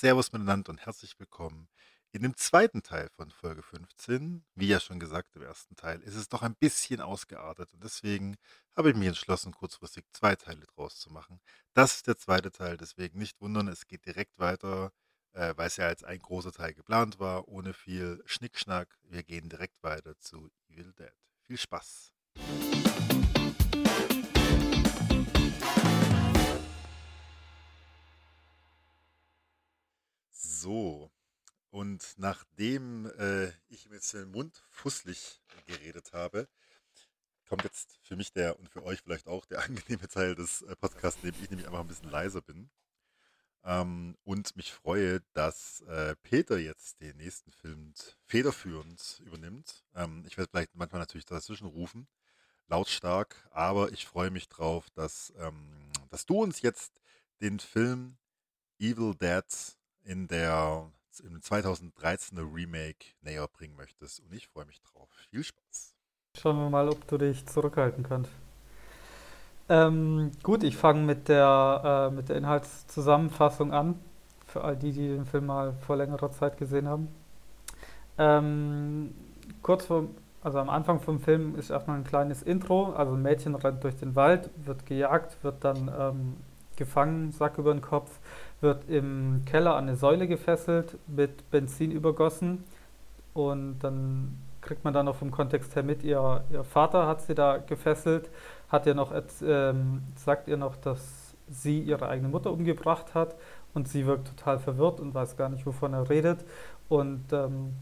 Servus miteinander und herzlich willkommen in dem zweiten Teil von Folge 15. Wie ja schon gesagt, im ersten Teil ist es doch ein bisschen ausgeartet und deswegen habe ich mich entschlossen, kurzfristig zwei Teile draus zu machen. Das ist der zweite Teil, deswegen nicht wundern, es geht direkt weiter, äh, weil es ja als ein großer Teil geplant war, ohne viel Schnickschnack. Wir gehen direkt weiter zu Evil Dead. Viel Spaß! So, und nachdem äh, ich mir jetzt den Mund fusselig geredet habe, kommt jetzt für mich der und für euch vielleicht auch der angenehme Teil des äh, Podcasts, in dem ich nämlich einfach ein bisschen leiser bin. Ähm, und mich freue, dass äh, Peter jetzt den nächsten Film federführend übernimmt. Ähm, ich werde vielleicht manchmal natürlich dazwischen rufen, lautstark, aber ich freue mich drauf, dass, ähm, dass du uns jetzt den Film Evil Dead in der im 2013er Remake näher bringen möchtest. Und ich freue mich drauf. Viel Spaß. Schauen wir mal, ob du dich zurückhalten kannst. Ähm, gut, ich fange mit der, äh, mit der Inhaltszusammenfassung an. Für all die, die den Film mal vor längerer Zeit gesehen haben. Ähm, kurz vor, also am Anfang vom Film ist erstmal ein kleines Intro. Also ein Mädchen rennt durch den Wald, wird gejagt, wird dann ähm, gefangen, Sack über den Kopf wird im Keller an eine Säule gefesselt, mit Benzin übergossen. Und dann kriegt man dann noch vom Kontext her mit, ihr, ihr Vater hat sie da gefesselt, hat ihr noch, ähm, sagt ihr noch, dass sie ihre eigene Mutter umgebracht hat. Und sie wirkt total verwirrt und weiß gar nicht, wovon er redet. Und ähm,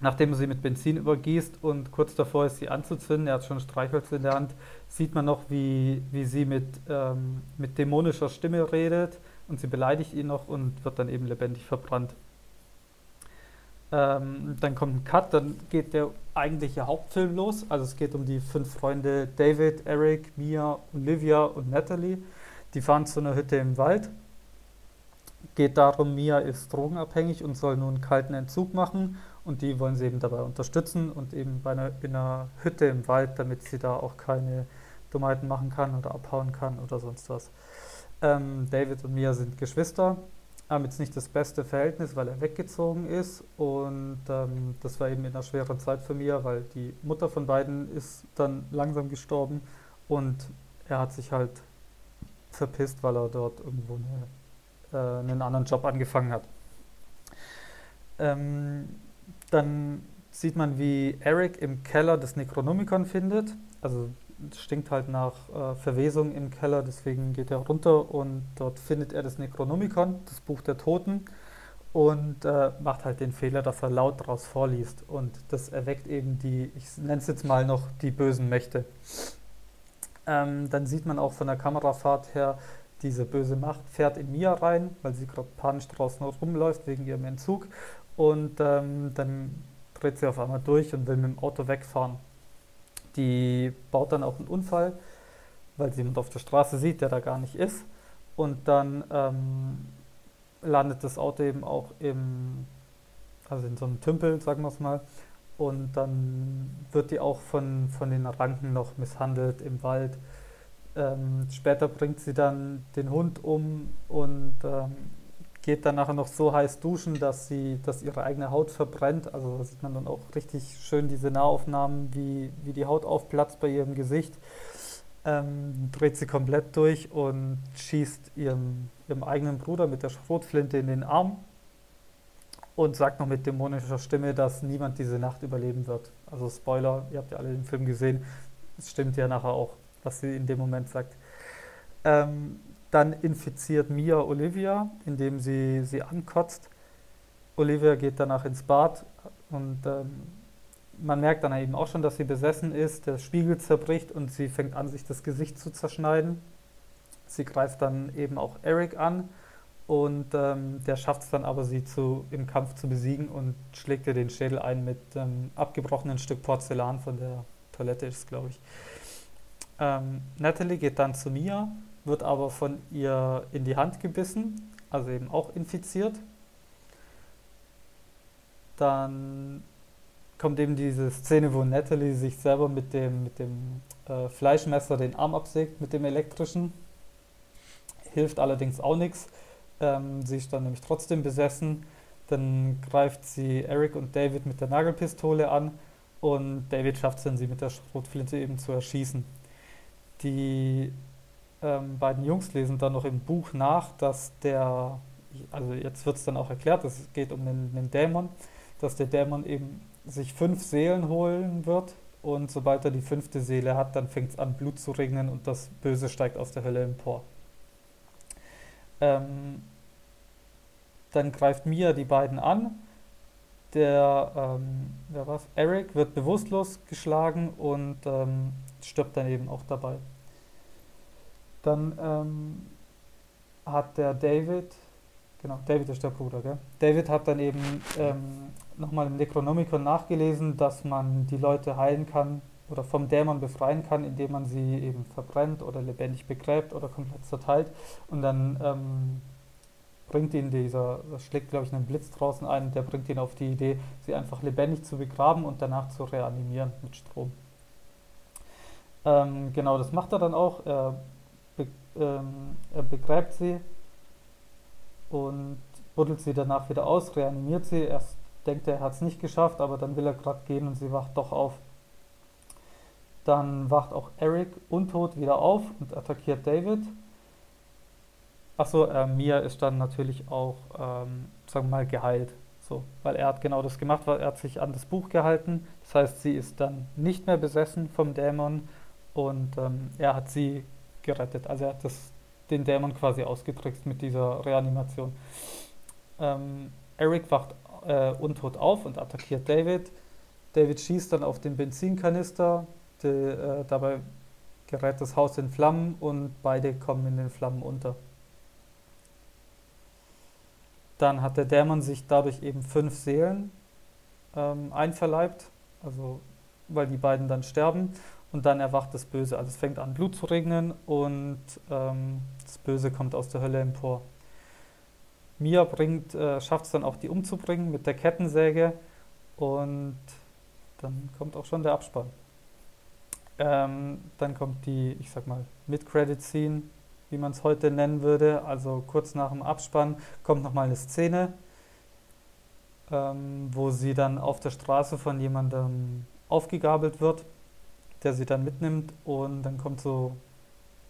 nachdem sie mit Benzin übergießt und kurz davor ist, sie anzuzünden, er hat schon Streichholz in der Hand, sieht man noch, wie, wie sie mit, ähm, mit dämonischer Stimme redet und sie beleidigt ihn noch und wird dann eben lebendig verbrannt. Ähm, dann kommt ein Cut, dann geht der eigentliche Hauptfilm los. Also es geht um die fünf Freunde David, Eric, Mia, Olivia und Natalie. Die fahren zu einer Hütte im Wald. Geht darum, Mia ist drogenabhängig und soll nun kalten Entzug machen und die wollen sie eben dabei unterstützen und eben bei einer, in einer Hütte im Wald, damit sie da auch keine Dummheiten machen kann oder abhauen kann oder sonst was. Ähm, David und Mia sind Geschwister, haben jetzt nicht das beste Verhältnis, weil er weggezogen ist. Und ähm, das war eben in einer schweren Zeit für Mia, weil die Mutter von beiden ist dann langsam gestorben und er hat sich halt verpisst, weil er dort irgendwo eine, äh, einen anderen Job angefangen hat. Ähm, dann sieht man, wie Eric im Keller das Necronomicon findet. Also stinkt halt nach äh, Verwesung im Keller, deswegen geht er runter und dort findet er das Necronomicon, das Buch der Toten, und äh, macht halt den Fehler, dass er laut daraus vorliest. Und das erweckt eben die, ich nenne es jetzt mal noch, die bösen Mächte. Ähm, dann sieht man auch von der Kamerafahrt her, diese böse Macht fährt in Mia rein, weil sie gerade panisch draußen rumläuft wegen ihrem Entzug. Und ähm, dann dreht sie auf einmal durch und will mit dem Auto wegfahren. Die baut dann auch einen Unfall, weil sie jemand auf der Straße sieht, der da gar nicht ist. Und dann ähm, landet das Auto eben auch im, also in so einem Tümpel, sagen wir es mal. Und dann wird die auch von, von den Ranken noch misshandelt im Wald. Ähm, später bringt sie dann den Hund um und ähm, geht dann nachher noch so heiß duschen, dass sie, dass ihre eigene Haut verbrennt. Also da sieht man dann auch richtig schön diese Nahaufnahmen, wie, wie die Haut aufplatzt bei ihrem Gesicht. Ähm, dreht sie komplett durch und schießt ihrem, ihrem eigenen Bruder mit der Schrotflinte in den Arm und sagt noch mit dämonischer Stimme, dass niemand diese Nacht überleben wird. Also Spoiler, ihr habt ja alle den Film gesehen, es stimmt ja nachher auch, was sie in dem Moment sagt. Ähm, dann infiziert Mia Olivia, indem sie sie ankotzt. Olivia geht danach ins Bad und ähm, man merkt dann eben auch schon, dass sie besessen ist. Der Spiegel zerbricht und sie fängt an, sich das Gesicht zu zerschneiden. Sie greift dann eben auch Eric an und ähm, der schafft es dann aber, sie zu, im Kampf zu besiegen und schlägt ihr den Schädel ein mit ähm, abgebrochenen Stück Porzellan von der Toilette, ist glaube ich. Ähm, Natalie geht dann zu Mia wird aber von ihr in die Hand gebissen, also eben auch infiziert. Dann kommt eben diese Szene, wo Natalie sich selber mit dem, mit dem äh, Fleischmesser den Arm absägt, mit dem elektrischen. Hilft allerdings auch nichts. Äh, Ähm, sie ist dann nämlich trotzdem besessen. Dann greift sie Eric und David mit der Nagelpistole an und David schafft es dann, sie mit der Schrotflinte eben zu erschießen. Die ähm, beiden Jungs lesen dann noch im Buch nach, dass der, also jetzt wird es dann auch erklärt, es geht um den, den Dämon, dass der Dämon eben sich fünf Seelen holen wird und sobald er die fünfte Seele hat, dann fängt es an Blut zu regnen und das Böse steigt aus der Hölle empor. Ähm, dann greift Mia die beiden an. Der, ähm, wer war's? Eric wird bewusstlos geschlagen und ähm, stirbt dann eben auch dabei. Dann ähm, hat der David, genau, David ist der Bruder, gell? David hat dann eben ähm, nochmal im Necronomicon nachgelesen, dass man die Leute heilen kann oder vom Dämon befreien kann, indem man sie eben verbrennt oder lebendig begräbt oder komplett zerteilt. Und dann ähm, bringt ihn dieser, das schlägt glaube ich einen Blitz draußen ein, der bringt ihn auf die Idee, sie einfach lebendig zu begraben und danach zu reanimieren mit Strom. Ähm, genau, das macht er dann auch. Er ähm, er begräbt sie und buddelt sie danach wieder aus, reanimiert sie. Erst denkt er, er hat es nicht geschafft, aber dann will er gerade gehen und sie wacht doch auf. Dann wacht auch Eric untot wieder auf und attackiert David. Achso, äh, Mia ist dann natürlich auch, ähm, sagen wir mal, geheilt. So, weil er hat genau das gemacht, weil er hat sich an das Buch gehalten. Das heißt, sie ist dann nicht mehr besessen vom Dämon und ähm, er hat sie gerettet. Also er hat das, den Dämon quasi ausgetrickst mit dieser Reanimation. Ähm, Eric wacht äh, untot auf und attackiert David. David schießt dann auf den Benzinkanister. Die, äh, dabei gerät das Haus in Flammen und beide kommen in den Flammen unter. Dann hat der Dämon sich dadurch eben fünf Seelen ähm, einverleibt, also weil die beiden dann sterben und dann erwacht das Böse. Also es fängt an, Blut zu regnen und ähm, das Böse kommt aus der Hölle empor. Mia bringt, äh, schafft es dann auch, die umzubringen mit der Kettensäge und dann kommt auch schon der Abspann. Ähm, dann kommt die, ich sag mal, Mid-Credit-Scene, wie man es heute nennen würde. Also kurz nach dem Abspann kommt nochmal eine Szene, ähm, wo sie dann auf der Straße von jemandem aufgegabelt wird der sie dann mitnimmt und dann kommt so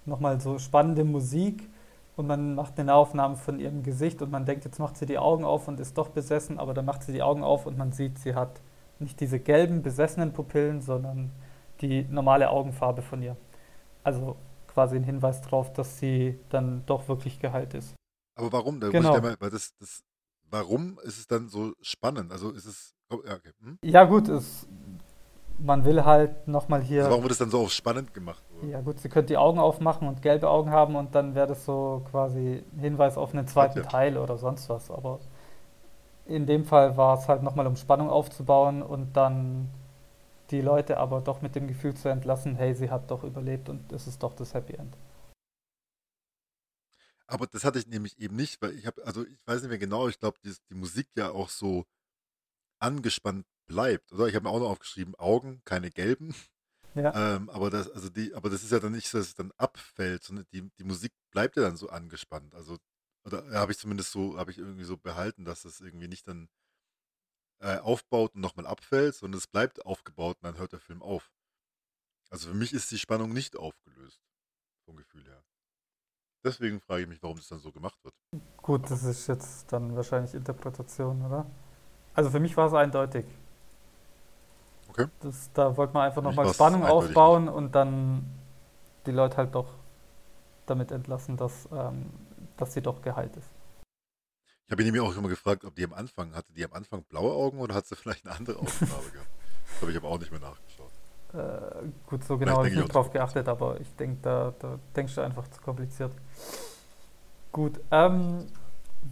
nochmal so spannende Musik und man macht eine Aufnahme von ihrem Gesicht und man denkt, jetzt macht sie die Augen auf und ist doch besessen, aber dann macht sie die Augen auf und man sieht, sie hat nicht diese gelben besessenen Pupillen, sondern die normale Augenfarbe von ihr. Also quasi ein Hinweis darauf, dass sie dann doch wirklich geheilt ist. Aber warum? Da genau. Mal, das, das, warum ist es dann so spannend? Also ist es. Oh, ja, okay. hm? ja, gut, es man will halt nochmal hier. Also warum wird es dann so spannend gemacht? Oder? Ja, gut, sie könnte die Augen aufmachen und gelbe Augen haben und dann wäre das so quasi Hinweis auf einen zweiten ja. Teil oder sonst was. Aber in dem Fall war es halt nochmal, um Spannung aufzubauen und dann die Leute aber doch mit dem Gefühl zu entlassen, hey, sie hat doch überlebt und es ist doch das Happy End. Aber das hatte ich nämlich eben nicht, weil ich habe, also ich weiß nicht mehr genau, ich glaube, die, die Musik ja auch so angespannt bleibt, oder? Ich habe mir auch noch aufgeschrieben, Augen, keine gelben. Ja. Ähm, aber das, also die, aber das ist ja dann nicht so, dass es dann abfällt, sondern die, die Musik bleibt ja dann so angespannt. Also, oder habe ich zumindest so, habe ich irgendwie so behalten, dass das irgendwie nicht dann äh, aufbaut und nochmal abfällt, sondern es bleibt aufgebaut und dann hört der Film auf. Also für mich ist die Spannung nicht aufgelöst, vom Gefühl her. Deswegen frage ich mich, warum das dann so gemacht wird. Gut, das ist jetzt dann wahrscheinlich Interpretation, oder? Also für mich war es eindeutig. Okay. Das, da wollte man einfach nochmal Spannung aufbauen nicht. und dann die Leute halt doch damit entlassen, dass, ähm, dass sie doch geheilt ist. Ich habe ihn mir auch immer gefragt, ob die am Anfang, hatte die am Anfang blaue Augen oder hat sie vielleicht eine andere Augenfarbe gehabt? Das habe ich aber auch nicht mehr nachgeschaut. Äh, gut, so genau habe ich nicht drauf geachtet, aber ich denke, da, da denkst du einfach zu kompliziert. Gut, ähm,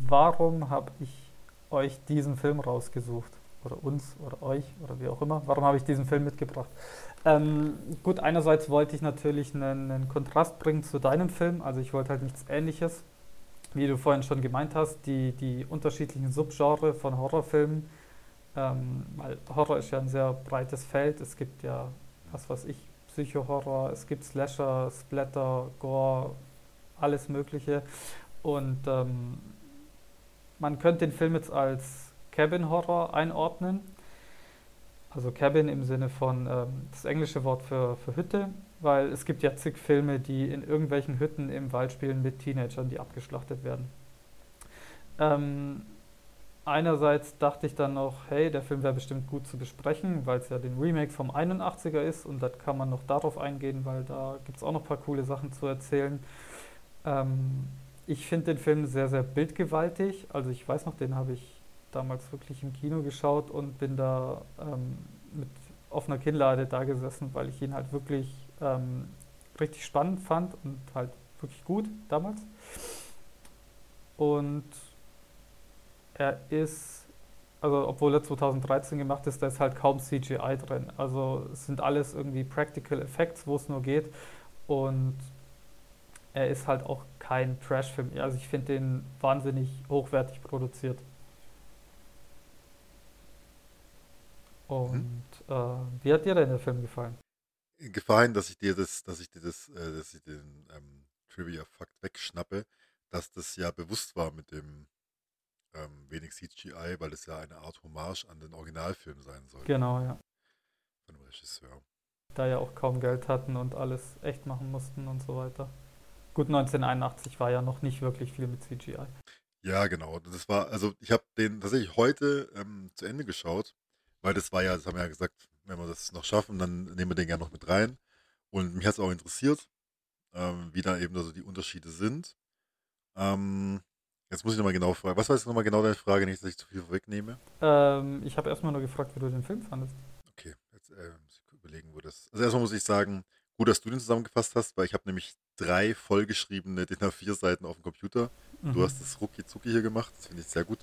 warum habe ich euch diesen Film rausgesucht? Oder uns oder euch oder wie auch immer. Warum habe ich diesen Film mitgebracht? Ähm, gut, einerseits wollte ich natürlich einen, einen, Kontrast bringen zu deinem Film. Also ich wollte halt nichts Ähnliches, wie du vorhin schon gemeint hast, die, die unterschiedlichen Subgenre von Horrorfilmen. Ähm, weil Horror ist ja ein sehr breites Feld. Es gibt ja, was weiß ich, Psycho-Horror, es gibt Slasher, Splatter, Gore, alles Mögliche. Und ähm, man könnte den Film jetzt als Cabin Horror einordnen. Also Cabin im Sinne von ähm, das englische Wort für, für Hütte, weil es gibt ja zig Filme, die in irgendwelchen Hütten im Wald spielen mit Teenagern, die abgeschlachtet werden. Ähm, einerseits dachte ich dann noch, hey, der Film wäre bestimmt gut zu besprechen, weil es ja den Remake vom 81er ist und da kann man noch darauf eingehen, weil da gibt es auch noch ein paar coole Sachen zu erzählen. Ähm, ich finde den Film sehr, sehr bildgewaltig. Also ich weiß noch, den habe ich damals wirklich im Kino geschaut und bin da ähm, mit offener Kinnlade da gesessen, weil ich ihn halt wirklich ähm, richtig spannend fand und halt wirklich gut damals. Und er ist, also obwohl er 2013 gemacht ist, da ist halt kaum CGI drin. Also es sind alles irgendwie Practical Effects, wo es nur geht. Und er ist halt auch kein Trash-Film. Also ich finde den wahnsinnig hochwertig produziert. Und mhm. äh, wie hat dir denn der Film gefallen? Gefallen, dass ich dir das, dass ich dir das, äh, dass ich den ähm, Trivia-Fakt wegschnappe, dass das ja bewusst war mit dem ähm, wenig CGI, weil es ja eine Art Hommage an den Originalfilm sein soll. Genau, ja. Von dem Regisseur. Da ja auch kaum Geld hatten und alles echt machen mussten und so weiter. Gut, 1981 war ja noch nicht wirklich viel mit CGI. Ja, genau. Das war, also ich habe den tatsächlich heute ähm, zu Ende geschaut, weil das war ja, das haben wir ja gesagt, wenn wir das noch schaffen, dann nehmen wir den gerne noch mit rein. Und mich hat es auch interessiert, ähm, wie da eben also die Unterschiede sind. Ähm, jetzt muss ich nochmal genau fragen. Was war jetzt nochmal genau deine Frage, nicht, dass ich zu viel vorwegnehme? Ähm, ich habe erstmal nur gefragt, wie du den Film fandest. Okay, jetzt äh, muss ich überlegen, wo das. Also erstmal muss ich sagen, gut, dass du den zusammengefasst hast, weil ich habe nämlich drei vollgeschriebene DIN A4 Seiten auf dem Computer. Mhm. Du hast das rucki zucki hier gemacht, das finde ich sehr gut,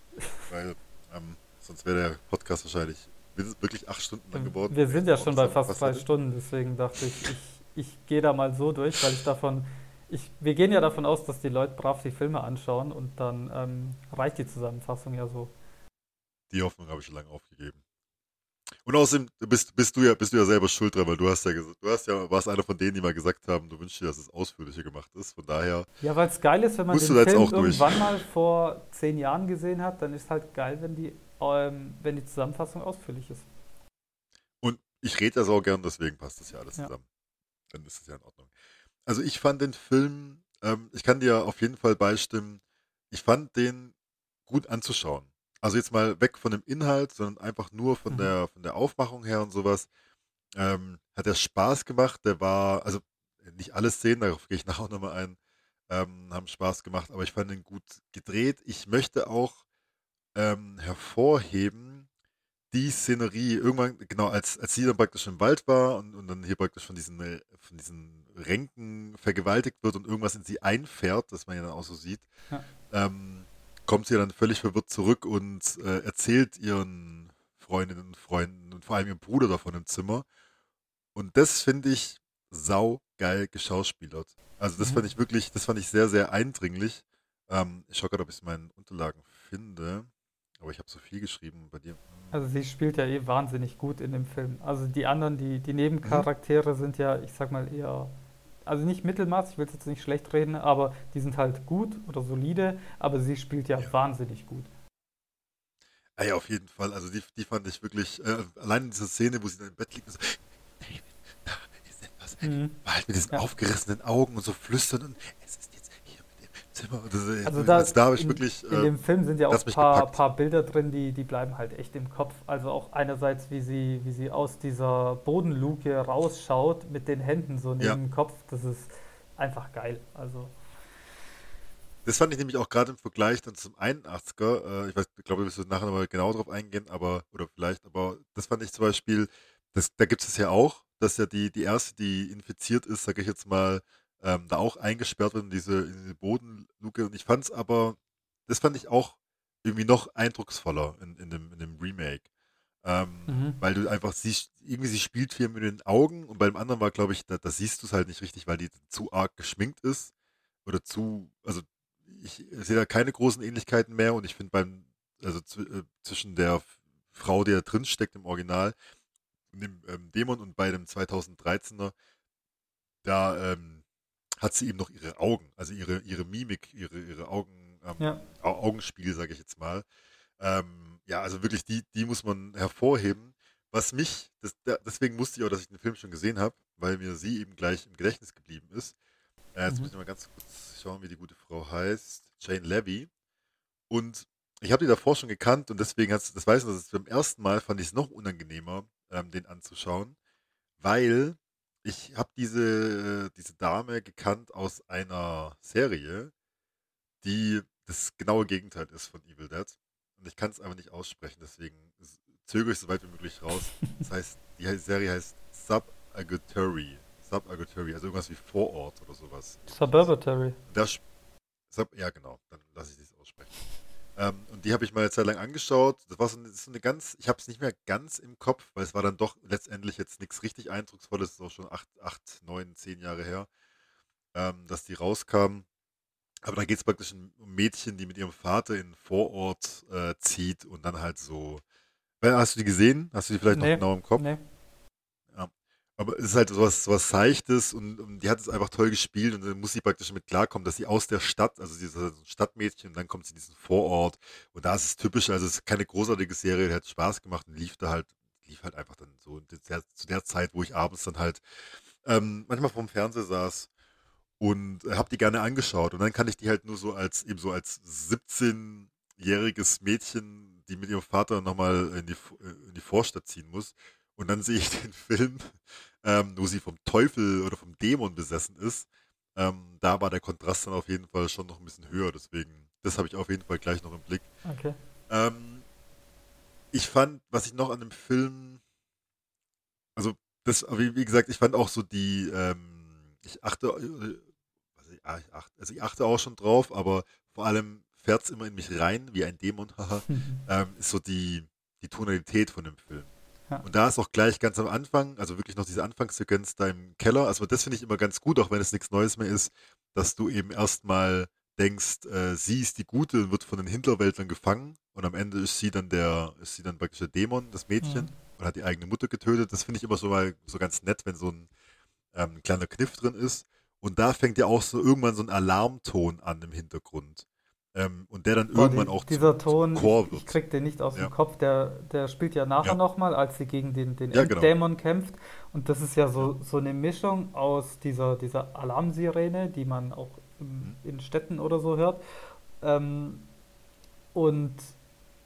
weil ähm, sonst wäre der Podcast wahrscheinlich wirklich acht Stunden lang geworden. Wir sind ja schon bei fast zwei Stunden, deswegen dachte ich, ich, ich gehe da mal so durch, weil ich davon, ich, wir gehen ja davon aus, dass die Leute brav die Filme anschauen und dann ähm, reicht die Zusammenfassung ja so. Die Hoffnung habe ich schon lange aufgegeben. Und außerdem bist, bist, du ja, bist du ja selber schuld dran, weil du hast ja gesagt, du hast ja, warst einer von denen, die mal gesagt haben, du wünschst dir, dass es ausführlicher gemacht ist. Von daher. Ja, weil es geil ist, wenn man den Film irgendwann mal vor zehn Jahren gesehen hat, dann ist halt geil, wenn die, ähm, wenn die Zusammenfassung ausführlich ist. Und ich rede das auch gern, deswegen passt das ja alles ja. zusammen. Dann ist es ja in Ordnung. Also ich fand den Film, ähm, ich kann dir auf jeden Fall beistimmen, ich fand den gut anzuschauen. Also jetzt mal weg von dem Inhalt, sondern einfach nur von mhm. der von der Aufmachung her und sowas. Ähm, hat er Spaß gemacht. Der war, also nicht alle Szenen, darauf gehe ich nachher auch nochmal ein, ähm, haben Spaß gemacht, aber ich fand ihn gut gedreht. Ich möchte auch ähm, hervorheben, die Szenerie, irgendwann, genau, als, als sie dann praktisch im Wald war und, und dann hier praktisch von diesen, äh, von diesen Ränken vergewaltigt wird und irgendwas in sie einfährt, das man ja dann auch so sieht, ja. ähm, kommt sie dann völlig verwirrt zurück und äh, erzählt ihren Freundinnen und Freunden und vor allem ihrem Bruder davon im Zimmer. Und das finde ich sau geil geschauspielert. Also das mhm. fand ich wirklich, das fand ich sehr, sehr eindringlich. Ähm, ich schaue gerade, ob ich es in meinen Unterlagen finde. Aber ich habe so viel geschrieben bei dir. Also sie spielt ja eh wahnsinnig gut in dem Film. Also die anderen, die, die Nebencharaktere mhm. sind ja, ich sag mal, eher also nicht Mittelmaß, ich will es jetzt nicht schlecht reden, aber die sind halt gut oder solide, aber sie spielt ja, ja. wahnsinnig gut. Ja, auf jeden Fall. Also die, die fand ich wirklich, äh, allein in dieser Szene, wo sie dann im Bett liegt und so, David, da ist etwas. Mhm. Halt mit diesen ja. aufgerissenen Augen und so flüstern und es ist Zimmer. Das, also da, da habe ich in, wirklich. in dem äh, Film sind ja auch ein paar, paar, Bilder drin, die, die bleiben halt echt im Kopf. Also auch einerseits, wie sie, wie sie aus dieser Bodenluke rausschaut mit den Händen so neben ja. dem Kopf. Das ist einfach geil. Also. Das fand ich nämlich auch gerade im Vergleich dann zum 81er. Äh, ich weiß, ich glaube, wir müssen nachher nochmal genau drauf eingehen, aber, oder vielleicht, aber das fand ich zum Beispiel, das, da gibt es ja auch, dass ja die, die erste, die infiziert ist, sage ich jetzt mal, ähm, da auch eingesperrt wird in diese, in diese Bodenluke. Und ich fand es aber, das fand ich auch irgendwie noch eindrucksvoller in, in, dem, in dem Remake. Ähm, mhm. Weil du einfach siehst, irgendwie sie spielt viel mit den Augen und beim anderen war, glaube ich, da, da siehst du es halt nicht richtig, weil die zu arg geschminkt ist oder zu, also ich sehe da keine großen Ähnlichkeiten mehr und ich finde beim, also äh, zwischen der Frau, die da drin steckt im Original, dem ähm, Dämon und bei dem 2013er, da ähm, hat sie eben noch ihre Augen, also ihre, ihre Mimik, ihre, ihre Augen ähm, ja. Augenspiegel, sage ich jetzt mal. Ähm, ja, also wirklich, die, die muss man hervorheben. Was mich, das, deswegen wusste ich auch, dass ich den Film schon gesehen habe, weil mir sie eben gleich im Gedächtnis geblieben ist. Äh, jetzt mhm. muss ich mal ganz kurz schauen, wie die gute Frau heißt. Jane Levy. Und ich habe die davor schon gekannt und deswegen hat das weiß ich, dass beim ersten Mal fand ich es noch unangenehmer, ähm, den anzuschauen, weil ich habe diese, diese Dame gekannt aus einer Serie, die das genaue Gegenteil ist von Evil Dead. Und ich kann es einfach nicht aussprechen, deswegen zögere ich so weit wie möglich raus. Das heißt, die Serie heißt Suburgatory. Suburgatory, also irgendwas wie Vorort oder sowas. Suburgatory. Das, ja, genau, dann lasse ich das aussprechen. Ähm, und die habe ich mal eine Zeit lang angeschaut. Das war so eine, so eine ganz, ich habe es nicht mehr ganz im Kopf, weil es war dann doch letztendlich jetzt nichts richtig Eindrucksvolles. Das ist auch schon acht, acht neun, zehn Jahre her, ähm, dass die rauskam. Aber da geht es praktisch um Mädchen, die mit ihrem Vater in den Vorort äh, zieht und dann halt so Hast du die gesehen? Hast du die vielleicht nee, noch genau im Kopf? Nee. Aber es ist halt sowas, sowas Seichtes und, und, die hat es einfach toll gespielt und dann muss sie praktisch mit klarkommen, dass sie aus der Stadt, also sie ist ein Stadtmädchen und dann kommt sie in diesen Vorort und da ist es typisch, also es ist keine großartige Serie, die hat Spaß gemacht und lief da halt, lief halt einfach dann so der, zu der Zeit, wo ich abends dann halt ähm, manchmal vorm Fernseher saß und habe die gerne angeschaut und dann kann ich die halt nur so als eben so als 17-jähriges Mädchen die mit ihrem Vater nochmal in die, in die Vorstadt ziehen muss. Und dann sehe ich den Film, ähm, wo sie vom Teufel oder vom Dämon besessen ist. Ähm, da war der Kontrast dann auf jeden Fall schon noch ein bisschen höher. Deswegen, das habe ich auf jeden Fall gleich noch im Blick. Okay. Ähm, ich fand, was ich noch an dem Film, also das, wie, wie gesagt, ich fand auch so die, ähm, ich achte, äh, also ich achte, also ich achte auch schon drauf, aber vor allem fährt es immer in mich rein, wie ein Dämon, ähm, ist so die, die Tonalität von dem Film. Ja. Und da ist auch gleich ganz am Anfang, also wirklich noch diese Anfangssequenz da im Keller, also das finde ich immer ganz gut, auch wenn es nichts Neues mehr ist, dass du eben erstmal denkst, äh, sie ist die Gute und wird von den Hinterwäldlern gefangen und am Ende ist sie dann der, ist sie dann praktisch der Dämon, das Mädchen, mhm. und hat die eigene Mutter getötet. Das finde ich immer so mal so ganz nett, wenn so ein, ähm, ein kleiner Kniff drin ist. Und da fängt ja auch so irgendwann so ein Alarmton an im Hintergrund. Ähm, und der dann Boah, irgendwann die, auch dieser zum, Ton, Chor wird. Ich krieg den nicht aus ja. dem Kopf, der, der spielt ja nachher ja. nochmal, als sie gegen den, den ja, genau. Dämon kämpft. Und das ist ja so, so eine Mischung aus dieser, dieser Alarmsirene, die man auch in, mhm. in Städten oder so hört, ähm, und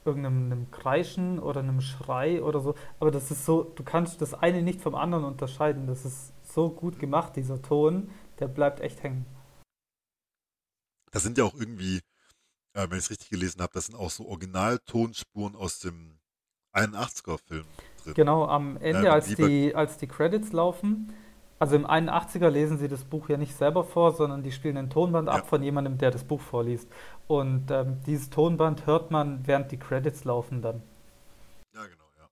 irgendeinem Kreischen oder einem Schrei oder so. Aber das ist so, du kannst das eine nicht vom anderen unterscheiden. Das ist so gut gemacht, dieser Ton, der bleibt echt hängen. Das sind ja auch irgendwie äh, wenn ich es richtig gelesen habe, das sind auch so Originaltonspuren aus dem 81er-Film drin. Genau, am Ende, äh, als, die, als die Credits laufen, also im 81er lesen sie das Buch ja nicht selber vor, sondern die spielen ein Tonband ja. ab von jemandem, der das Buch vorliest. Und ähm, dieses Tonband hört man, während die Credits laufen dann. Ja, genau, ja.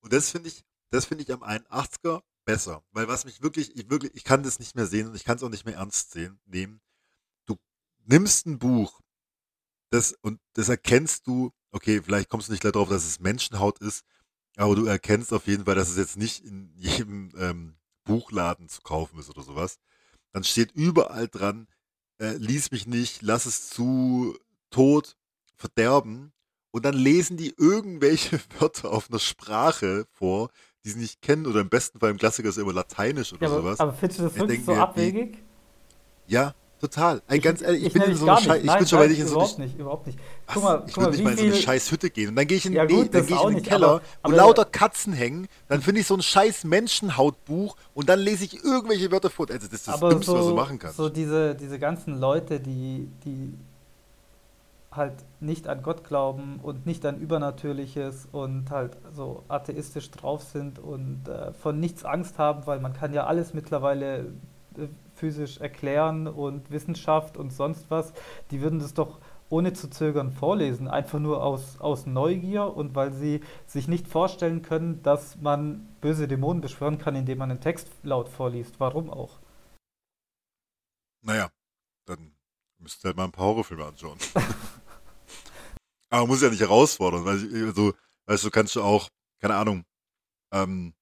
Und das finde ich, das finde ich am 81er besser, weil was mich wirklich, ich wirklich, ich kann das nicht mehr sehen und ich kann es auch nicht mehr ernst sehen, nehmen. Du nimmst ein Buch, das, und das erkennst du, okay, vielleicht kommst du nicht gleich drauf, dass es Menschenhaut ist, aber du erkennst auf jeden Fall, dass es jetzt nicht in jedem ähm, Buchladen zu kaufen ist oder sowas. Dann steht überall dran, äh, lies mich nicht, lass es zu, tot, verderben. Und dann lesen die irgendwelche Wörter auf einer Sprache vor, die sie nicht kennen, oder im besten Fall im Klassiker ist es immer Lateinisch oder ja, sowas. Aber findest du das wirklich so abwegig? Ja, Total. Ey, ganz ehrlich, ich, ich bin in so eine Scheiß. Ich bin schon bei dich in so überhaupt nicht, überhaupt nicht. Guck mal, ich würde nicht mal in so eine scheiß Hütte gehen. Und dann gehe ich in, ja, gut, nee, geh ich in den Keller, aber, aber, wo lauter Katzen hängen. Dann finde ich so ein scheiß Menschenhautbuch und dann lese ich irgendwelche Wörter vor. Also das ist das Dümmste, so, was du machen kannst. So diese, diese ganzen Leute, die, die halt nicht an Gott glauben und nicht an Übernatürliches und halt so atheistisch drauf sind und äh, von nichts Angst haben, weil man kann ja alles mittlerweile äh, physisch erklären und Wissenschaft und sonst was, die würden das doch ohne zu zögern vorlesen, einfach nur aus, aus Neugier und weil sie sich nicht vorstellen können, dass man böse Dämonen beschwören kann, indem man einen Text laut vorliest. Warum auch? Naja, dann müsst ihr halt mal ein paar Horrorfilme anschauen. Aber man muss ja nicht herausfordern, weil also, weißt du, kannst du auch, keine Ahnung, ähm,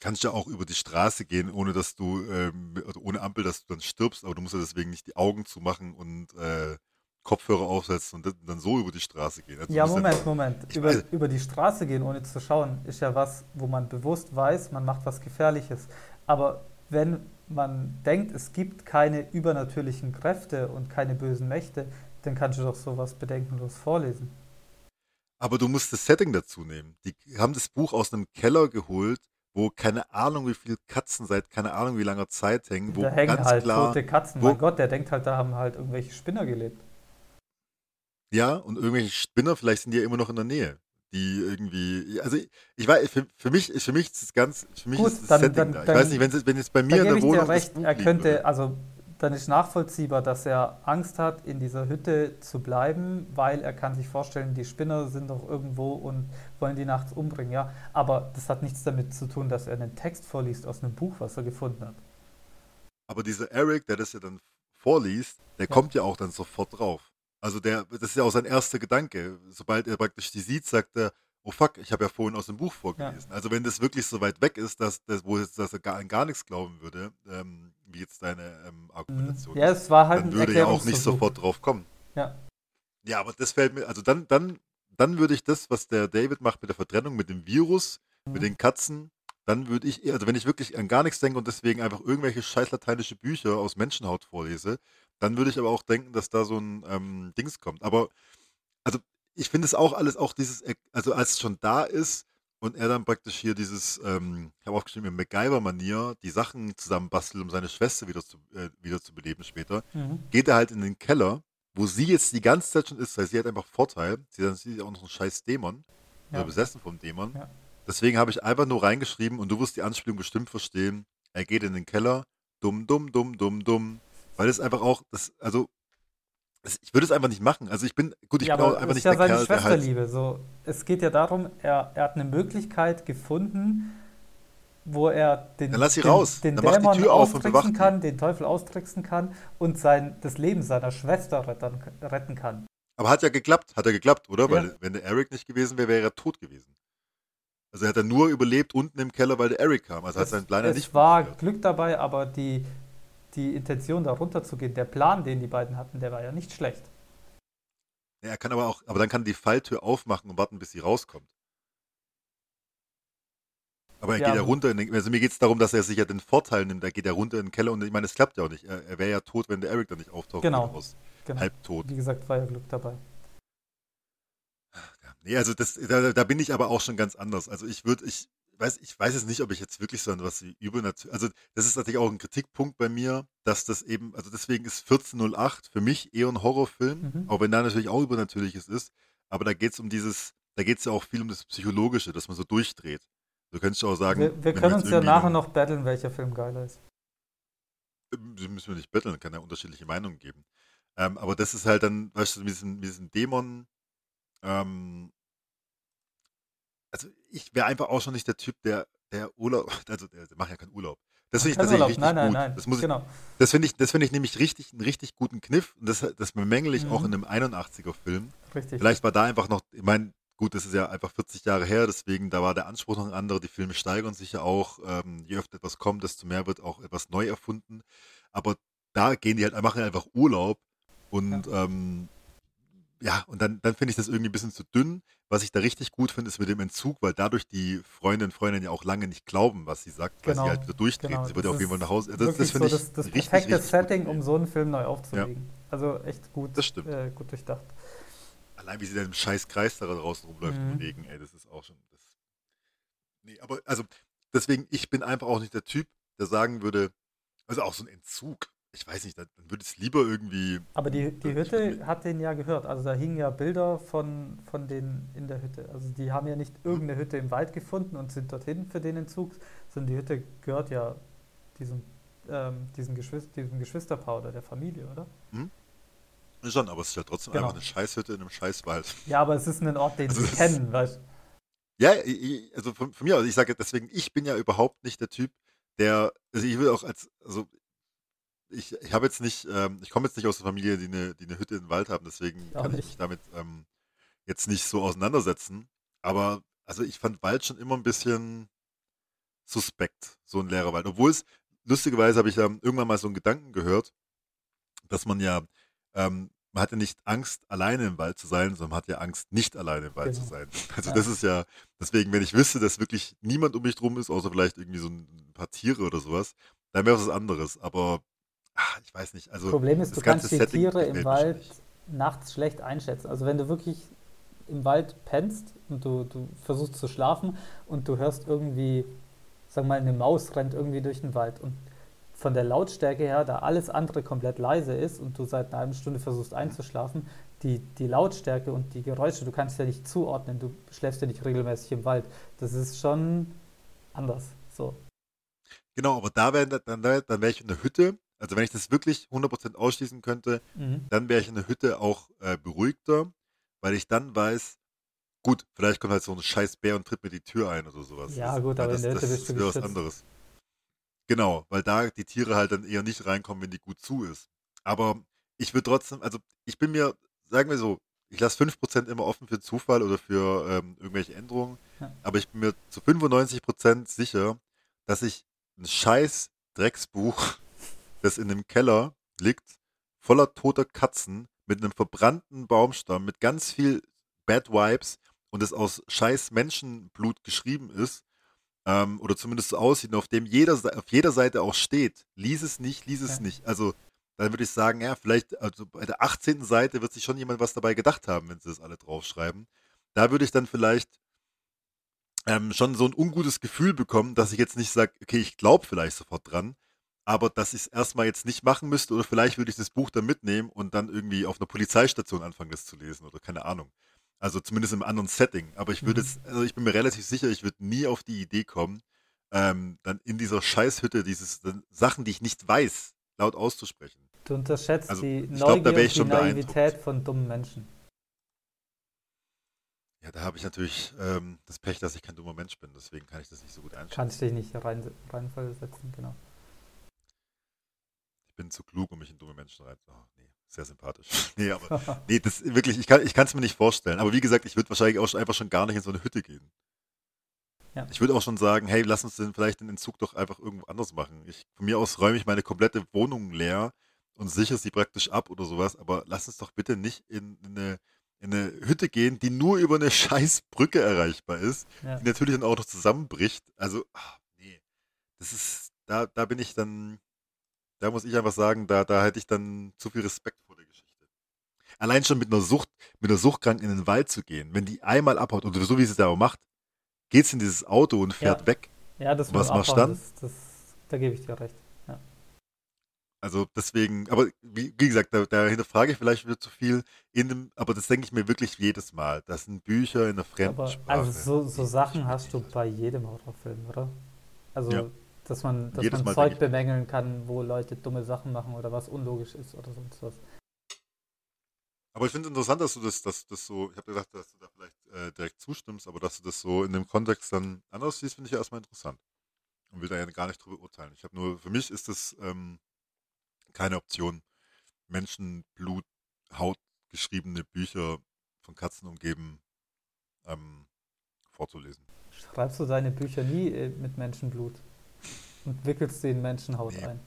kannst ja auch über die Straße gehen, ohne dass du, ähm, ohne Ampel, dass du dann stirbst, aber du musst ja deswegen nicht die Augen zumachen und äh, Kopfhörer aufsetzen und dann so über die Straße gehen. Also ja, Moment, Moment. Über, über die Straße gehen, ohne zu schauen, ist ja was, wo man bewusst weiß, man macht was Gefährliches. Aber wenn man denkt, es gibt keine übernatürlichen Kräfte und keine bösen Mächte, dann kannst du doch sowas bedenkenlos vorlesen. Aber du musst das Setting dazu nehmen. Die haben das Buch aus einem Keller geholt, wo keine Ahnung, wie viele Katzen seit keine Ahnung wie langer Zeit hängen. Wo da hängen ganz halt klar, tote Katzen. mein Gott, der denkt halt, da haben halt irgendwelche Spinner gelebt. Ja, und irgendwelche Spinner, vielleicht sind die ja immer noch in der Nähe. Die irgendwie, also ich, ich weiß, für, für, mich, für mich ist es ganz, für mich Gut, ist das dann, Setting dann, da. Ich dann, weiß nicht, wenn es, wenn es bei mir in der Wohnung recht, er könnte, also dann ist nachvollziehbar, dass er Angst hat, in dieser Hütte zu bleiben, weil er kann sich vorstellen, die Spinner sind doch irgendwo und wollen die nachts umbringen, ja. Aber das hat nichts damit zu tun, dass er einen Text vorliest aus einem Buch, was er gefunden hat. Aber dieser Eric, der das ja dann vorliest, der ja. kommt ja auch dann sofort drauf. Also der, das ist ja auch sein erster Gedanke. Sobald er praktisch die sieht, sagt er, oh fuck, ich habe ja vorhin aus dem Buch vorgelesen. Ja. Also wenn das wirklich so weit weg ist, dass, dass, wo dass er gar, an gar nichts glauben würde, ähm, wie jetzt deine ähm, Argumentation ja, es war halt dann würde er auch nicht sofort drauf kommen. Ja. Ja, aber das fällt mir, also dann, dann, dann würde ich das, was der David macht mit der Vertrennung, mit dem Virus, mhm. mit den Katzen, dann würde ich, also wenn ich wirklich an gar nichts denke und deswegen einfach irgendwelche scheiß lateinische Bücher aus Menschenhaut vorlese, dann würde ich aber auch denken, dass da so ein ähm, Dings kommt. Aber, also ich finde es auch alles, auch dieses, also als es schon da ist und er dann praktisch hier dieses, ähm, ich habe aufgeschrieben, MacGyver-Manier, die Sachen zusammenbastelt, um seine Schwester wieder zu, äh, wieder zu beleben später, mhm. geht er halt in den Keller, wo sie jetzt die ganze Zeit schon ist, weil sie hat einfach Vorteil, sie ist ja auch noch ein scheiß Dämon, ja. oder besessen vom Dämon. Ja. Deswegen habe ich einfach nur reingeschrieben und du wirst die Anspielung bestimmt verstehen, er geht in den Keller, dumm, dumm, dumm, dumm, dumm, weil es einfach auch, das, also ich würde es einfach nicht machen. Also ich bin, gut, ich ja, bin auch einfach nicht ja der Kerl, Schwesterliebe. Halt so, es geht ja darum, er, er hat eine Möglichkeit gefunden, wo er den, Dann lass den, raus. den Dann Dämon die Tür austricksen kann, den Teufel austricksen kann und sein, das Leben seiner Schwester retten, retten kann. Aber hat ja geklappt, hat er geklappt, oder? Ja. Weil wenn der Eric nicht gewesen wäre, wäre er tot gewesen. Also er hat er nur überlebt unten im Keller, weil der Eric kam. Also es, hat sein Plan nicht. Es war Glück dabei, aber die, die Intention, da runterzugehen, der Plan, den die beiden hatten, der war ja nicht schlecht. Ja, er kann aber auch, aber dann kann die Falltür aufmachen und warten, bis sie rauskommt. Aber er ja, geht ja runter, den, also mir geht es darum, dass er sich ja den Vorteil nimmt, er geht ja runter in den Keller und ich meine, es klappt ja auch nicht. Er, er wäre ja tot, wenn der Eric da nicht auftaucht. Genau. Aus, genau. Halb tot. Wie gesagt, war ja Glück dabei. Nee, also das, da, da bin ich aber auch schon ganz anders. Also ich würde, ich, weiß, ich weiß jetzt nicht, ob ich jetzt wirklich so etwas wie übernatürlich, also das ist natürlich auch ein Kritikpunkt bei mir, dass das eben, also deswegen ist 1408 für mich eher ein Horrorfilm, mhm. auch wenn da natürlich auch Übernatürliches ist, aber da geht es um dieses, da geht es ja auch viel um das Psychologische, dass man so durchdreht. Du könntest auch sagen. Wir, wir können uns ja nachher noch battlen, welcher Film geiler ist. Ähm, das müssen wir nicht battlen, kann ja unterschiedliche Meinungen geben. Ähm, aber das ist halt dann, weißt du, mit diesem, mit diesem Dämon, ähm, also ich wäre einfach auch schon nicht der Typ, der, der Urlaub, also der, der macht ja keinen Urlaub. Das finde ich tatsächlich richtig nein, nein, gut. Nein, das muss genau. das finde ich, das finde ich nämlich richtig, einen richtig guten Kniff. Und das, das bemängel ich mhm. auch in einem 81er-Film. Richtig. Vielleicht war da einfach noch, ich meine, gut, das ist ja einfach 40 Jahre her, deswegen da war der Anspruch noch ein anderer. Die Filme steigern sich ja auch. Ähm, je öfter etwas kommt, desto mehr wird auch etwas neu erfunden. Aber da gehen die halt, machen einfach Urlaub und ja. ähm, ja, und dann, dann finde ich das irgendwie ein bisschen zu dünn. Was ich da richtig gut finde, ist mit dem Entzug, weil dadurch die Freundinnen und Freundinnen ja auch lange nicht glauben, was sie sagt, weil genau, sie halt wieder durchdreht. Genau, sie wird ja auf jeden Fall nach Hause. Das, das finde so ich das, das richtig, perfekte richtig Setting, um so einen Film neu aufzulegen. Ja. Also echt gut, das stimmt. Äh, gut durchdacht. Allein wie sie dann im scheiß Kreis da draußen rumläuft mhm. und ey, das ist auch schon. Das nee, aber also deswegen, ich bin einfach auch nicht der Typ, der sagen würde, also auch so ein Entzug ich weiß nicht, dann würde ich es lieber irgendwie. Aber die, die Hütte hat den ja gehört. Also da hingen ja Bilder von, von denen in der Hütte. Also die haben ja nicht mhm. irgendeine Hütte im Wald gefunden und sind dorthin für den Entzug, sondern die Hütte gehört ja diesem, ähm, diesem, Geschwister, diesem Geschwisterpaar oder der Familie, oder? Hm? Schon, aber es ist ja trotzdem genau. einfach eine Scheißhütte in einem Scheißwald. Ja, aber es ist ein Ort, den also sie kennen, weißt du? Ja, also von, von mir aus, ich sage deswegen, ich bin ja überhaupt nicht der Typ, der, also ich will auch als, also ich, ich habe jetzt nicht, ähm, ich komme jetzt nicht aus der Familie, die eine, die eine Hütte im Wald haben, deswegen Auch kann ich mich damit ähm, jetzt nicht so auseinandersetzen. Aber also ich fand Wald schon immer ein bisschen suspekt, so ein leerer Wald. Obwohl es, lustigerweise habe ich da irgendwann mal so einen Gedanken gehört, dass man ja, ähm, man hat ja nicht Angst, alleine im Wald zu sein, sondern man hat ja Angst, nicht alleine im Wald genau. zu sein. Also ja. das ist ja, deswegen, wenn ich wüsste, dass wirklich niemand um mich drum ist, außer vielleicht irgendwie so ein paar Tiere oder sowas, dann wäre es was anderes. Aber ach, ich weiß nicht. Also Problem ist, du kannst die Setting Tiere im Wald nachts schlecht einschätzen. Also wenn du wirklich im Wald pennst und du, du versuchst zu schlafen und du hörst irgendwie, sag mal, eine Maus rennt irgendwie durch den Wald und von der Lautstärke her, da alles andere komplett leise ist und du seit einer halben Stunde versuchst einzuschlafen, die, die Lautstärke und die Geräusche, du kannst ja nicht zuordnen, du schläfst ja nicht regelmäßig im Wald. Das ist schon anders. So. Genau, aber da wäre dann, dann wäre ich in der Hütte. Also wenn ich das wirklich 100% ausschließen könnte, mhm. dann wäre ich in der Hütte auch äh, beruhigter, weil ich dann weiß, gut, vielleicht kommt halt so ein scheiß Bär und tritt mir die Tür ein oder sowas. Ja, gut, aber das, in der Hütte bist du was anderes. Genau, weil da die Tiere halt dann eher nicht reinkommen, wenn die gut zu ist. Aber ich würde trotzdem, also ich bin mir, sagen wir so, ich lasse 5% immer offen für Zufall oder für ähm, irgendwelche Änderungen, ja. aber ich bin mir zu 95% sicher, dass ich ein scheiß Drecksbuch, das in einem Keller liegt, voller toter Katzen, mit einem verbrannten Baumstamm, mit ganz viel Bad Vibes und es aus scheiß Menschenblut geschrieben ist, ähm, oder zumindest so aussieht, auf dem jeder, auf jeder Seite auch steht, lies es nicht, lies es ja. nicht. Also dann würde ich sagen, ja, vielleicht, also bei der 18. Seite wird sich schon jemand was dabei gedacht haben, wenn sie das alle draufschreiben. Da würde ich dann vielleicht ähm, schon so ein ungutes Gefühl bekommen, dass ich jetzt nicht sage, okay, ich glaube vielleicht sofort dran, aber dass ich es erstmal jetzt nicht machen müsste oder vielleicht würde ich das Buch dann mitnehmen und dann irgendwie auf einer Polizeistation anfangen, das zu lesen oder keine Ahnung. Also zumindest im anderen Setting. Aber ich würde mhm. jetzt, also ich bin mir relativ sicher, ich würde nie auf die Idee kommen, ähm, dann in dieser Scheißhütte dieses Sachen, die ich nicht weiß, laut auszusprechen. Du unterschätzt also, die Neugier glaub, und die Naivität von dummen Menschen. Ja, da habe ich natürlich ähm, das Pech, dass ich kein dummer Mensch bin, deswegen kann ich das nicht so gut einschätzen. Kannst dich nicht rein, reinversetzen, genau. Bin zu klug, um mich in dumme Menschen rein. Oh, nee. Sehr sympathisch. Nee, aber nee, das wirklich, ich kann es mir nicht vorstellen. Aber wie gesagt, ich würde wahrscheinlich auch schon, einfach schon gar nicht in so eine Hütte gehen. Ja. Ich würde auch schon sagen, hey, lass uns den, vielleicht den Entzug doch einfach irgendwo anders machen. Ich, von mir aus räume ich meine komplette Wohnung leer und sichere sie praktisch ab oder sowas, aber lass uns doch bitte nicht in, in, eine, in eine Hütte gehen, die nur über eine scheiß Brücke erreichbar ist, ja. die natürlich dann auch noch zusammenbricht. Also, ach, nee. Das ist, da, da bin ich dann, da muss ich einfach sagen, da, da hätte ich dann zu viel Respekt vor der Geschichte. Allein schon mit einer Sucht, mit einer Suchtkranken in den Wald zu gehen, wenn die einmal abhaut und so wie sie es ja auch macht, geht sie in dieses Auto und fährt ja. weg. Ja, das was machst du dann? Das, das, da gebe ich dir recht. Ja. Also deswegen, aber wie, wie gesagt, da, da, hinterfrage ich vielleicht wieder zu viel, in dem, aber das denke ich mir wirklich jedes Mal. Das sind Bücher in der fremden aber, Sprache. Also so, so Sachen hast du bei jedem Horrorfilm, oder? Also ja dass man, dass man Zeug bemängeln kann, wo Leute dumme Sachen machen oder was unlogisch ist oder sonst was. Aber ich finde es interessant, dass du das, dass das so, ich habe gedacht, dass du da vielleicht äh, direkt zustimmst, aber dass du das so in dem Kontext dann anders siehst, finde ich ja erstmal interessant. Und will da ja gar nicht drüber urteilen. Ich habe nur, für mich ist das ähm, keine Option, Menschenblut, Haut geschriebene Bücher von Katzen umgeben ähm, vorzulesen. Schreibst du deine Bücher nie äh, mit Menschenblut? Und wickelst den Menschenhaut nee. ein.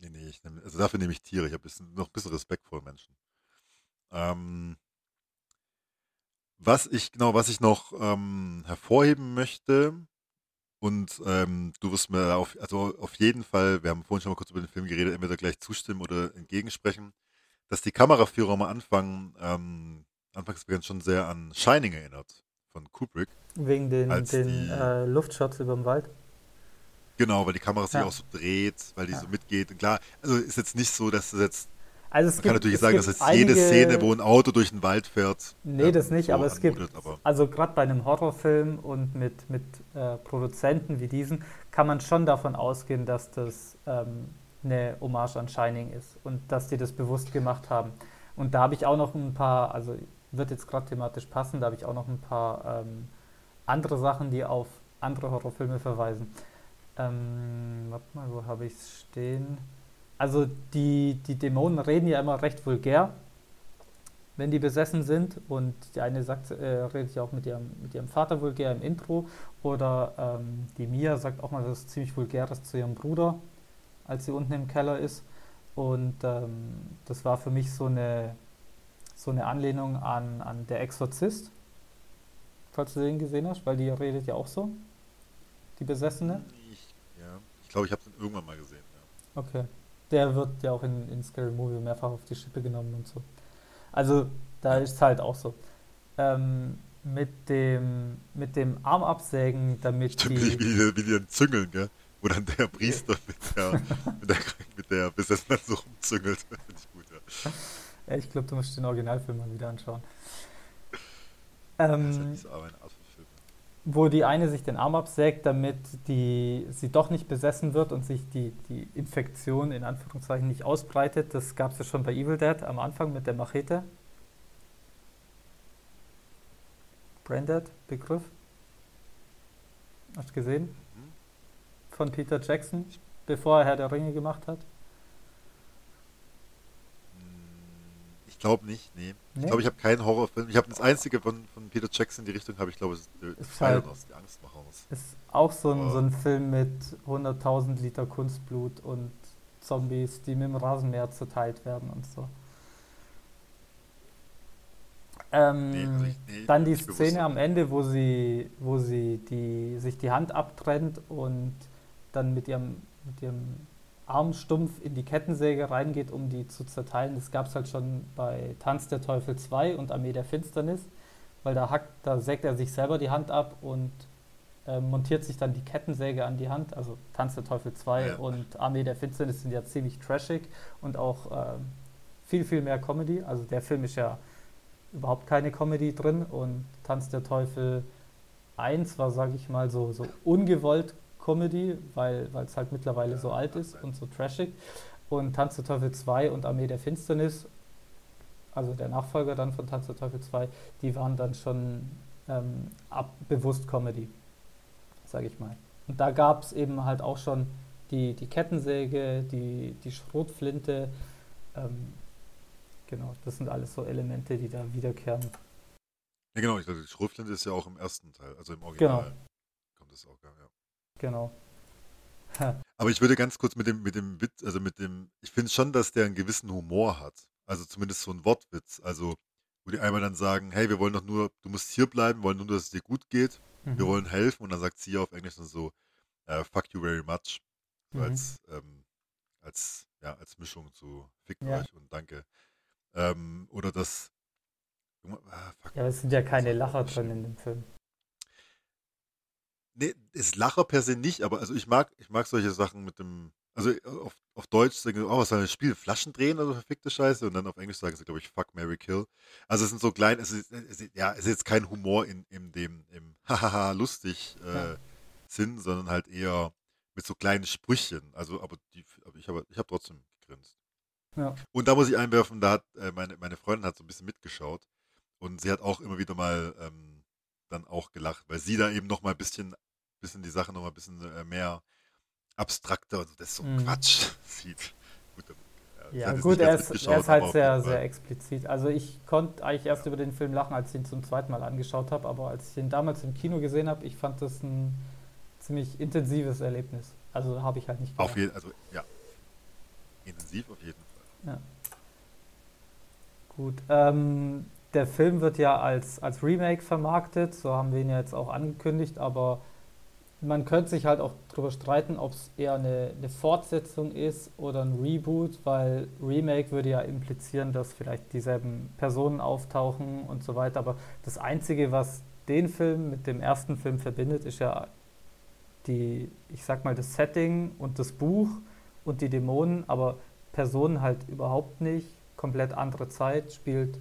Nee, nee, ich nehm, also dafür nehme ich Tiere. Ich habe noch ein bisschen Respekt vor Menschen. Ähm, was ich, genau, was ich noch ähm, hervorheben möchte, und ähm, du wirst mir auf, also auf jeden Fall, wir haben vorhin schon mal kurz über den Film geredet, entweder gleich zustimmen oder entgegensprechen, dass die Kameraführer am Anfang, ähm, anfangs schon sehr an Shining erinnert von Kubrick. Wegen den, den äh, Luftshots über dem Wald. Genau, weil die Kamera sich ja. auch so dreht, weil die ja. so mitgeht. Und klar, also ist jetzt nicht so, dass es jetzt. Also es man gibt, kann natürlich sagen, dass jetzt einige, jede Szene, wo ein Auto durch den Wald fährt. Nee, ja, das nicht, so aber es gibt. Aber also gerade bei einem Horrorfilm und mit, mit äh, Produzenten wie diesen kann man schon davon ausgehen, dass das ähm, eine Hommage an Shining ist und dass die das bewusst gemacht haben. Und da habe ich auch noch ein paar, also wird jetzt gerade thematisch passen, da habe ich auch noch ein paar ähm, andere Sachen, die auf andere Horrorfilme verweisen. Ähm, warte mal, wo habe ich es stehen? Also die, die Dämonen reden ja immer recht vulgär, wenn die besessen sind. Und die eine sagt, äh, redet ja auch mit ihrem, mit ihrem Vater vulgär im Intro. Oder ähm, die Mia sagt auch mal was ziemlich Vulgäres zu ihrem Bruder, als sie unten im Keller ist. Und ähm, das war für mich so eine, so eine Anlehnung an, an Der Exorzist, falls du den gesehen hast, weil die redet ja auch so, die Besessene. Ich, glaube, ich habe den irgendwann mal gesehen. Ja. Okay. Der wird ja auch in, in Scary Movie mehrfach auf die Schippe genommen und so. Also da ist es halt auch so. Ähm, mit dem, mit dem Arm absägen, damit Stimmt, die... wie, wie, die züngeln, gell? Wo dann der Priester mit der, mit der, mit der Besessenen so rumzüngelt. Finde ich gut, ja. Ja, ich glaube, du musst den Originalfilm mal wieder anschauen. Das ist ja Ähm, nicht so aber Film. Wo die eine sich den Arm absägt, damit die, sie doch nicht besessen wird und sich die, die Infektion in Anführungszeichen nicht ausbreitet. Das gab es ja schon bei Evil Dead am Anfang mit der Machete. Braindead, Begriff. Hast du gesehen? Mhm. Von Peter Jackson, bevor er Herr der Ringe gemacht hat. Ich glaube nicht, nee. Ich Nee? glaube, ich habe keinen Horrorfilm. Ich habe das einzige von, von Peter Jackson in die Richtung, habe ich glaube, es ist The Ist halt- die Angstmacher. aus. Ist auch so ein, so ein Film mit 100.000 Liter Kunstblut und Zombies, die mit dem Rasenmäher zerteilt werden und so. Ähm, Nee, also ich, nee, dann die nicht bewusst, Szene am Ende, wo sie, wo sie die, sich die Hand abtrennt und dann mit ihrem, mit ihrem Arm stumpf in die Kettensäge reingeht, um die zu zerteilen. Das gab es halt schon bei Tanz der Teufel 2 und Armee der Finsternis, weil da hackt, da sägt er sich selber die Hand ab und äh, montiert sich dann die Kettensäge an die Hand. Also Tanz der Teufel 2 Ja. und Armee der Finsternis sind ja ziemlich trashig und auch ähm, viel, viel mehr Comedy. Also der Film ist ja überhaupt keine Comedy drin und Tanz der Teufel 1 war, sage ich mal, so, so ungewollt Comedy, weil es halt mittlerweile so alt ist und so trashig. Und Tanz der Teufel 2 und Armee der Finsternis, also der Nachfolger dann von Tanz der Teufel 2, die waren dann schon ähm, ab, bewusst Comedy, sage ich mal. Und da gab es eben halt auch schon die, die Kettensäge, die, die Schrotflinte. Ähm, genau, das sind alles so Elemente, die da wiederkehren. Ja, genau, ich glaube, die Schrotflinte ist ja auch im ersten Teil, also im Original. Genau. Kommt das auch, ja. Genau. Aber ich würde ganz kurz mit dem, mit dem Witz, also mit dem, ich finde schon, dass der einen gewissen Humor hat. Also zumindest so ein Wortwitz. Also, wo die einmal dann sagen, hey, wir wollen doch nur, du musst hier bleiben, wollen nur, dass es dir gut geht, wir Mhm. wollen helfen. Und dann sagt sie auf Englisch dann so, äh, fuck you very much. So Mhm. als, ähm, als, ja, als Mischung zu fickt Ja. euch und danke. Ähm, oder das, ah, fuck, Ja, aber es sind ja keine Lacher drin in dem Film. Nee, ist Lacher per se nicht, aber also ich mag, ich mag solche Sachen mit dem, also auf, auf Deutsch sagen sie, oh, was soll das Spiel? Flaschen drehen oder verfickte Scheiße und dann auf Englisch sagen sie, glaube ich, fuck, Mary Kill. Also es sind so klein, es ist, es ist, ja, es ist jetzt kein Humor in, in dem, im hahaha, lustig äh, Ja. Sinn, sondern halt eher mit so kleinen Sprüchen. Also, aber die, aber ich habe ich hab trotzdem gegrinst. Ja. Und da muss ich einwerfen, da hat äh, meine, meine Freundin hat so ein bisschen mitgeschaut und sie hat auch immer wieder mal ähm, dann auch gelacht, weil sie da eben noch mal ein bisschen, bisschen die Sache noch mal ein bisschen äh, mehr abstrakter, also das ist so Mhm. Quatsch sieht. Gut, Ja, gut, er ist, er ist halt auf sehr, sehr explizit. Also ich konnte eigentlich erst über den Film lachen, als ich ihn zum zweiten Mal angeschaut habe, aber als ich ihn damals im Kino gesehen habe, ich fand das ein ziemlich intensives Erlebnis. Also habe ich halt nicht Auf gelacht. jeden, also ja, intensiv auf jeden Fall. Gut. Ähm, der Film wird ja als, als Remake vermarktet, so haben wir ihn ja jetzt auch angekündigt, aber man könnte sich halt auch darüber streiten, ob es eher eine, eine Fortsetzung ist oder ein Reboot, weil Remake würde ja implizieren, dass vielleicht dieselben Personen auftauchen und so weiter. Aber das Einzige, was den Film mit dem ersten Film verbindet, ist ja die, ich sag mal, das Setting und das Buch und die Dämonen, aber Personen halt überhaupt nicht. Komplett andere Zeit, spielt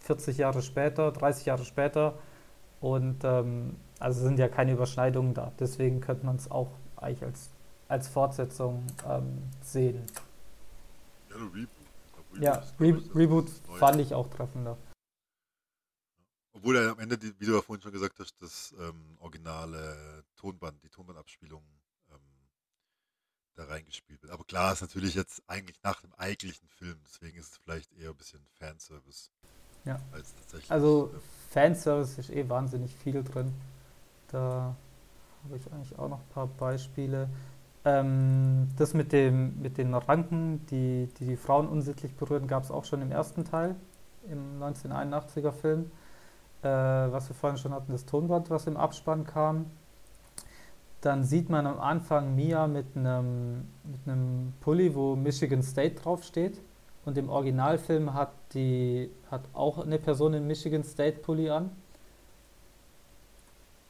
40 Jahre später, 30 Jahre später. Und ähm, also sind ja keine Überschneidungen da. Deswegen könnte man es auch eigentlich als, als Fortsetzung ähm, sehen. Ja, Reboot. Reboot Ja, Re Reboot fand ich auch treffender. Obwohl er am Ende, die, wie du ja vorhin schon gesagt hast, das ähm, originale Tonband, die Tonbandabspielung ähm, da reingespielt wird. Aber klar ist natürlich jetzt eigentlich nach dem eigentlichen Film, deswegen ist es vielleicht eher ein bisschen Fanservice. Ja. Als tatsächlich. Also ähm, Fanservice ist eh wahnsinnig viel drin. Da habe ich eigentlich auch noch ein paar Beispiele. Ähm, das mit, dem, mit den Ranken, die, die die Frauen unsittlich berühren, gab es auch schon im ersten Teil, im 1981er Film. Äh, was wir vorhin schon hatten, das Tonband, was im Abspann kam. Dann sieht man am Anfang Mia mit einem, mit einem Pulli, wo Michigan State draufsteht. Und im Originalfilm hat, die, hat auch eine Person in Michigan State Pulli an.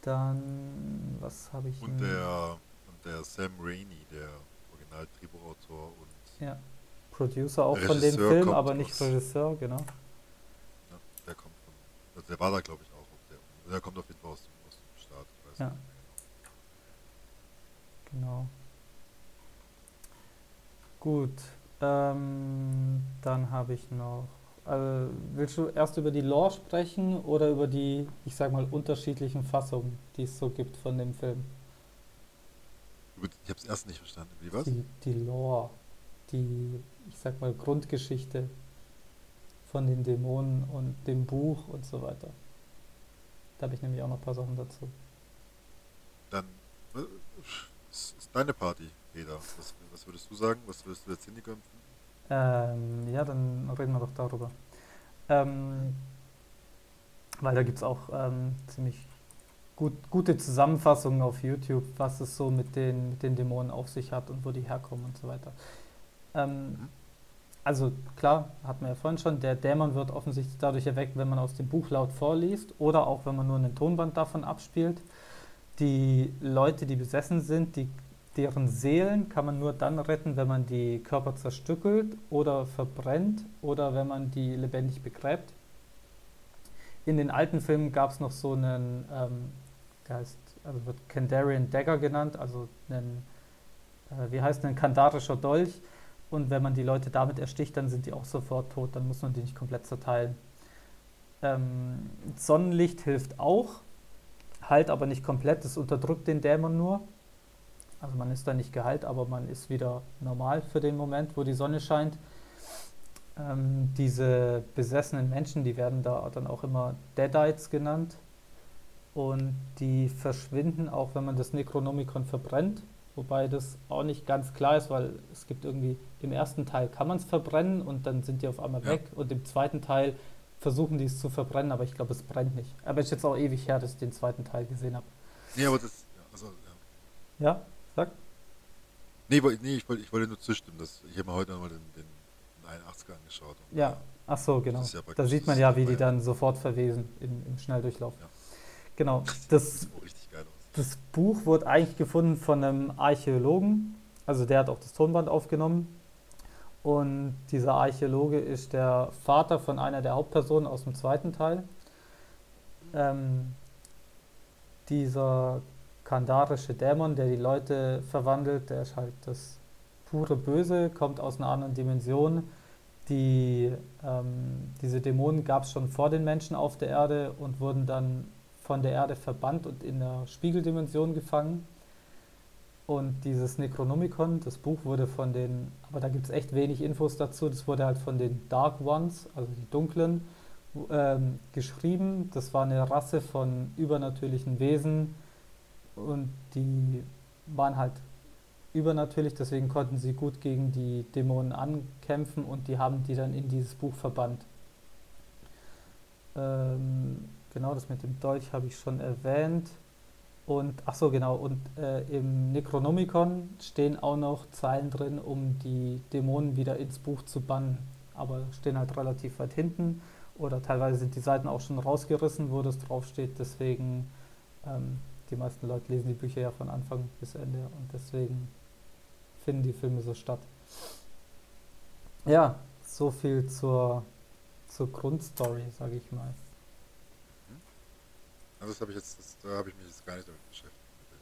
Dann, was habe ich Und der, und der Sam Rainey, der Original-Drehbuchautor und Ja, Producer auch von dem Regisseur Film, aber nicht aus- Regisseur, genau. ja, der kommt von, also der war da glaube ich auch. Auf der, der kommt auf jeden Fall aus dem, aus dem Staat. Ich weiß Ja. mehr Genau. Gut, ähm, dann habe ich noch. Also, willst du erst über die Lore sprechen oder über die, ich sag mal, unterschiedlichen Fassungen, die es so gibt von dem Film? Ich habe es erst nicht verstanden. Wie was? Die, die Lore, die, ich sag mal, Grundgeschichte von den Dämonen und dem Buch und so weiter. Da habe ich nämlich auch noch ein paar Sachen dazu. Dann äh, es ist deine Party, Peter. Was, was würdest du sagen? Was würdest du jetzt empfinden? Ähm, ja, dann reden wir doch darüber. Ähm, weil da gibt es auch ähm, ziemlich gut, gute Zusammenfassungen auf YouTube, was es so mit den, mit den Dämonen auf sich hat und wo die herkommen und so weiter. Ähm, also klar, hatten wir ja vorhin schon, der Dämon wird offensichtlich dadurch erweckt, wenn man aus dem Buch laut vorliest oder auch wenn man nur einen Tonband davon abspielt. Die Leute, die besessen sind, die deren Seelen kann man nur dann retten, wenn man die Körper zerstückelt oder verbrennt oder wenn man die lebendig begräbt. In den alten Filmen gab es noch so einen, ähm, der heißt, also wird Kandarian Dagger genannt, also einen, äh, wie heißt ein kandarischer Dolch. Und wenn man die Leute damit ersticht, dann sind die auch sofort tot, dann muss man die nicht komplett zerteilen. Ähm, Sonnenlicht hilft auch, halt aber nicht komplett, das unterdrückt den Dämon nur. Also man ist da nicht geheilt, aber man ist wieder normal für den Moment, wo die Sonne scheint. Ähm, diese besessenen Menschen, die werden da dann auch immer Deadites genannt. Und die verschwinden auch, wenn man das Necronomicon verbrennt. Wobei das auch nicht ganz klar ist, weil es gibt irgendwie, im ersten Teil kann man es verbrennen und dann sind die auf einmal Ja. weg. Und im zweiten Teil versuchen die es zu verbrennen, aber ich glaube, es brennt nicht. Aber es ist jetzt auch ewig her, dass ich den zweiten Teil gesehen habe. Nee, aber das. Ja, also, ja. Ja. Nee, nee ich, wollte, ich wollte nur zustimmen. Dass, ich habe mir heute nochmal den, den, den 81er angeschaut. Ja, äh, ach so, genau. ja Da sieht man ja, wie die dann sofort verwesen im, im Schnelldurchlauf. Ja. Genau. Das Das, das Buch wurde eigentlich gefunden von einem Archäologen. Also der hat auch das Tonband aufgenommen. Und dieser Archäologe ist der Vater von einer der Hauptpersonen aus dem zweiten Teil. Ähm, dieser kandarische Dämon, der die Leute verwandelt, der ist halt das pure Böse, kommt aus einer anderen Dimension. Die, ähm, diese Dämonen gab es schon vor den Menschen auf der Erde und wurden dann von der Erde verbannt und in der Spiegeldimension gefangen. Und dieses Necronomicon, das Buch wurde von den, aber da gibt es echt wenig Infos dazu, das wurde halt von den Dark Ones, also die Dunklen, ähm, geschrieben. Das war eine Rasse von übernatürlichen Wesen und die waren halt übernatürlich, deswegen konnten sie gut gegen die Dämonen ankämpfen und die haben die dann in dieses Buch verbannt. Ähm, genau, das mit dem Dolch habe ich schon erwähnt. Und, ach so, genau, und äh, im Necronomicon stehen auch noch Zeilen drin, um die Dämonen wieder ins Buch zu bannen. Aber stehen halt relativ weit hinten oder teilweise sind die Seiten auch schon rausgerissen, wo das draufsteht. Deswegen, ähm, die meisten Leute lesen die Bücher ja von Anfang bis Ende und deswegen finden die Filme so statt. Ja, so viel zur, zur Grundstory, sage ich mal. Also das habe ich jetzt, das, da habe ich mich jetzt gar nicht damit beschäftigt, mit den,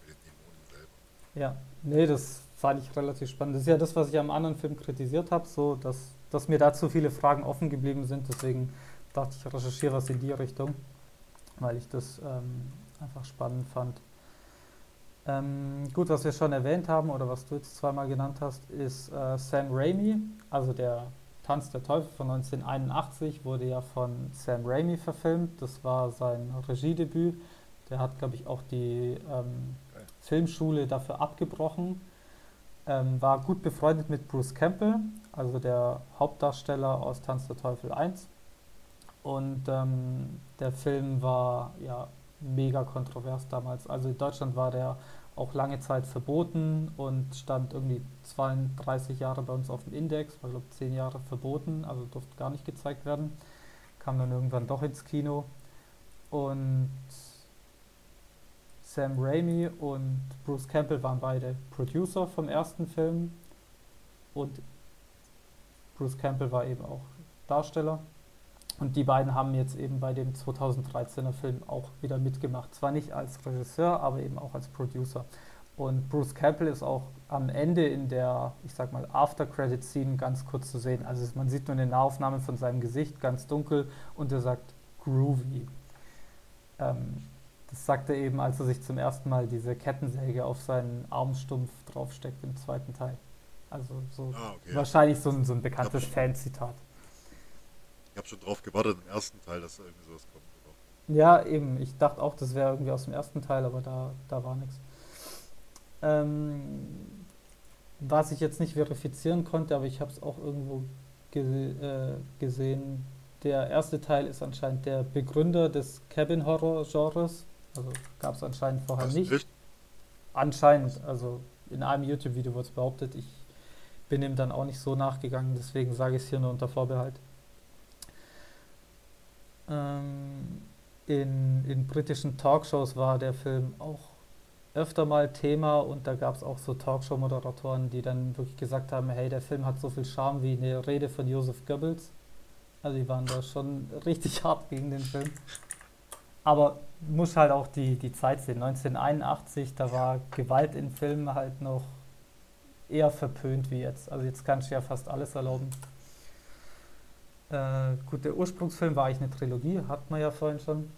mit den Dämonen selber. Ja, nee, das fand ich relativ spannend. Das ist ja das, was ich am anderen Film kritisiert habe, so dass, dass mir da zu viele Fragen offen geblieben sind. Deswegen dachte ich, recherchiere was in die Richtung, weil ich das ähm, einfach spannend fand. Ähm, gut, was wir schon erwähnt haben oder was du jetzt zweimal genannt hast, ist äh, Sam Raimi, also der Tanz der Teufel von 1981 wurde ja von Sam Raimi verfilmt. Das war sein Regiedebüt. Der hat, glaube ich, auch die ähm, Geil. Filmschule dafür abgebrochen, ähm, war gut befreundet mit Bruce Campbell, also der Hauptdarsteller aus Tanz der Teufel 1. Und ähm, der Film war ja mega kontrovers damals. Also in Deutschland war der auch lange Zeit verboten und stand irgendwie 32 Jahre bei uns auf dem Index, war glaube ich 10 Jahre verboten, also durfte gar nicht gezeigt werden. Kam dann irgendwann doch ins Kino. Und Sam Raimi und Bruce Campbell waren beide Producer vom ersten Film und Bruce Campbell war eben auch Darsteller. Und die beiden haben jetzt eben bei dem 2013er Film auch wieder mitgemacht. Zwar nicht als Regisseur, aber eben auch als Producer. Und Bruce Campbell ist auch am Ende in der, ich sag mal, After-Credit-Scene ganz kurz zu sehen. Also man sieht nur eine Nahaufnahme von seinem Gesicht, ganz dunkel, und er sagt groovy. Ähm, das sagt er eben, als er sich zum ersten Mal diese Kettensäge auf seinen Armstumpf draufsteckt im zweiten Teil. Also so ah, okay. wahrscheinlich so ein, so ein bekanntes Fanzitat. Ich habe schon drauf gewartet im ersten Teil, dass da irgendwie sowas kommt. Oder? Ja, eben. Ich dachte auch, das wäre irgendwie aus dem ersten Teil, aber da, da war nichts. Ähm, was ich jetzt nicht verifizieren konnte, aber ich habe es auch irgendwo ge äh, gesehen. Der erste Teil ist anscheinend der Begründer des Cabin Horror Genres. Also gab es anscheinend vorher Was, nicht. Echt? Anscheinend, also in einem YouTube-Video wurde es behauptet. Ich bin ihm dann auch nicht so nachgegangen, deswegen sage ich es hier nur unter Vorbehalt. Ähm, in, in britischen Talkshows war der Film auch öfter mal Thema und da gab es auch so Talkshow-Moderatoren, die dann wirklich gesagt haben, hey, der Film hat so viel Charme wie eine Rede von Joseph Goebbels. Also die waren da schon richtig hart gegen den Film. Aber muss halt auch die, die Zeit sehen. 1981, da war Gewalt in Filmen halt noch eher verpönt wie jetzt. Also jetzt kannst du ja fast alles erlauben. Äh, gut, der Ursprungsfilm war eigentlich eine Trilogie, hat man ja vorhin schon.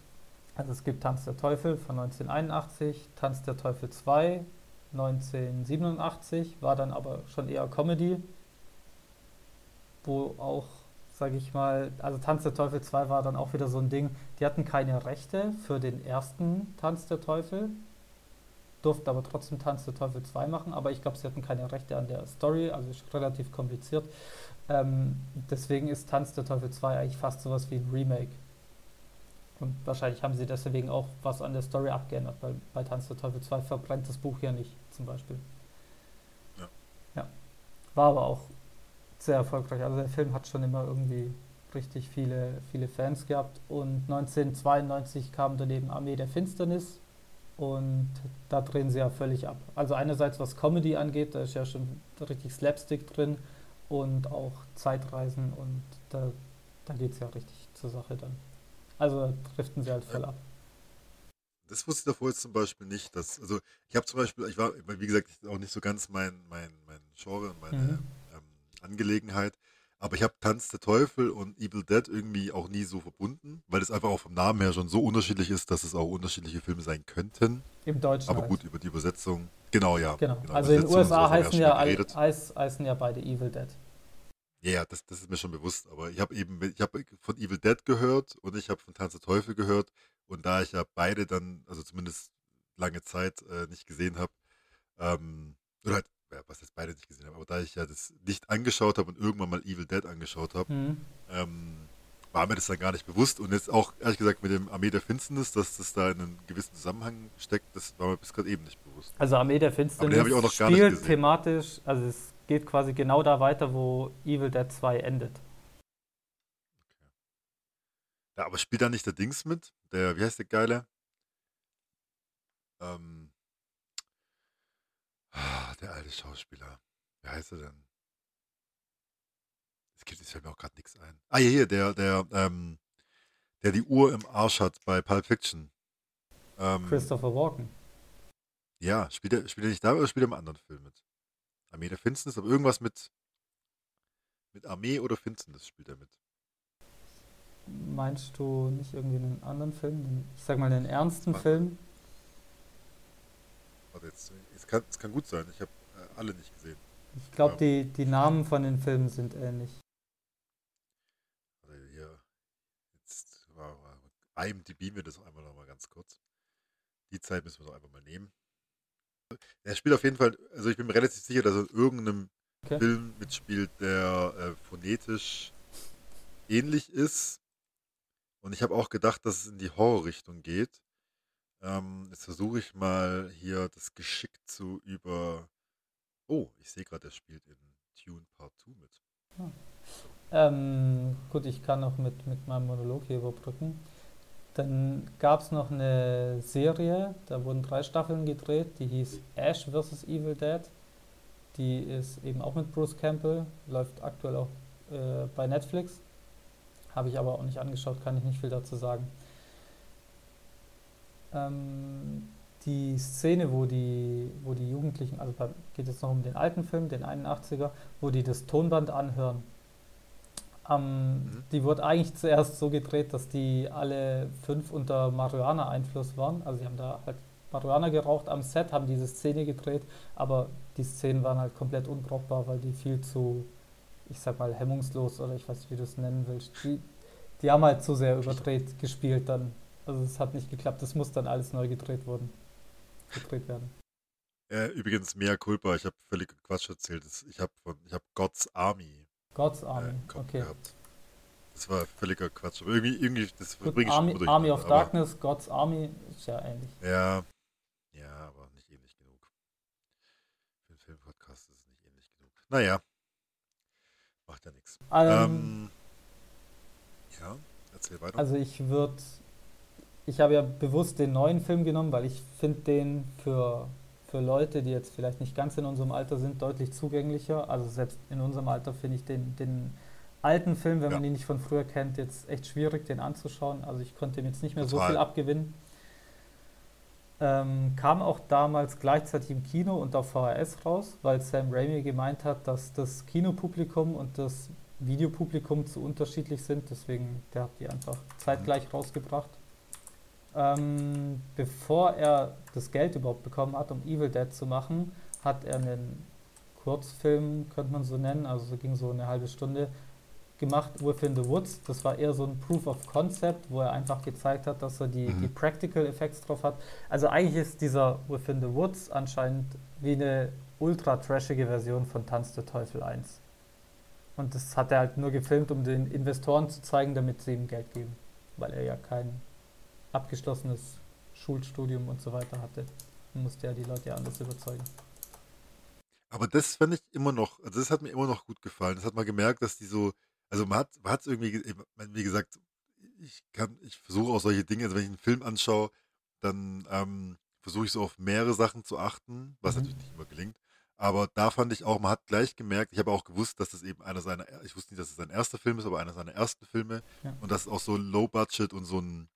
Also es gibt Tanz der Teufel von 1981, Tanz der Teufel 2 1987, war dann aber schon eher Comedy, wo auch, sage ich mal, also Tanz der Teufel 2 war dann auch wieder so ein Ding, die hatten keine Rechte für den ersten Tanz der Teufel, durften aber trotzdem Tanz der Teufel 2 machen, aber ich glaube, sie hatten keine Rechte an der Story, also ist relativ kompliziert. Ähm, deswegen ist Tanz der Teufel 2 eigentlich fast sowas wie ein Remake. Und wahrscheinlich haben sie deswegen auch was an der Story abgeändert, weil bei Tanz der Teufel 2 verbrennt das Buch ja nicht, zum Beispiel. Ja. ja. War aber auch sehr erfolgreich. Also der Film hat schon immer irgendwie richtig viele, viele Fans gehabt. Und 1992 kam daneben Armee der Finsternis. Und da drehen sie ja völlig ab. Also einerseits was Comedy angeht, da ist ja schon richtig Slapstick drin und auch Zeitreisen und da, da geht es ja richtig zur Sache dann. Also driften sie halt voll ab. Das wusste ich davor jetzt zum Beispiel nicht. Dass, also ich habe zum Beispiel, ich war, wie gesagt, auch nicht so ganz mein, mein, mein Genre und meine mhm. ähm, Angelegenheit. Aber ich habe Tanz der Teufel und Evil Dead irgendwie auch nie so verbunden, weil es einfach auch vom Namen her schon so unterschiedlich ist, dass es auch unterschiedliche Filme sein könnten. Im Deutschen. Aber halt. gut, über die Übersetzung. Genau, ja. Genau. genau also in den USA heißen ja, heißen ja beide Evil Dead. Ja, yeah, das, das ist mir schon bewusst, aber ich habe eben, ich habe von Evil Dead gehört und ich habe von Tanz der Teufel gehört und da ich ja beide dann, also zumindest lange Zeit äh, nicht gesehen habe, ähm, oder halt, ja, was jetzt beide nicht gesehen habe, aber da ich ja das nicht angeschaut habe und irgendwann mal Evil Dead angeschaut habe, mhm. ähm, war mir das dann gar nicht bewusst und jetzt auch, ehrlich gesagt, mit dem Armee der Finsternis, dass das da in einem gewissen Zusammenhang steckt, das war mir bis gerade eben nicht bewusst. Also Armee der Finsternis spielt thematisch, also es geht quasi genau da weiter, wo Evil Dead 2 endet. Okay. Ja, aber spielt da nicht der Dings mit? Der, wie heißt der Geile? Ähm, ah, der alte Schauspieler. Wie heißt er denn? Es gibt fällt mir auch gerade nichts ein. Ah, hier, hier, der, der, ähm, der die Uhr im Arsch hat bei Pulp Fiction. Ähm, Christopher Walken. Ja, spielt er, spielt er nicht da oder spielt er im anderen Film mit? Armee der Finsternis, aber irgendwas mit, mit Armee oder Finsternis spielt er mit. Meinst du nicht irgendwie einen anderen Film? Ich sag mal einen ernsten Warte. Film? Warte, jetzt, es, kann, es kann gut sein, ich habe äh, alle nicht gesehen. Ich glaube, die, die Namen von den Filmen sind ähnlich. Also hier, jetzt war, war IMDb mir das einmal noch mal ganz kurz. Die Zeit müssen wir doch einfach mal nehmen. Er spielt auf jeden Fall, also ich bin mir relativ sicher, dass er in irgendeinem Okay. Film mitspielt, der äh, phonetisch ähnlich ist. Und ich habe auch gedacht, dass es in die Horrorrichtung geht. Ähm, jetzt versuche ich mal hier das geschickt zu über. Oh, ich sehe gerade, er spielt in Tune Part 2 mit. Ähm, gut, ich kann noch mit, mit meinem Monolog hier überbrücken. Dann gab es noch eine Serie, da wurden drei Staffeln gedreht, die hieß Ash vs. Evil Dead. Die ist eben auch mit Bruce Campbell, läuft aktuell auch äh, bei Netflix. Habe ich aber auch nicht angeschaut, kann ich nicht viel dazu sagen. Ähm, die Szene, wo die, wo die Jugendlichen, also geht jetzt noch um den alten Film, den 81er, wo die das Tonband anhören. Ähm, Mhm. die wurde eigentlich zuerst so gedreht, dass die alle fünf unter Marihuana-Einfluss waren. Also sie haben da halt Marihuana geraucht am Set, haben diese Szene gedreht, aber die Szenen waren halt komplett unbrauchbar, weil die viel zu, ich sag mal, hemmungslos oder ich weiß nicht, wie du es nennen willst. Die, die haben halt zu sehr überdreht gespielt dann. Also es hat nicht geklappt, es muss dann alles neu gedreht worden, gedreht werden. Äh, übrigens, mea culpa, ich habe völlig Quatsch erzählt. Das- Ich habe ich hab God's Army God's äh, Army, Kopf okay. gehabt. Das war völliger Quatsch. Aber irgendwie, irgendwie das Gut, bringe ich schon Army, immer Army of Darkness, God's Army ist ja ähnlich. Ja, ja, aber nicht ähnlich genug. Für einen Filmpodcast ist es nicht ähnlich genug. Naja, macht ja nichts. Ähm, Ähm, ja, erzähl weiter. Also ich würde, ich habe ja bewusst den neuen Film genommen, weil ich finde den für, für Leute, die jetzt vielleicht nicht ganz in unserem Alter sind, deutlich zugänglicher. Also selbst in unserem Alter finde ich den, den alten Film, wenn Ja. man ihn nicht von früher kennt, jetzt echt schwierig, den anzuschauen. Also ich konnte ihm jetzt nicht mehr so Total. viel abgewinnen. Ähm, kam auch damals gleichzeitig im Kino und auf VHS raus, weil Sam Raimi gemeint hat, dass das Kinopublikum und das Videopublikum zu unterschiedlich sind. Deswegen, der hat die einfach zeitgleich rausgebracht. Ähm, bevor er das Geld überhaupt bekommen hat, um Evil Dead zu machen, hat er einen Kurzfilm, könnte man so nennen, also so ging so eine halbe Stunde, gemacht, Within the Woods. Das war eher so ein Proof of Concept, wo er einfach gezeigt hat, dass er die, Mhm. die Practical Effects drauf hat. Also eigentlich ist dieser Within the Woods anscheinend wie eine ultra trashige Version von Tanz der Teufel 1. Und das hat er halt nur gefilmt, um den Investoren zu zeigen, damit sie ihm Geld geben. Weil er ja kein abgeschlossenes Schulstudium und so weiter hatte. Dann musste er die Leute ja anders überzeugen. Aber das fand ich immer noch, also das hat mir immer noch gut gefallen. Das hat man gemerkt, dass die so, also man hat man hat's irgendwie, ge- man- wie gesagt, ich kann, ich versuche auch solche Dinge, also wenn ich einen Film anschaue, dann ähm, versuche ich so auf mehrere Sachen zu achten, was Mhm. natürlich nicht immer gelingt. Aber da fand ich auch, man hat gleich gemerkt, ich habe auch gewusst, dass das eben einer seiner, ich wusste nicht, dass es sein erster Film ist, aber einer seiner ersten Filme Ja. und dass es auch so Low Budget und so ein,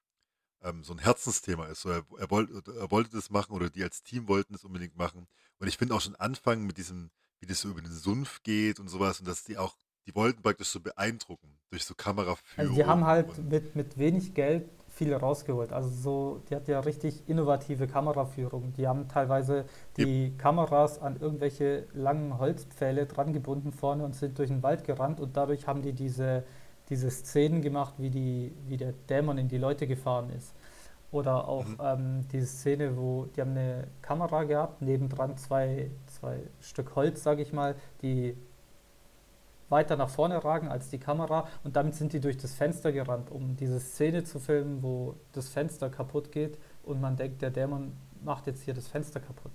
ähm, so ein Herzensthema ist. So, er, er, wollte, er wollte das machen oder die als Team wollten es unbedingt machen. Und ich finde auch schon anfangen mit diesem, wie das so über den Sumpf geht und sowas und dass die auch, die wollten praktisch so beeindrucken durch so Kameraführung. Also die haben halt mit, mit wenig Geld viel rausgeholt. Also so, die hat ja richtig innovative Kameraführung. Die haben teilweise die Kameras an irgendwelche langen Holzpfähle dran gebunden vorne und sind durch den Wald gerannt und dadurch haben die diese, diese Szenen gemacht, wie, die, wie der Dämon in die Leute gefahren ist. Oder auch Mhm. ähm, diese Szene, wo die haben eine Kamera gehabt, nebendran zwei, zwei Stück Holz, sage ich mal, die weiter nach vorne ragen als die Kamera und damit sind die durch das Fenster gerannt, um diese Szene zu filmen, wo das Fenster kaputt geht und man denkt, der Dämon macht jetzt hier das Fenster kaputt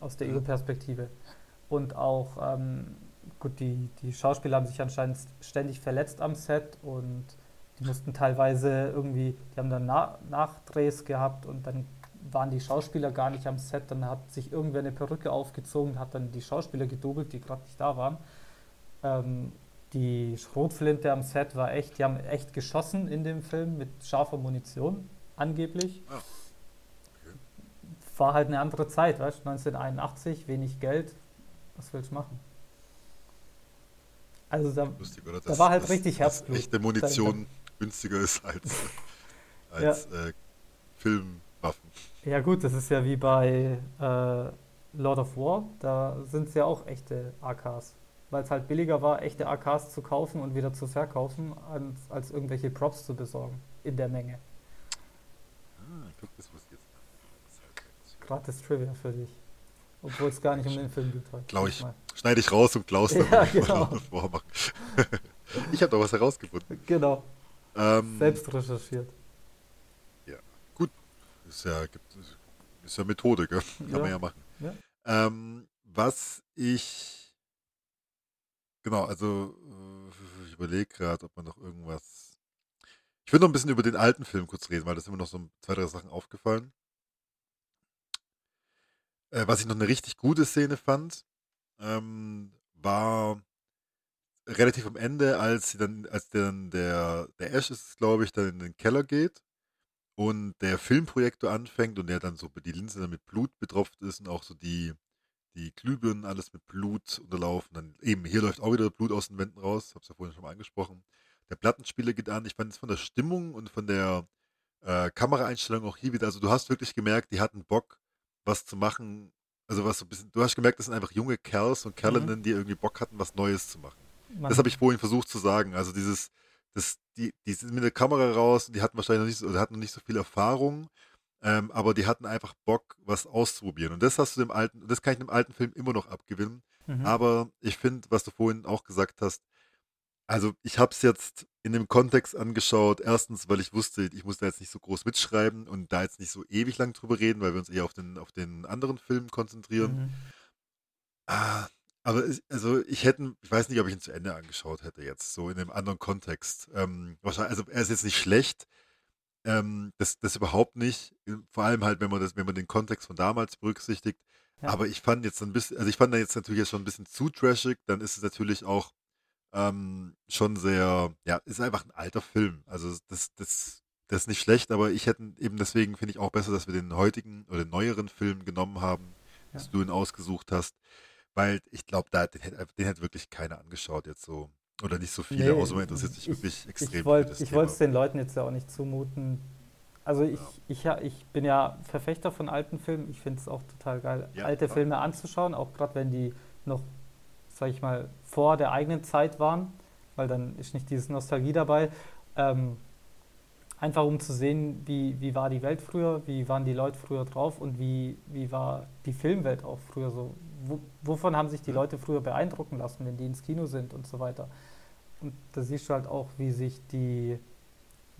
aus der Mhm. Ego-Perspektive. Und auch, ähm, gut, die, die Schauspieler haben sich anscheinend ständig verletzt am Set und die mussten teilweise irgendwie, die haben dann Na Nachdrehs gehabt und dann waren die Schauspieler gar nicht am Set, dann hat sich irgendwer eine Perücke aufgezogen, hat dann die Schauspieler gedoubelt, die gerade nicht da waren. Ähm, die Schrotflinte am Set war echt, die haben echt geschossen in dem Film mit scharfer Munition, angeblich. Ah, okay. War halt eine andere Zeit, weißt du, 1981, wenig Geld, was willst du machen? Also da, lustig, oder? da war halt dass- richtig dass Herzblut echte Munition günstiger ist als, als äh, Filmwaffen. ja gut, das ist ja wie bei äh, Lord of War, da sind es ja auch echte AKs. Weil es halt billiger war, echte AKs zu kaufen und wieder zu verkaufen, als, als irgendwelche Props zu besorgen in der Menge. Ah, guck, das wusste ich jetzt. Das Gratis Trivia für dich. Obwohl es gar nicht um den Film geht. Halt. Glaube ich. Schneide ich raus und Klaus dann ja, genau. vormachen. ich habe doch was herausgefunden. Genau. Ähm, Selbst recherchiert. Ja, gut. Ist ja, ist ja Methode, gell? Kann Ja. man ja machen. Ja. Ähm, was ich. Genau, also äh, ich überlege gerade, ob man noch irgendwas. Ich würde noch ein bisschen über den alten Film kurz reden, weil da sind mir noch so zwei, drei Sachen aufgefallen. Äh, was ich noch eine richtig gute Szene fand, ähm, war relativ am Ende, als dann, als dann der, der Ash ist, glaube ich, dann in den Keller geht und der Filmprojektor anfängt und der dann so die Linse dann mit Blut betropft ist und auch so die, die Glühbirnen alles mit Blut unterlaufen. Dann eben, hier läuft auch wieder Blut aus den Wänden raus, hab's ja vorhin schon mal angesprochen. Der Plattenspieler geht an. Ich fand es von der Stimmung und von der äh, Kameraeinstellung auch hier wieder, also du hast wirklich gemerkt, die hatten Bock, was zu machen. Also was so ein bisschen, du hast gemerkt, das sind einfach junge Kerls und Kerlinnen, die irgendwie Bock hatten, was Neues zu machen. Man, Das habe ich vorhin versucht zu sagen. Also dieses, das, die, die sind mit der Kamera raus und die hatten wahrscheinlich noch nicht so, oder hatten noch nicht so viel Erfahrung, ähm, aber die hatten einfach Bock, was auszuprobieren. Und das hast du dem alten, das kann ich dem alten Film immer noch abgewinnen. Mhm. Aber ich finde, was du vorhin auch gesagt hast, also ich habe es jetzt in dem Kontext angeschaut. Erstens, weil ich wusste, ich muss da jetzt nicht so groß mitschreiben und da jetzt nicht so ewig lang drüber reden, weil wir uns eher auf den, auf den anderen Film konzentrieren. Mhm. Ah, aber es, also ich hätte, ich weiß nicht, ob ich ihn zu Ende angeschaut hätte jetzt, so in einem anderen Kontext. Ähm, wahrscheinlich, also er ist jetzt nicht schlecht, ähm, das, das überhaupt nicht. Vor allem halt, wenn man das, wenn man den Kontext von damals berücksichtigt. Ja. Aber ich fand jetzt ein bisschen, also ich fand da jetzt natürlich jetzt schon ein bisschen zu trashig, dann ist es natürlich auch ähm, schon sehr, ja, ist einfach ein alter Film. Also das, das, das ist nicht schlecht, aber ich hätte eben deswegen finde ich auch besser, dass wir den heutigen oder den neueren Film genommen haben, dass Ja. du ihn ausgesucht hast. Weil ich glaube, da den hätte, den hätte wirklich keiner angeschaut jetzt so. Oder nicht so viele, Nee, außer man interessiert sich ich- wirklich extrem Ich das ich wollte es den Leuten jetzt ja auch nicht zumuten. Also ich, ich, ja, ich bin ja Verfechter von alten Filmen. Ich finde es auch total geil, Ja, alte klar. Filme anzuschauen, auch gerade wenn die noch, sag ich mal, vor der eigenen Zeit waren, weil dann ist nicht diese Nostalgie dabei. Ähm, einfach um zu sehen, wie, wie war die Welt früher, wie waren die Leute früher drauf und wie, wie war die Filmwelt auch früher so. Wo, wovon haben sich die. Leute früher beeindrucken lassen, wenn die ins Kino sind und so weiter. Und da siehst du halt auch, wie sich die,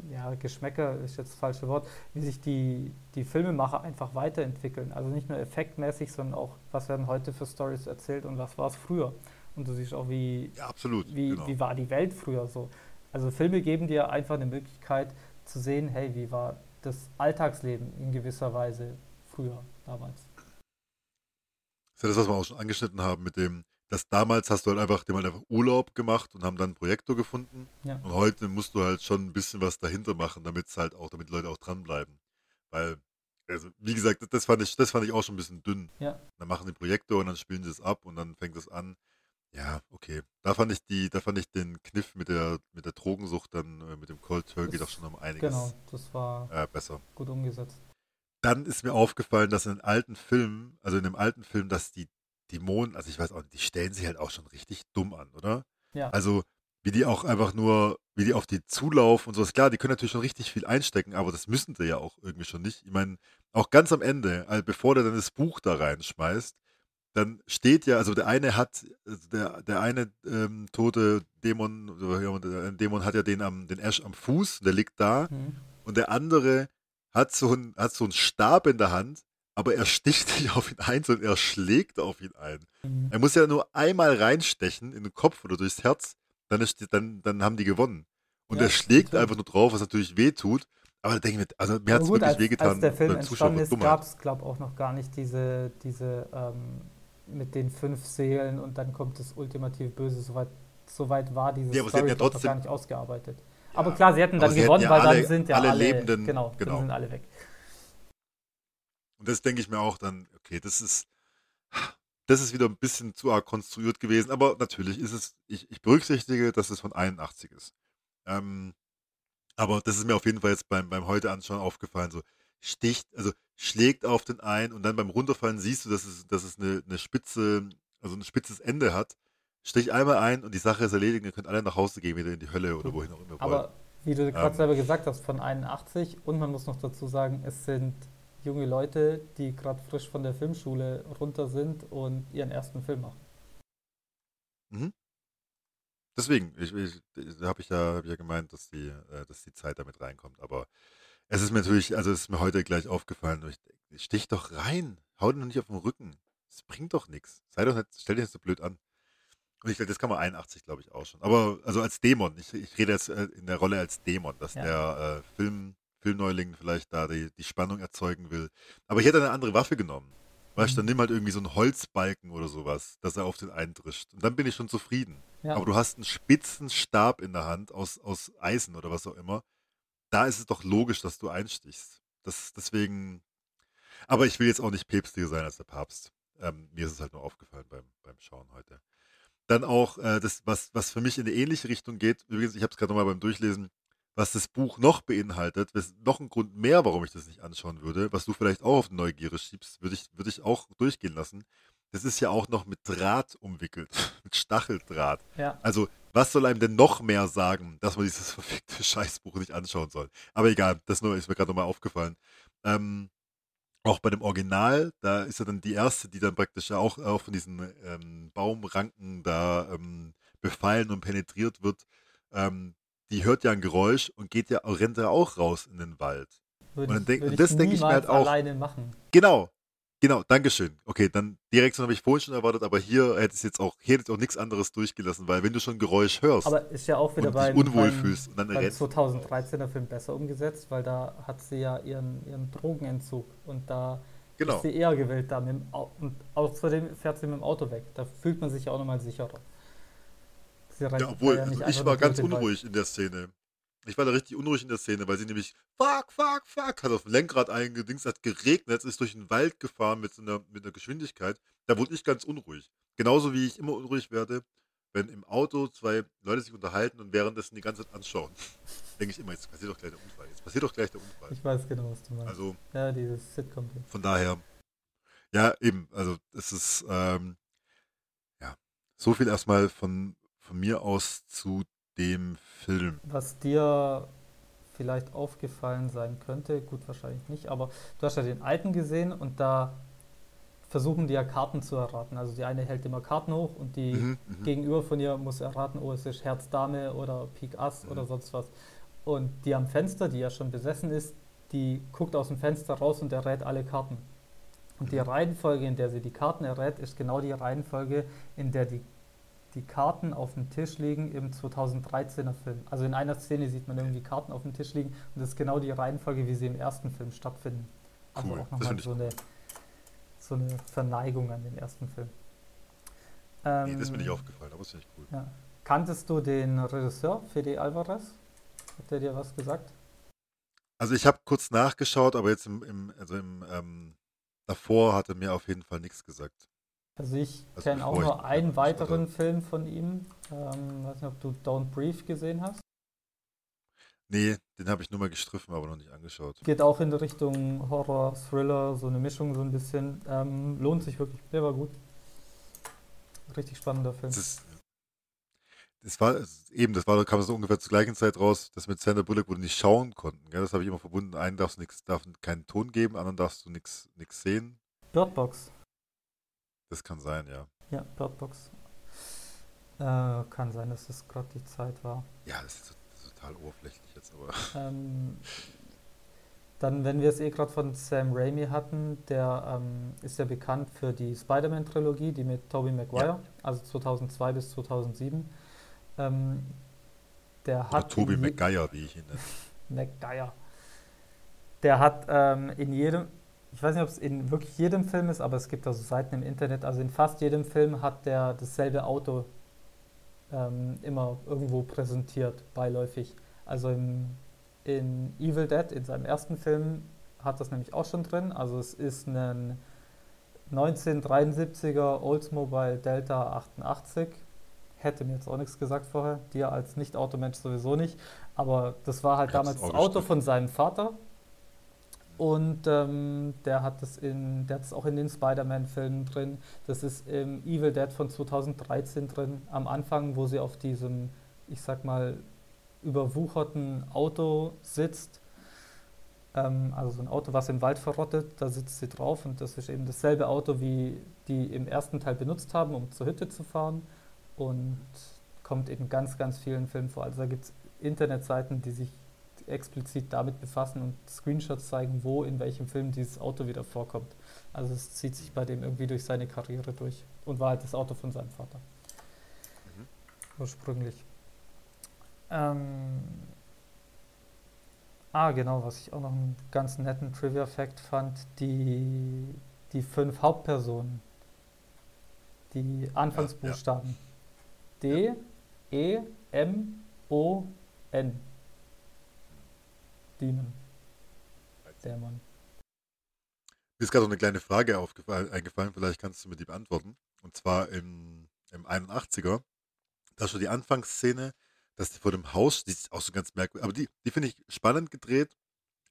ja, Geschmäcker ist jetzt das falsche Wort, wie sich die, die Filmemacher einfach weiterentwickeln. Also nicht nur effektmäßig, sondern auch, was werden heute für Stories erzählt und was war es früher. Und du siehst auch, wie, Ja, absolut. wie, genau. wie war die Welt früher so. Also Filme geben dir einfach eine Möglichkeit zu sehen, hey, wie war das Alltagsleben in gewisser Weise früher, damals. Das ist ja das, was wir auch schon angeschnitten haben mit dem, dass damals hast du halt einfach, dem halt einfach Urlaub gemacht und haben dann einen Projektor gefunden. Ja. Und heute musst du halt schon ein bisschen was dahinter machen, damit es halt auch, damit die Leute auch dranbleiben. Weil, also, wie gesagt, das fand ich, das fand ich auch schon ein bisschen dünn. Ja. Dann machen die Projektor und dann spielen sie es ab und dann fängt es an. Ja, okay. Da fand ich die, da fand ich den Kniff mit der, mit der Drogensucht dann, äh, mit dem Cold Turkey Das- doch schon um einiges Genau, das war äh, besser. gut umgesetzt. Dann ist mir aufgefallen, dass in den alten Filmen, also in dem alten Film, dass die Dämonen, also ich weiß auch nicht, die stellen sich halt auch schon richtig dumm an, oder? Ja, Also, wie die auch einfach nur, wie die auf die zulaufen und sowas. Klar, die können natürlich schon richtig viel einstecken, aber das müssen sie ja auch irgendwie schon nicht. Ich meine, auch ganz am Ende, also bevor der dann das Buch da reinschmeißt, dann steht ja, also der eine hat, also der, der eine ähm, tote Dämon, der Dämon hat ja den am, den Ash am Fuß, der liegt da, mhm. und der andere hat so einen, hat so einen Stab in der Hand, aber er sticht nicht auf ihn ein, sondern er schlägt auf ihn ein. Mhm. Er muss ja nur einmal reinstechen in den Kopf oder durchs Herz, dann, ist, dann, dann haben die gewonnen. Und Ja, er schlägt einfach nur drauf, was natürlich weh tut. Aber da denke ich mir, also mir hat es wirklich als, wehgetan. als der Film entstanden ist, gab es, glaube ich, auch noch gar nicht diese, diese ähm, mit den fünf Seelen und dann kommt das ultimative Böse. Soweit, soweit war diese Ja, aber sie hätten Story ja trotzdem- gar nicht ausgearbeitet. Ja, aber klar, sie hätten dann sie hätten gewonnen, ja weil alle- dann sind ja alle alle, Lebenden- genau, genau. dann sind alle weg. Und das denke ich mir auch dann, okay, das ist, das ist wieder ein bisschen zu arg konstruiert gewesen, aber natürlich ist es, ich, ich berücksichtige, dass es von 81 ist. Ähm, aber das ist mir auf jeden Fall jetzt beim, beim heute anschauen aufgefallen, so sticht, also schlägt auf den einen und dann beim Runterfallen siehst du, dass es, dass es eine, eine spitze, also ein spitzes Ende hat. Stich einmal ein und die Sache ist erledigt, ihr könnt alle nach Hause gehen, wieder in die Hölle oder wohin auch immer ihr wollt. Aber wie du gerade Ähm. selber gesagt hast, von 81 und man muss noch dazu sagen, es sind junge Leute, die gerade frisch von der Filmschule runter sind und ihren ersten Film machen. Mhm. Deswegen, ich, ich, habe ich, ja, hab ich ja gemeint, dass die, äh, dass die Zeit damit reinkommt. Aber es ist mir natürlich, also es ist mir heute gleich aufgefallen, ich, ich stich doch rein, hau den nicht auf den Rücken. Das bringt doch nichts. Sei doch nicht, stell dich nicht so blöd an. Und ich das kann man 81, glaube ich, auch schon. Aber also als Dämon, ich, ich rede jetzt äh, in der Rolle als Dämon, dass ja. der äh, Film, Filmneuling vielleicht da die, die Spannung erzeugen will. Aber ich hätte eine andere Waffe genommen. Weißt du, dann mhm. nimm halt irgendwie so einen Holzbalken oder sowas, dass er auf den eindrischt. Und dann bin ich schon zufrieden. Ja. Aber du hast einen spitzen Stab in der Hand aus, aus Eisen oder was auch immer. Da ist es doch logisch, dass du einstichst. Das, deswegen. Aber ich will jetzt auch nicht päpstlicher sein als der Papst. Ähm, mir ist es halt nur aufgefallen beim, beim Schauen heute. Dann auch äh, das, was, was für mich in eine ähnliche Richtung geht. Übrigens, ich habe es gerade nochmal beim Durchlesen was das Buch noch beinhaltet, was noch ein Grund mehr, warum ich das nicht anschauen würde, was du vielleicht auch auf Neugierde schiebst, würde ich, würde ich auch durchgehen lassen. Das ist ja auch noch mit Draht umwickelt, mit Stacheldraht. Ja. Also, was soll einem denn noch mehr sagen, dass man dieses verfickte Scheißbuch nicht anschauen soll? Aber egal, das nur ist mir gerade nochmal aufgefallen. Ähm, auch bei dem Original, da ist ja dann die erste, die dann praktisch auch, auch von diesen ähm, Baumranken da ähm, befallen und penetriert wird. Ähm, die hört ja ein Geräusch und geht ja, rennt ja auch raus in den Wald. Würde und, denk, und das denke ich mir halt auch. alleine machen. Genau, genau, Dankeschön. Okay, dann die Reaktion habe ich vorhin schon erwartet, aber hier hätte es jetzt auch, hier hätte auch nichts anderes durchgelassen, weil wenn du schon Geräusch hörst aber ist ja auch wieder und bei dich unwohl beim, fühlst und dann beim 2013er Film besser umgesetzt, weil da hat sie ja ihren, ihren Drogenentzug und da genau. ist sie eher gewillt da mit dem, und außerdem fährt sie mit dem Auto weg. Da fühlt man sich ja auch nochmal sicherer. Ja, obwohl, ja also ich war ganz unruhig in der Szene. Ich war da richtig unruhig in der Szene, weil sie nämlich fuck, fuck, fuck, hat auf dem Lenkrad eingedingst, hat geregnet, ist durch den Wald gefahren mit so einer, mit einer Geschwindigkeit. Da wurde ich ganz unruhig. Genauso wie ich immer unruhig werde, wenn im Auto zwei Leute sich unterhalten und währenddessen die ganze Zeit anschauen. Denke ich immer, jetzt passiert doch gleich der Unfall. Jetzt passiert doch gleich der Unfall. Ich weiß genau, was du meinst. Also, ja, dieses Sitcom. -Ding. Von daher, ja, eben, also es ist, ähm, ja, so viel erstmal von, von mir aus zu dem Film. Was dir vielleicht aufgefallen sein könnte, gut wahrscheinlich nicht, aber du hast ja den alten gesehen und da versuchen die ja Karten zu erraten. Also die eine hält immer Karten hoch und die mhm, mhm. gegenüber von ihr muss erraten, oh es ist Herz Dame oder Pik Ass mhm. oder sonst was. Und die am Fenster, die ja schon besessen ist, die guckt aus dem Fenster raus und errät alle Karten. Und die mhm. Reihenfolge, in der sie die Karten errät, ist genau die Reihenfolge, in der die die Karten auf dem Tisch liegen im 2013er Film. Also in einer Szene sieht man irgendwie Karten auf dem Tisch liegen und das ist genau die Reihenfolge, wie sie im ersten Film stattfinden. Also cool. auch nochmal so eine, so eine Verneigung an den ersten Film. Ähm, nee, das ist mir nicht aufgefallen, aber das finde ich cool. Ja. Kanntest du den Regisseur, Fede Alvarez? Hat der dir was gesagt? Also ich habe kurz nachgeschaut, aber jetzt im, im also im ähm, davor hatte mir auf jeden Fall nichts gesagt. Also ich also kenne auch nur einen weiteren Film von ihm. Ähm, weiß nicht, ob du Don't Brief gesehen hast. Nee, den habe ich nur mal gestriffen, aber noch nicht angeschaut. Geht auch in die Richtung Horror, Thriller, so eine Mischung so ein bisschen. Ähm, lohnt sich wirklich, der war gut. Richtig spannender Film. Das, das war eben, das war, kam so ungefähr zur gleichen Zeit raus, das mit Sandra Bullock, wo du nicht schauen konnten. Gell? Das habe ich immer verbunden. Einen darfst du nichts, darf keinen Ton geben, anderen darfst du nichts sehen. Birdbox. Das kann sein, ja. Ja, Birdbox. Äh, kann sein, dass das gerade die Zeit war. Ja, das ist, total oberflächlich jetzt, aber. Ähm, dann, wenn wir es eh gerade von Sam Raimi hatten, der ähm, ist ja bekannt für die Spider-Man-Trilogie, die mit Tobey Maguire, ja. also 2002 bis 2007. Ähm, der hat. Tobey Maguire, wie ich ihn nenne. Maguire. Der hat ähm, in jedem, ich weiß nicht, ob es in wirklich jedem Film ist, aber es gibt also Seiten im Internet. Also in fast jedem Film hat der dasselbe Auto ähm, immer irgendwo präsentiert, beiläufig. Also im, in Evil Dead, in seinem ersten Film, hat das nämlich auch schon drin. Also es ist ein 1973er Oldsmobile Delta 88. Hätte mir jetzt auch nichts gesagt vorher, dir als Nicht-Automensch sowieso nicht. Aber das war halt damals das Auto von seinem Vater und ähm, der hat es in, der hat es auch in den Spider-Man-Filmen drin. Das ist im Evil Dead von 2013 drin. Am Anfang, wo sie auf diesem, ich sag mal, überwucherten Auto sitzt. Ähm, also so ein Auto, was im Wald verrottet, da sitzt sie drauf und das ist eben dasselbe Auto, wie die im ersten Teil benutzt haben, um zur Hütte zu fahren und kommt in ganz, ganz vielen Filmen vor. Also da gibt es Internetseiten, die sich explizit damit befassen und Screenshots zeigen, wo in welchem Film dieses Auto wieder vorkommt. Also es zieht sich bei dem irgendwie durch seine Karriere durch und war halt das Auto von seinem Vater. Mhm. Ursprünglich. Ähm, ah, genau, was ich auch noch einen ganz netten Trivia-Fact fand, die, die fünf Hauptpersonen, die Anfangsbuchstaben. Ja, ja. D, E, M, O, N. Demon. Dämon. Mir ist gerade noch eine kleine Frage eingefallen, vielleicht kannst du mir die beantworten. Und zwar im, im 81er, da ist schon die Anfangsszene, dass die vor dem Haus, die ist auch so ganz merkwürdig, aber die, die finde ich spannend gedreht,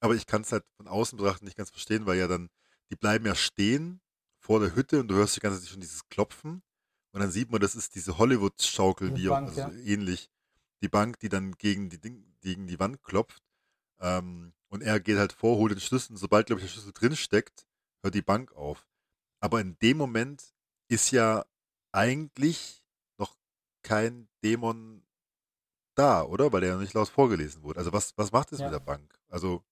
aber ich kann es halt von außen betrachten nicht ganz verstehen, weil ja dann, die bleiben ja stehen vor der Hütte und du hörst die ganze Zeit schon dieses Klopfen und dann sieht man, das ist diese Hollywood-Schaukel, wie Bank, auch, also ja. ähnlich. Die Bank, die dann gegen die, Ding, gegen die Wand klopft. Ähm, und er geht halt vor, holt den Schlüssel. Und sobald, glaube ich, der Schlüssel drin steckt, hört die Bank auf. Aber in dem Moment ist ja eigentlich noch kein Dämon da, oder? Weil der ja nicht laut vorgelesen wurde. Also was, was macht es ja. mit der Bank? Also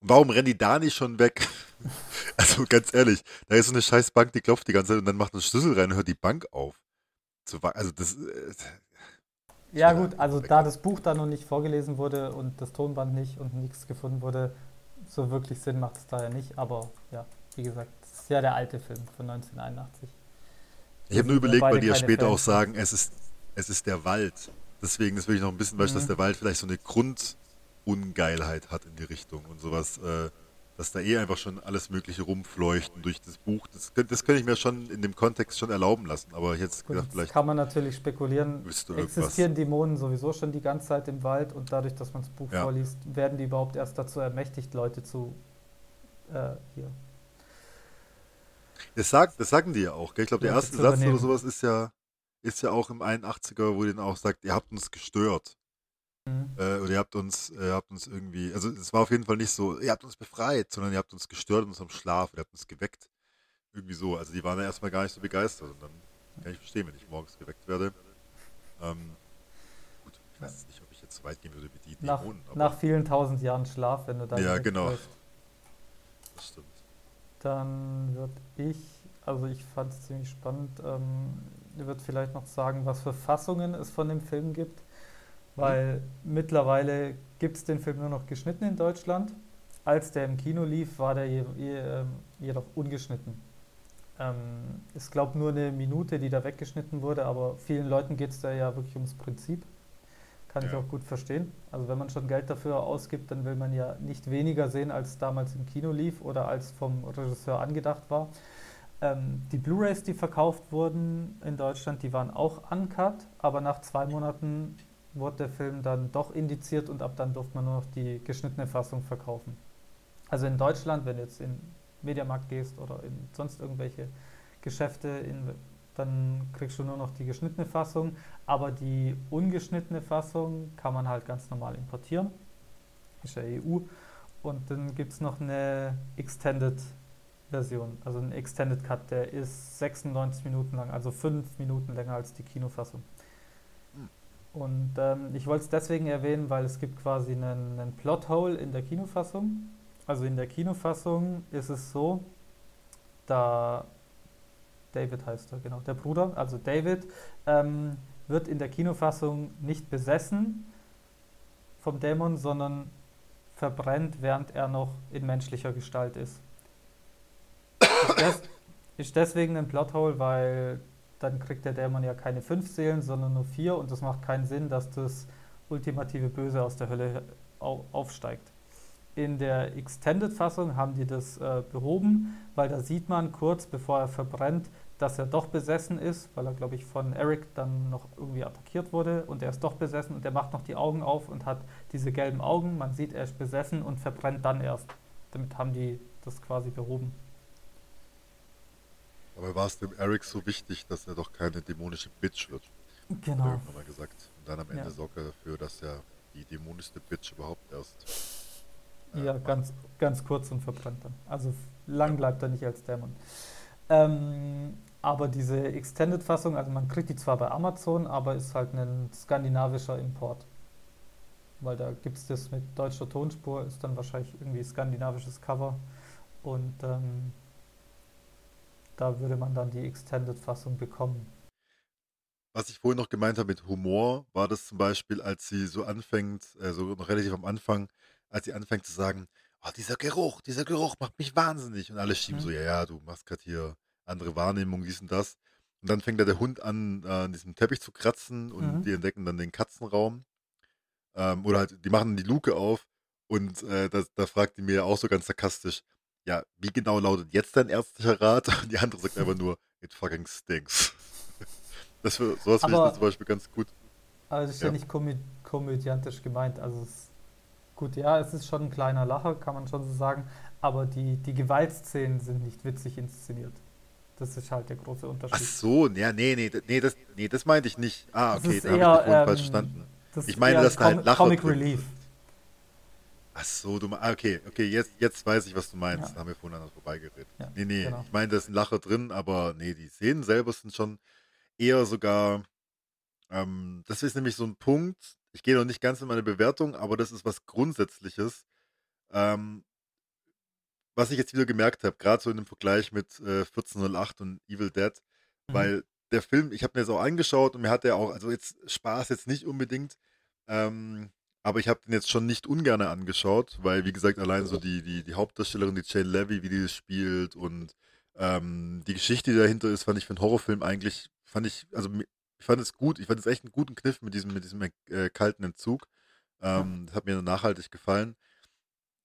warum rennen die da nicht schon weg? also ganz ehrlich, da ist so eine scheiß Bank, die klopft die ganze Zeit und dann macht ein Schlüssel rein und hört die Bank auf. Also das. Ja gut, also da das Buch da noch nicht vorgelesen wurde und das Tonband nicht und nichts gefunden wurde, so wirklich Sinn macht es da ja nicht. Aber ja, wie gesagt, das ist ja der alte Film von 1981. Ich habe nur überlegt, weil die ja später Fans auch sagen, es ist, es ist der Wald. Deswegen ist wirklich noch ein bisschen, mhm. dass der Wald vielleicht so eine Grundungeilheit hat in die Richtung und sowas. Äh, dass da eh einfach schon alles Mögliche rumfleuchten durch das Buch. Das, das könnte ich mir schon in dem Kontext schon erlauben lassen. Aber jetzt Gut, vielleicht. Kann man natürlich spekulieren. Existieren Dämonen sowieso schon die ganze Zeit im Wald und dadurch, dass man das Buch ja. vorliest, werden die überhaupt erst dazu ermächtigt, Leute zu. Äh, hier. Das, sagt, das sagen die ja auch. Gell? Ich glaube, der erste Satz oder sowas ist ja, ist ja auch im 81er, wo die dann auch sagt, ihr habt uns gestört. Mhm. Äh, oder ihr habt uns, ihr habt uns irgendwie, also es war auf jeden Fall nicht so, ihr habt uns befreit, sondern ihr habt uns gestört in unserem Schlaf, ihr habt uns geweckt. Irgendwie so. Also die waren ja erstmal gar nicht so begeistert und dann kann ich verstehen, wenn ich morgens geweckt werde. Ähm, gut, ich weiß nicht, ob ich jetzt so weit gehen würde wie die nach, Dämonen. nach vielen tausend Jahren Schlaf, wenn du da Ja, genau. Läufst. Das stimmt. Dann würde ich, also ich fand es ziemlich spannend, ähm, würde vielleicht noch sagen, was für Fassungen es von dem Film gibt weil mhm. mittlerweile gibt es den Film nur noch geschnitten in Deutschland. Als der im Kino lief, war der je, je, ähm, jedoch ungeschnitten. Ähm, ich glaube nur eine Minute, die da weggeschnitten wurde, aber vielen Leuten geht es da ja wirklich ums Prinzip. Kann ja. ich auch gut verstehen. Also wenn man schon Geld dafür ausgibt, dann will man ja nicht weniger sehen, als damals im Kino lief oder als vom Regisseur angedacht war. Ähm, die Blu-rays, die verkauft wurden in Deutschland, die waren auch uncut, aber nach zwei Monaten wurde der Film dann doch indiziert und ab dann durfte man nur noch die geschnittene Fassung verkaufen. Also in Deutschland, wenn du jetzt in Mediamarkt gehst oder in sonst irgendwelche Geschäfte, in, dann kriegst du nur noch die geschnittene Fassung, aber die ungeschnittene Fassung kann man halt ganz normal importieren. Ist ja EU. Und dann gibt es noch eine Extended Version, also ein Extended Cut, der ist 96 Minuten lang, also 5 Minuten länger als die Kinofassung. Und ähm, ich wollte es deswegen erwähnen, weil es gibt quasi einen, einen Plothole in der Kinofassung. Also in der Kinofassung ist es so, da David heißt er, genau, der Bruder, also David, ähm, wird in der Kinofassung nicht besessen vom Dämon, sondern verbrennt, während er noch in menschlicher Gestalt ist. Ist, des, ist deswegen ein Plothole, weil dann kriegt der Dämon ja keine fünf Seelen, sondern nur vier und das macht keinen Sinn, dass das ultimative Böse aus der Hölle aufsteigt. In der Extended-Fassung haben die das äh, behoben, weil da sieht man kurz bevor er verbrennt, dass er doch besessen ist, weil er, glaube ich, von Eric dann noch irgendwie attackiert wurde und er ist doch besessen und er macht noch die Augen auf und hat diese gelben Augen. Man sieht, er ist besessen und verbrennt dann erst. Damit haben die das quasi behoben. Aber war es dem Eric so wichtig, dass er doch keine dämonische Bitch wird? Genau. Hat er irgendwann mal gesagt. Und dann am Ende ja. sorgt er dafür, dass er die dämonischste Bitch überhaupt erst Äh, ja, ganz, ganz kurz und verbrennt dann. Also lang bleibt er nicht als Dämon. Ähm, aber diese Extended-Fassung, also man kriegt die zwar bei Amazon, aber ist halt ein skandinavischer Import. Weil da gibt es das mit deutscher Tonspur, ist dann wahrscheinlich irgendwie skandinavisches Cover. Und ähm, da würde man dann die Extended-Fassung bekommen. Was ich vorhin noch gemeint habe mit Humor, war das zum Beispiel, als sie so anfängt, äh, so noch relativ am Anfang, als sie anfängt zu sagen, oh, dieser Geruch, dieser Geruch macht mich wahnsinnig. Und alle schieben mhm. so, ja, ja, du machst gerade hier andere Wahrnehmung, dies und das. Und dann fängt da der Hund an, äh, an diesem Teppich zu kratzen und mhm. die entdecken dann den Katzenraum. Ähm, oder halt, die machen die Luke auf und äh, da, da fragt die mir auch so ganz sarkastisch, ja, wie genau lautet jetzt dein ärztlicher Rat? Und die andere sagt einfach nur, it fucking stinks. Das für, sowas finde ich zum Beispiel ganz gut. Aber es ist ja, ja nicht komö komödiantisch gemeint. Also es, gut, ja, es ist schon ein kleiner Lacher, kann man schon so sagen, aber die, die Gewaltszenen sind nicht witzig inszeniert. Das ist halt der große Unterschied. Ach so, ja, nee, nee, nee, das, nee, das meinte ich nicht. Ah, okay, da habe ich dich ähm, falsch verstanden. Ich meine, das ist halt Lacher Comic Relief. Ach so, du ah, okay, okay, jetzt, jetzt weiß ich, was du meinst. Ja. Da haben wir vorhin anders vorbeigeredet. Ja, nee, nee, genau. ich meine, da ist ein Lacher drin, aber nee, die Szenen selber sind schon eher sogar, ähm, das ist nämlich so ein Punkt, ich gehe noch nicht ganz in meine Bewertung, aber das ist was Grundsätzliches, ähm, was ich jetzt wieder gemerkt habe, gerade so in dem Vergleich mit äh, 1408 und Evil Dead, mhm. weil der Film, ich habe mir das auch angeschaut und mir hat der auch, also jetzt Spaß jetzt nicht unbedingt, ähm, aber ich habe den jetzt schon nicht ungern angeschaut, weil wie gesagt, allein so die, die, die Hauptdarstellerin, die Jane Levy, wie die das spielt und ähm, die Geschichte, die dahinter ist, fand ich für einen Horrorfilm eigentlich fand ich, also ich fand es gut, ich fand es echt einen guten Kniff mit diesem, mit diesem äh, kalten Entzug. Ähm, das hat mir nachhaltig gefallen.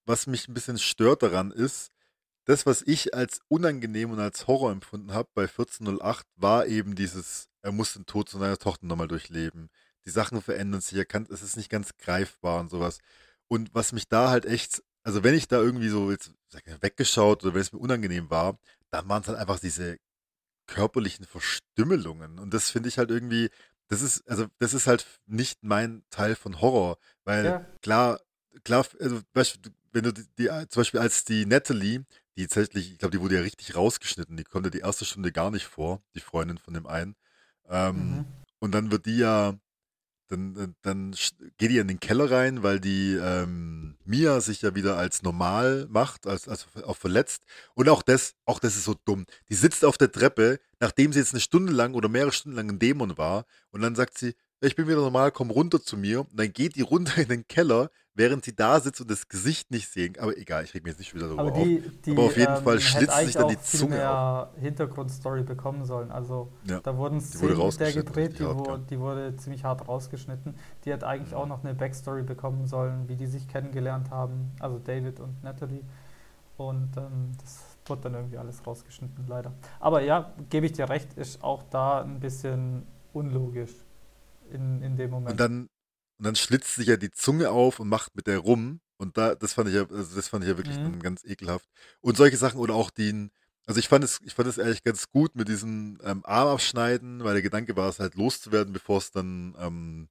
Was mich ein bisschen stört daran ist, das, was ich als unangenehm und als Horror empfunden habe bei 1408, war eben dieses, er muss den Tod zu seiner Tochter nochmal durchleben. Die Sachen verändern sich, kann, es ist nicht ganz greifbar und sowas. Und was mich da halt echt, also wenn ich da irgendwie so jetzt weggeschaut oder wenn es mir unangenehm war, dann waren es halt einfach diese körperlichen Verstümmelungen. Und das finde ich halt irgendwie, das ist, also das ist halt nicht mein Teil von Horror. Weil ja. klar, klar, also, wenn du die, die, zum Beispiel als die Natalie, die tatsächlich, ich glaube, die wurde ja richtig rausgeschnitten, die konnte die erste Stunde gar nicht vor, die Freundin von dem einen. Ähm, mhm. Und dann wird die ja dann, dann geht die in den Keller rein, weil die ähm, Mia sich ja wieder als normal macht, als, als auch verletzt. Und auch das, auch das ist so dumm. Die sitzt auf der Treppe, nachdem sie jetzt eine Stunde lang oder mehrere Stunden lang ein Dämon war. Und dann sagt sie, ich bin wieder normal, komm runter zu mir. Und dann geht die runter in den Keller, während sie da sitzt und das Gesicht nicht sehen. Aber egal, ich reg mir jetzt nicht wieder darüber aber die, auf. Die, aber auf jeden ähm, Fall schlitzt sich dann die Zunge mehr auf. Hintergrundstory bekommen sollen. Also ja. da wurden Szenen mit der gedreht, die, wo, die, wurde ziemlich hart rausgeschnitten. Die hat eigentlich mhm. auch noch eine Backstory bekommen sollen, wie die sich kennengelernt haben. Also David und Natalie. Und ähm, das wurde dann irgendwie alles rausgeschnitten, leider. Aber ja, gebe ich dir recht, ist auch da ein bisschen unlogisch in, in dem Moment. Und dann, und dann schlitzt sich ja die Zunge auf und macht mit der rum. Und da, das fand ich ja, also das fand ich ja wirklich mhm. ganz ekelhaft. Und solche Sachen oder auch den, also ich fand es, ich fand es ehrlich ganz gut mit diesem ähm, Arm abschneiden, weil der Gedanke war, es halt loszuwerden, bevor es dann, ähm,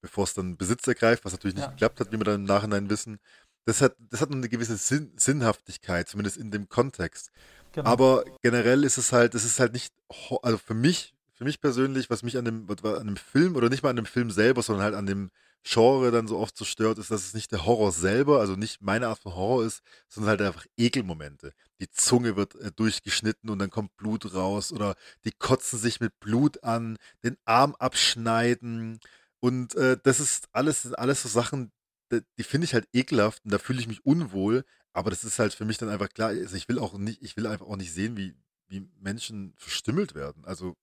bevor es dann Besitz ergreift, was natürlich nicht ja. geklappt hat, wie wir dann im Nachhinein wissen. Das hat, das hat eine gewisse Sinn, Sinnhaftigkeit, zumindest in dem Kontext. Genau. Aber generell ist es halt, es ist halt nicht, also für mich für mich persönlich, was mich an dem, an dem Film oder nicht mal an dem Film selber, sondern halt an dem Genre dann so oft so stört, ist, dass es nicht der Horror selber, also nicht meine Art von Horror ist, sondern halt einfach Ekelmomente. Die Zunge wird äh, durchgeschnitten und dann kommt Blut raus oder die kotzen sich mit Blut an, den Arm abschneiden und äh, das ist alles, sind alles so Sachen, die, die finde ich halt ekelhaft und da fühle ich mich unwohl, aber das ist halt für mich dann einfach klar, also ich will auch nicht, ich will einfach auch nicht sehen, wie, wie Menschen verstümmelt werden. Also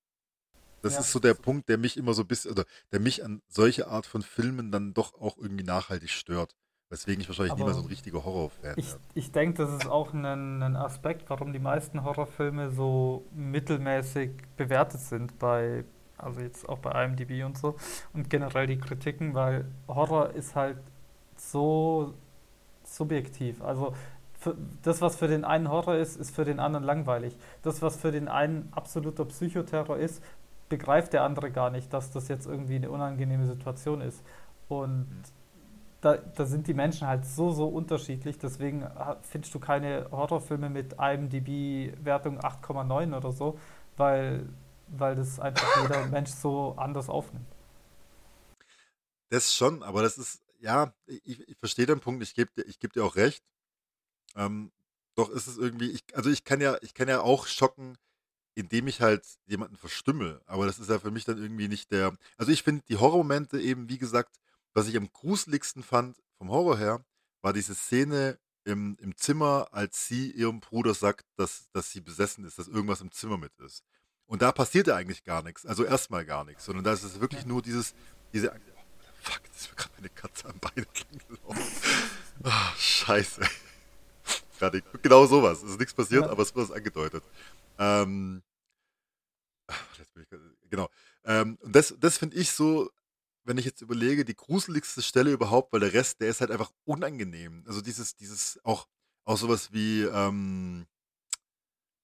das ja. ist so der Punkt, der mich immer so ein bisschen, oder der mich an solche Art von Filmen dann doch auch irgendwie nachhaltig stört. Weswegen ich wahrscheinlich Aber nie mehr so ein richtiger Horrorfan Ich, ich denke, das ist auch ein, ein Aspekt, warum die meisten Horrorfilme so mittelmäßig bewertet sind bei, also jetzt auch bei IMDb und so und generell die Kritiken, weil Horror ist halt so subjektiv. Also das, was für den einen Horror ist, ist für den anderen langweilig. Das, was für den einen absoluter Psychoterror ist, begreift der andere gar nicht, dass das jetzt irgendwie eine unangenehme Situation ist. Und da, da sind die Menschen halt so, so unterschiedlich. Deswegen findest du keine Horrorfilme mit IMDb-Wertung 8,9 oder so, weil, weil das einfach jeder Mensch so anders aufnimmt. Das schon, aber das ist, ja, ich, ich verstehe den Punkt, ich gebe dir, geb dir auch recht. Ähm, doch ist es irgendwie, ich, also ich kann ja, ich kann ja auch schocken, indem ich halt jemanden verstümmel. Aber das ist ja für mich dann irgendwie nicht der. Also ich finde die Horrormomente eben, wie gesagt, was ich am gruseligsten fand vom Horror her, war diese Szene im, im Zimmer, als sie ihrem Bruder sagt, dass, dass sie besessen ist, dass irgendwas im Zimmer mit ist. Und da passiert ja eigentlich gar nichts. Also erstmal gar nichts, sondern da ist es wirklich nur dieses, diese. Oh, fuck, das ist mir gerade eine Katze am Bein gelaufen. Oh, scheiße. Gerade genau sowas. Es ist nichts passiert, aber es wird angedeutet. Ähm, genau. Ähm, und das, das finde ich so, wenn ich jetzt überlege, die gruseligste Stelle überhaupt, weil der Rest, der ist halt einfach unangenehm. Also dieses, dieses auch, auch sowas wie ähm,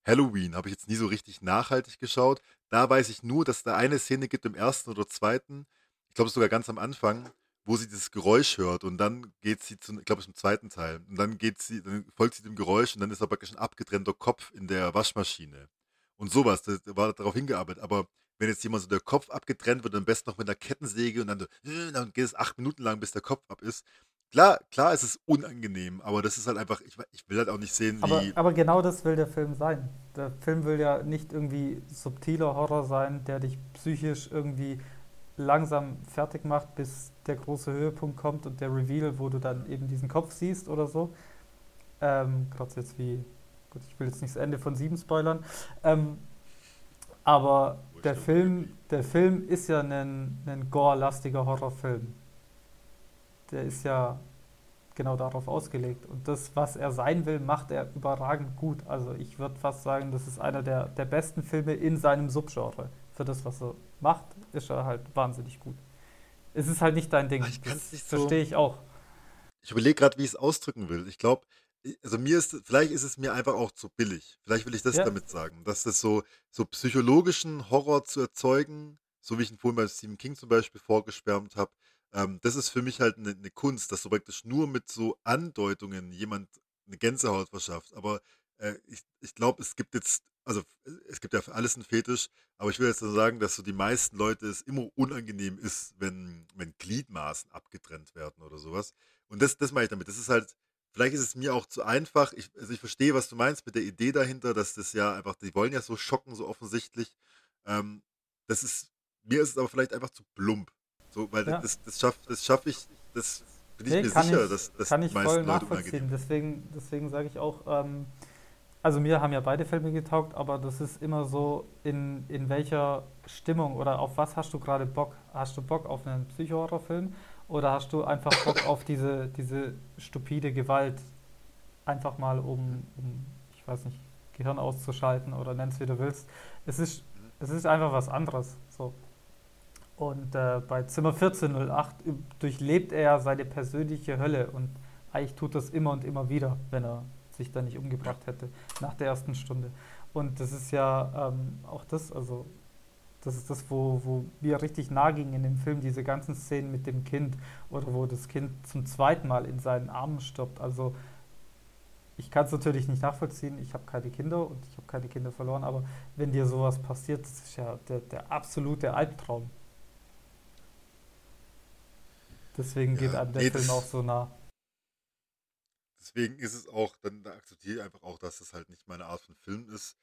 Halloween habe ich jetzt nie so richtig nachhaltig geschaut. Da weiß ich nur, dass da eine Szene gibt im ersten oder zweiten, ich glaube sogar ganz am Anfang, wo sie dieses Geräusch hört und dann geht sie zu, ich glaube, es im zweiten Teil, und dann geht sie, dann folgt sie dem Geräusch und dann ist da praktisch ein abgetrennter Kopf in der Waschmaschine. Und sowas, das war darauf hingearbeitet. Aber wenn jetzt jemand so der Kopf abgetrennt wird, am besten noch mit einer Kettensäge und dann, so, äh, dann geht es acht Minuten lang, bis der Kopf ab ist. Klar, klar, es ist unangenehm, aber das ist halt einfach, ich, ich will halt auch nicht sehen, wie. Aber, aber genau das will der Film sein. Der Film will ja nicht irgendwie subtiler Horror sein, der dich psychisch irgendwie langsam fertig macht, bis der große Höhepunkt kommt und der Reveal, wo du dann eben diesen Kopf siehst oder so. Ähm, Gerade jetzt wie, gut, ich will jetzt nicht das Ende von sieben spoilern. Ähm, aber der Film, der Film ist ja ein, ein gore-lastiger Horrorfilm. Der ist ja genau darauf ausgelegt. Und das, was er sein will, macht er überragend gut. Also ich würde fast sagen, das ist einer der, der besten Filme in seinem Subgenre. Für das, was er macht, ist er halt wahnsinnig gut. Es ist halt nicht dein Ding. Ich das nicht so verstehe ich auch. Ich überlege gerade, wie ich es ausdrücken will. Ich glaube, also mir ist, vielleicht ist es mir einfach auch zu billig. Vielleicht will ich das ja. damit sagen, dass das so, so psychologischen Horror zu erzeugen, so wie ich ihn vorhin bei Stephen King zum Beispiel vorgeschwärmt habe, ähm, das ist für mich halt eine, eine, Kunst, dass so praktisch nur mit so Andeutungen jemand eine Gänsehaut verschafft. Aber äh, ich, ich glaube, es gibt jetzt, also es gibt ja für alles einen Fetisch, aber ich will jetzt nur sagen, dass so die meisten Leute es immer unangenehm ist, wenn, wenn Gliedmaßen abgetrennt werden oder sowas. Und das, das meine ich damit. Das ist halt, vielleicht ist es mir auch zu einfach. Ich, also ich verstehe, was du meinst mit der Idee dahinter, dass das ja einfach, die wollen ja so schocken, so offensichtlich. Ähm, das ist, mir ist es aber vielleicht einfach zu plump. So, weil ja. das, das schaffe das schaff ich, das bin ich nee, mir sicher, ich, dass das kann ich voll nachvollziehen. Deswegen, deswegen sage ich auch, ähm, also mir haben ja beide Filme getaugt, aber das ist immer so, in, in welcher Stimmung oder auf was hast du gerade Bock? Hast du Bock auf einen Psycho-Horrorfilm oder hast du einfach Bock auf diese, diese stupide Gewalt? Einfach mal, um, um, ich weiß nicht, Gehirn auszuschalten oder nenn es wie du willst. Es ist, es ist einfach was anderes. So. Und äh, bei Zimmer 1408 durchlebt er seine persönliche Hölle und eigentlich tut das immer und immer wieder, wenn er sich da nicht umgebracht hätte nach der ersten Stunde. Und das ist ja ähm, auch das, also das ist das, wo, wo mir richtig nahe ging in dem Film, diese ganzen Szenen mit dem Kind oder wo das Kind zum zweiten Mal in seinen Armen stirbt. Also ich kann es natürlich nicht nachvollziehen, ich habe keine Kinder und ich habe keine Kinder verloren, aber wenn dir sowas passiert, das ist ja der, der absolute Albtraum. Deswegen ja, geht einem der nee, Film auch so nah. Deswegen ist es auch, dann akzeptiere ich einfach auch, dass das halt nicht meine Art von Film ist.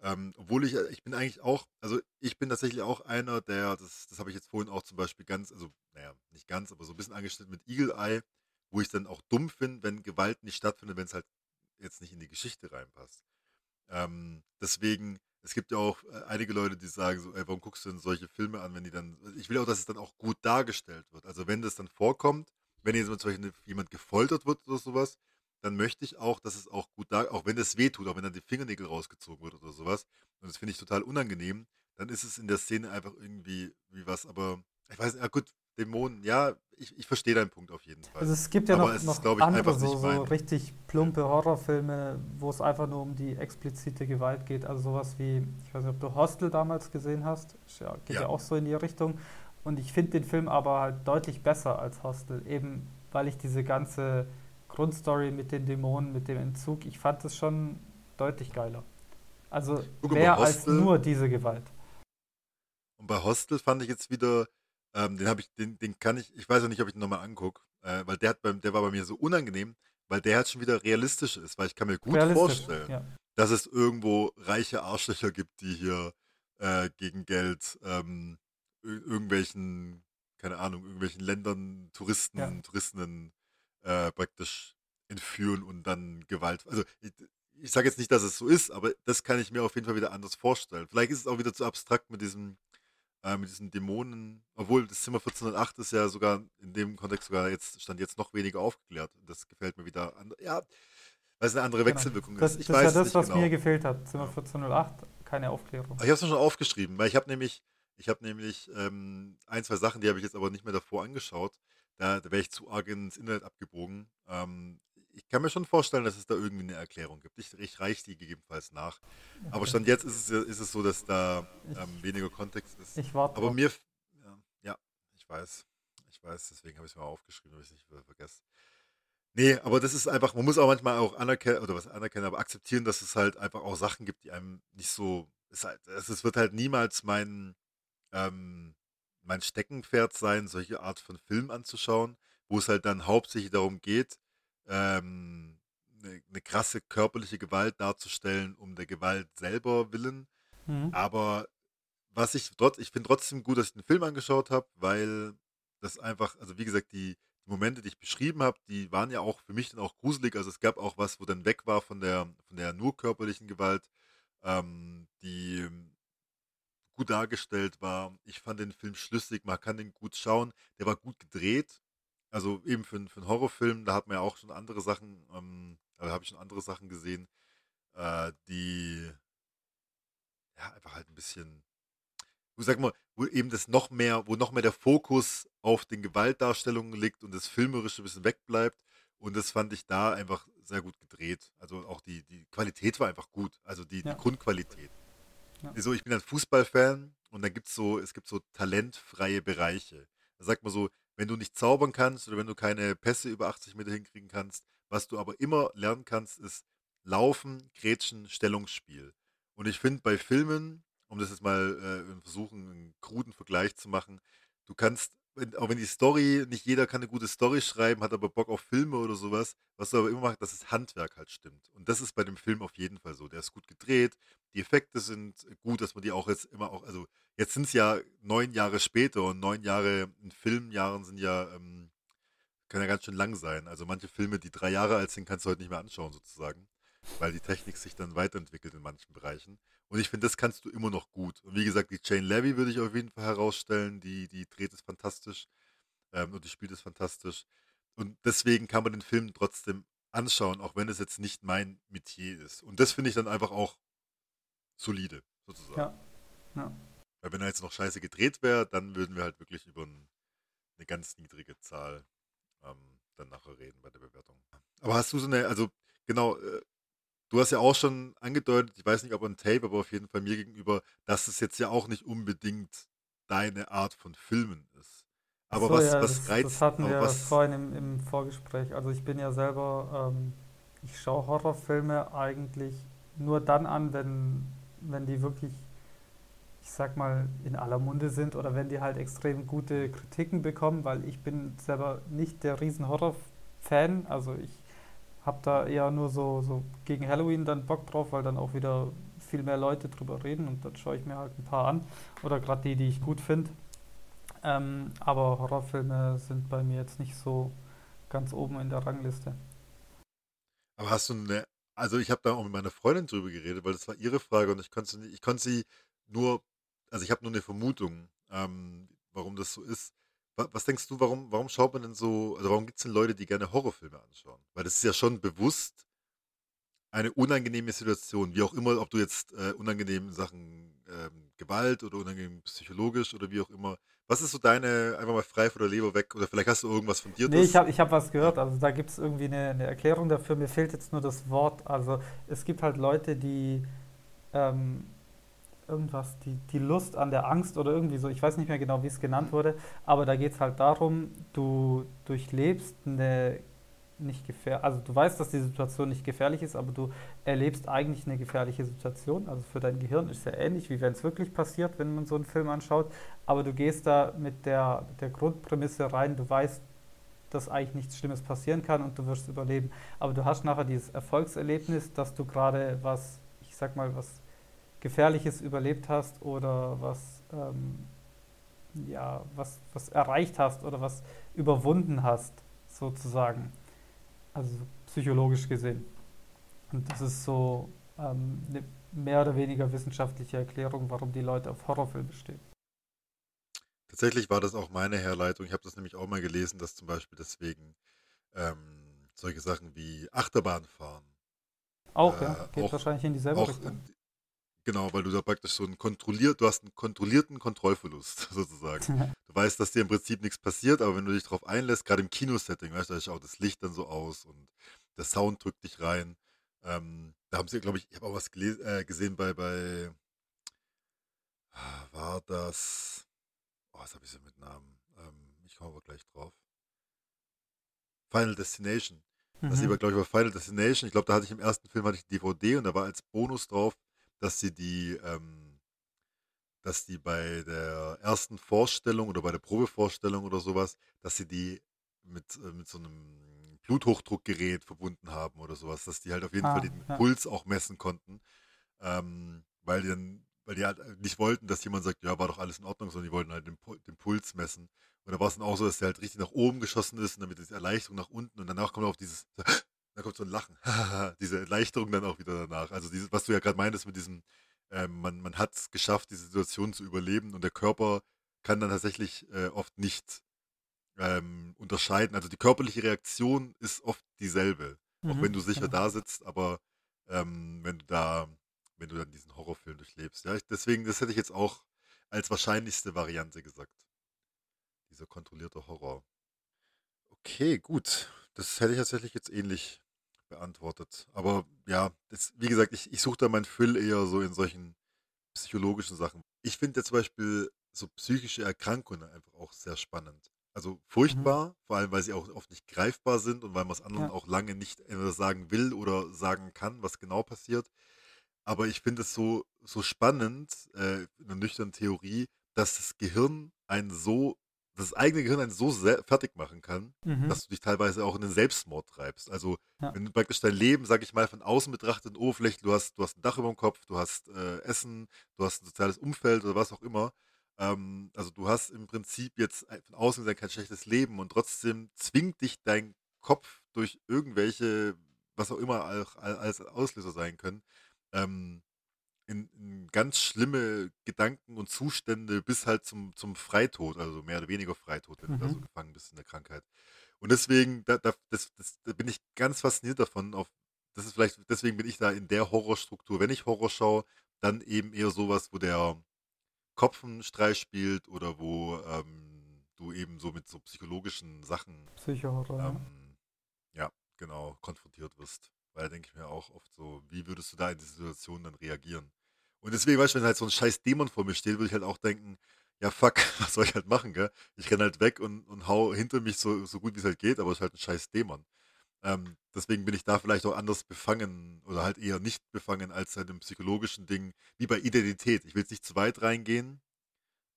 Ähm, obwohl ich, äh, ich bin eigentlich auch, also ich bin tatsächlich auch einer, der, das, das habe ich jetzt vorhin auch zum Beispiel ganz, also, naja, nicht ganz, aber so ein bisschen angeschnitten mit Eagle Eye, wo ich dann auch dumm finde, wenn Gewalt nicht stattfindet, wenn es halt jetzt nicht in die Geschichte reinpasst. Ähm, deswegen, es gibt ja auch äh, einige Leute, die sagen so, ey, warum guckst du denn solche Filme an, wenn die dann, ich will auch, dass es dann auch gut dargestellt wird. Also wenn das dann vorkommt, wenn jetzt zum Beispiel jemand gefoltert wird oder sowas, dann möchte ich auch, dass es auch gut da, auch wenn es weh tut, auch wenn dann die Fingernägel rausgezogen wird oder sowas, und das finde ich total unangenehm, dann ist es in der Szene einfach irgendwie wie was, aber ich weiß nicht, ja gut, Dämonen, ja, ich, ich verstehe deinen Punkt auf jeden Fall. Also es gibt ja aber noch, noch ist, ich, andere so, so richtig plumpe Horrorfilme, wo es einfach nur um die explizite Gewalt geht, also sowas wie, ich weiß nicht, ob du Hostel damals gesehen hast, ja, geht ja. ja auch so in die Richtung und ich finde den Film aber halt deutlich besser als Hostel, eben weil ich diese ganze Grundstory mit den Dämonen, mit dem Entzug, ich fand es schon deutlich geiler. Also Guck mal, mehr als nur diese Gewalt. Und bei Hostel fand ich jetzt wieder, ähm, den habe ich, den, den kann ich, ich weiß auch nicht, ob ich ihn nochmal angucke, äh, weil der hat beim, der war bei mir so unangenehm, weil der halt schon wieder realistisch ist, weil ich kann mir gut vorstellen, Ja. dass es irgendwo reiche Arschlöcher gibt, die hier äh, gegen Geld ähm, ir- irgendwelchen, keine Ahnung, irgendwelchen Ländern Touristen, Ja. Touristinnen äh, praktisch entführen und dann Gewalt. Also ich, ich sage jetzt nicht, dass es so ist, aber das kann ich mir auf jeden Fall wieder anders vorstellen. Vielleicht ist es auch wieder zu abstrakt mit diesem äh, mit diesen Dämonen, obwohl das Zimmer 1408 ist ja sogar in dem Kontext sogar jetzt stand jetzt noch weniger aufgeklärt. Das gefällt mir wieder. An, ja, weil es eine andere Genau. Wechselwirkung Das, ist. Ich das weiß ist ja das, nicht was genau. mir gefehlt hat. Zimmer Ja. 1408, keine Aufklärung. Ich habe es mir schon aufgeschrieben, weil ich habe nämlich, ich habe nämlich ähm, ein, zwei Sachen, die habe ich jetzt aber nicht mehr davor angeschaut. Da, da wäre ich zu arg ins Internet abgebogen. Ähm, ich kann mir schon vorstellen, dass es da irgendwie eine Erklärung gibt. Ich, ich reiche die gegebenenfalls nach. Aber Okay. Stand jetzt ist es, ist es so, dass da ähm, weniger Kontext ist. Ich warte. Aber mir, ja, ja, ich weiß, ich weiß, deswegen habe ich es mir aufgeschrieben, damit ich es nicht ver- vergesse. Nee, aber das ist einfach, man muss auch manchmal auch anerkennen, oder was anerkennen, aber akzeptieren, dass es halt einfach auch Sachen gibt, die einem nicht so, es, halt, es wird halt niemals mein, ähm, mein Steckenpferd sein, solche Art von Film anzuschauen, wo es halt dann hauptsächlich darum geht, ähm, eine, eine krasse körperliche Gewalt darzustellen, um der Gewalt selber willen. Mhm. Aber was ich trotz, ich finde trotzdem gut, dass ich den Film angeschaut habe, weil das einfach, also wie gesagt, die, die Momente, die ich beschrieben habe, die waren ja auch für mich dann auch gruselig. Also es gab auch was, wo dann weg war von der, von der nur körperlichen Gewalt, ähm, die gut dargestellt war. Ich fand den Film schlüssig, man kann den gut schauen. Der war gut gedreht. Also eben für, einen- für einen Horrorfilm, da hat man ja auch schon andere Sachen, ähm, da habe ich schon andere Sachen gesehen, äh, die ja einfach halt ein bisschen wo sag mal, wo eben das noch mehr, wo noch mehr der Fokus auf den Gewaltdarstellungen liegt und das Filmerische ein bisschen wegbleibt. Und das fand ich da einfach sehr gut gedreht. Also auch die, die Qualität war einfach gut. Also die, Ja. die Grundqualität. Ja. Also ich bin ein Fußballfan und da gibt's so, es gibt so talentfreie Bereiche. Da sagt man so, wenn du nicht zaubern kannst oder wenn du keine Pässe über 80 Meter hinkriegen kannst, was du aber immer lernen kannst, ist Laufen, Grätschen, Stellungsspiel. Und ich finde bei Filmen, um das jetzt mal äh, versuchen, einen kruden Vergleich zu machen, du kannst, wenn, auch wenn die Story, nicht jeder kann eine gute Story schreiben, hat aber Bock auf Filme oder sowas, was du aber immer machst, dass das Handwerk halt stimmt. Und das ist bei dem Film auf jeden Fall so. Der ist gut gedreht, die Effekte sind gut, dass man die auch jetzt immer auch, also jetzt sind es ja neun Jahre später und neun Jahre in Filmjahren sind ja, ähm, kann ja ganz schön lang sein. Also manche Filme, die drei Jahre alt sind, kannst du heute nicht mehr anschauen sozusagen, weil die Technik sich dann weiterentwickelt in manchen Bereichen. Und ich finde, das kannst du immer noch gut. Und wie gesagt, die Jane Levy würde ich auf jeden Fall herausstellen. Die, die dreht es fantastisch ähm, und die spielt es fantastisch. Und deswegen kann man den Film trotzdem anschauen, auch wenn es jetzt nicht mein Metier ist. Und das finde ich dann einfach auch solide, sozusagen. Ja. Ja. Weil wenn er jetzt noch scheiße gedreht wäre, dann würden wir halt wirklich über ein, eine ganz niedrige Zahl ähm, dann nachher reden bei der Bewertung. Aber hast du so eine, also genau, äh, du hast ja auch schon angedeutet, ich weiß nicht, ob on Tape, aber auf jeden Fall mir gegenüber, dass es jetzt ja auch nicht unbedingt deine Art von Filmen ist. Aber so, was, ja, was das, reizt, das hatten wir was, vorhin im, im Vorgespräch. Also ich bin ja selber, ähm, ich schaue Horrorfilme eigentlich nur dann an, wenn, wenn die wirklich, ich sag mal, in aller Munde sind oder wenn die halt extrem gute Kritiken bekommen, weil ich bin selber nicht der riesen Horror-Fan. Also ich habe da eher nur so, so gegen Halloween dann Bock drauf, weil dann auch wieder viel mehr Leute drüber reden und dann schaue ich mir halt ein paar an. Oder gerade die, die ich gut finde. Ähm, aber Horrorfilme sind bei mir jetzt nicht so ganz oben in der Rangliste. aber hast du eine, also ich habe da auch mit meiner Freundin drüber geredet, weil das war ihre Frage und ich konnte ich konnte sie nur, also ich habe nur eine Vermutung, ähm, warum das so ist. Wa- Was denkst du, warum, warum schaut man denn so, also warum gibt es denn Leute, die gerne Horrorfilme anschauen? Weil das ist ja schon bewusst eine unangenehme Situation, wie auch immer, ob du jetzt äh, unangenehm in Sachen ähm, Gewalt oder unangenehm psychologisch oder wie auch immer. Was ist so deine, einfach mal frei von der Leber weg oder vielleicht hast du irgendwas fundiertes? Nee, ich habe ich hab was gehört, also da gibt es irgendwie eine, eine Erklärung dafür. Mir fehlt jetzt nur das Wort. Also es gibt halt Leute, die ähm, irgendwas, die, die Lust an der Angst oder irgendwie so, ich weiß nicht mehr genau, wie es genannt wurde, aber da geht es halt darum, du durchlebst eine nicht gefährlich, also du weißt, dass die Situation nicht gefährlich ist, aber du erlebst eigentlich eine gefährliche Situation. Also für dein Gehirn ist es ja ähnlich, wie wenn es wirklich passiert, wenn man so einen Film anschaut. Aber du gehst da mit der, mit der Grundprämisse rein, du weißt, dass eigentlich nichts Schlimmes passieren kann und du wirst überleben. Aber du hast nachher dieses Erfolgserlebnis, dass du gerade was, ich sag mal, was Gefährliches überlebt hast oder was, ähm, ja, was, was erreicht hast oder was überwunden hast, sozusagen. Also psychologisch gesehen. Und das ist so ähm, eine mehr oder weniger wissenschaftliche Erklärung, warum die Leute auf Horrorfilme stehen. Tatsächlich war das auch meine Herleitung. Ich habe das nämlich auch mal gelesen, dass zum Beispiel deswegen ähm, solche Sachen wie Achterbahnfahren. Auch, äh, ja. Geht auch, wahrscheinlich in dieselbe Richtung. Genau, weil du da praktisch so einen kontrolliert, du hast einen kontrollierten Kontrollverlust sozusagen. du weißt, dass dir im Prinzip nichts passiert, aber wenn du dich darauf einlässt, gerade im Kinosetting, weißt du, da schaut das Licht dann so aus und der Sound drückt dich rein. Ähm, da haben sie, glaube ich, ich habe auch was äh, gesehen bei, bei, war das, oh, was habe ich so mit Namen? Ähm, ich komme aber gleich drauf. Final Destination. Mhm. Das war, glaube ich, bei Final Destination. Ich glaube, da hatte ich im ersten Film hatte ich DVD und da war als Bonus drauf dass sie die, ähm, dass die bei der ersten Vorstellung oder bei der Probevorstellung oder sowas, dass sie die mit, äh, mit so einem Bluthochdruckgerät verbunden haben oder sowas, dass die halt auf jeden ah, Fall den ja. Puls auch messen konnten, ähm, weil die dann, weil die halt nicht wollten, dass jemand sagt, ja, war doch alles in Ordnung, sondern die wollten halt den, den Puls messen. Und da war es dann auch so, dass der halt richtig nach oben geschossen ist und dann mit dieser Erleichterung nach unten und danach kommt auch dieses da kommt so ein Lachen. diese Erleichterung dann auch wieder danach. Also dieses, was du ja gerade meintest mit diesem, äh, man, man hat es geschafft, diese Situation zu überleben und der Körper kann dann tatsächlich äh, oft nicht ähm, unterscheiden. Also die körperliche Reaktion ist oft dieselbe. Mhm, auch wenn du sicher genau. da sitzt, aber ähm, wenn du da, wenn du dann diesen Horrorfilm durchlebst. Ja, ich, deswegen, das hätte ich jetzt auch als wahrscheinlichste Variante gesagt. Dieser kontrollierte Horror. Okay, gut. Das hätte ich tatsächlich jetzt ähnlich beantwortet. Aber ja, das, wie gesagt, ich, ich suche da meinen Füll eher so in solchen psychologischen Sachen. Ich finde ja zum Beispiel so psychische Erkrankungen einfach auch sehr spannend. Also furchtbar, mhm. vor allem weil sie auch oft nicht greifbar sind und weil man es anderen ja. auch lange nicht sagen will oder sagen kann, was genau passiert. Aber ich finde es so, so spannend, äh, in der nüchternen Theorie, dass das Gehirn einen so das eigene Gehirn einen so fertig machen kann, mhm. dass du dich teilweise auch in den Selbstmord treibst. Also ja. wenn du praktisch dein Leben, sag ich mal, von außen betrachtet, oberflächlich, du hast, du hast ein Dach über dem Kopf, du hast äh, Essen, du hast ein soziales Umfeld oder was auch immer. Ähm, also du hast im Prinzip jetzt von außen gesehen kein schlechtes Leben und trotzdem zwingt dich dein Kopf durch irgendwelche, was auch immer als Auslöser sein können, ähm, in, in ganz schlimme Gedanken und Zustände bis halt zum, zum Freitod, also mehr oder weniger Freitod, wenn du da so mhm. gefangen bist in der Krankheit. Und deswegen, da, da, das, das, da bin ich ganz fasziniert davon. Auf, das ist vielleicht, deswegen bin ich da in der Horrorstruktur. Wenn ich Horror schaue, dann eben eher sowas, wo der Kopf einen Streich spielt oder wo ähm, du eben so mit so psychologischen Sachen Psychohorror, ähm, ja, genau, konfrontiert wirst. Weil da denke ich mir auch oft so, wie würdest du da in dieser Situation dann reagieren? Und deswegen, weißt du, wenn halt so ein scheiß Dämon vor mir steht, würde ich halt auch denken, ja fuck, was soll ich halt machen, gell? Ich renne halt weg und, und hau hinter mich so, so gut wie es halt geht, aber es ist halt ein scheiß Dämon. Ähm, deswegen bin ich da vielleicht auch anders befangen oder halt eher nicht befangen als in einem psychologischen Ding, wie bei Identität. Ich will jetzt nicht zu weit reingehen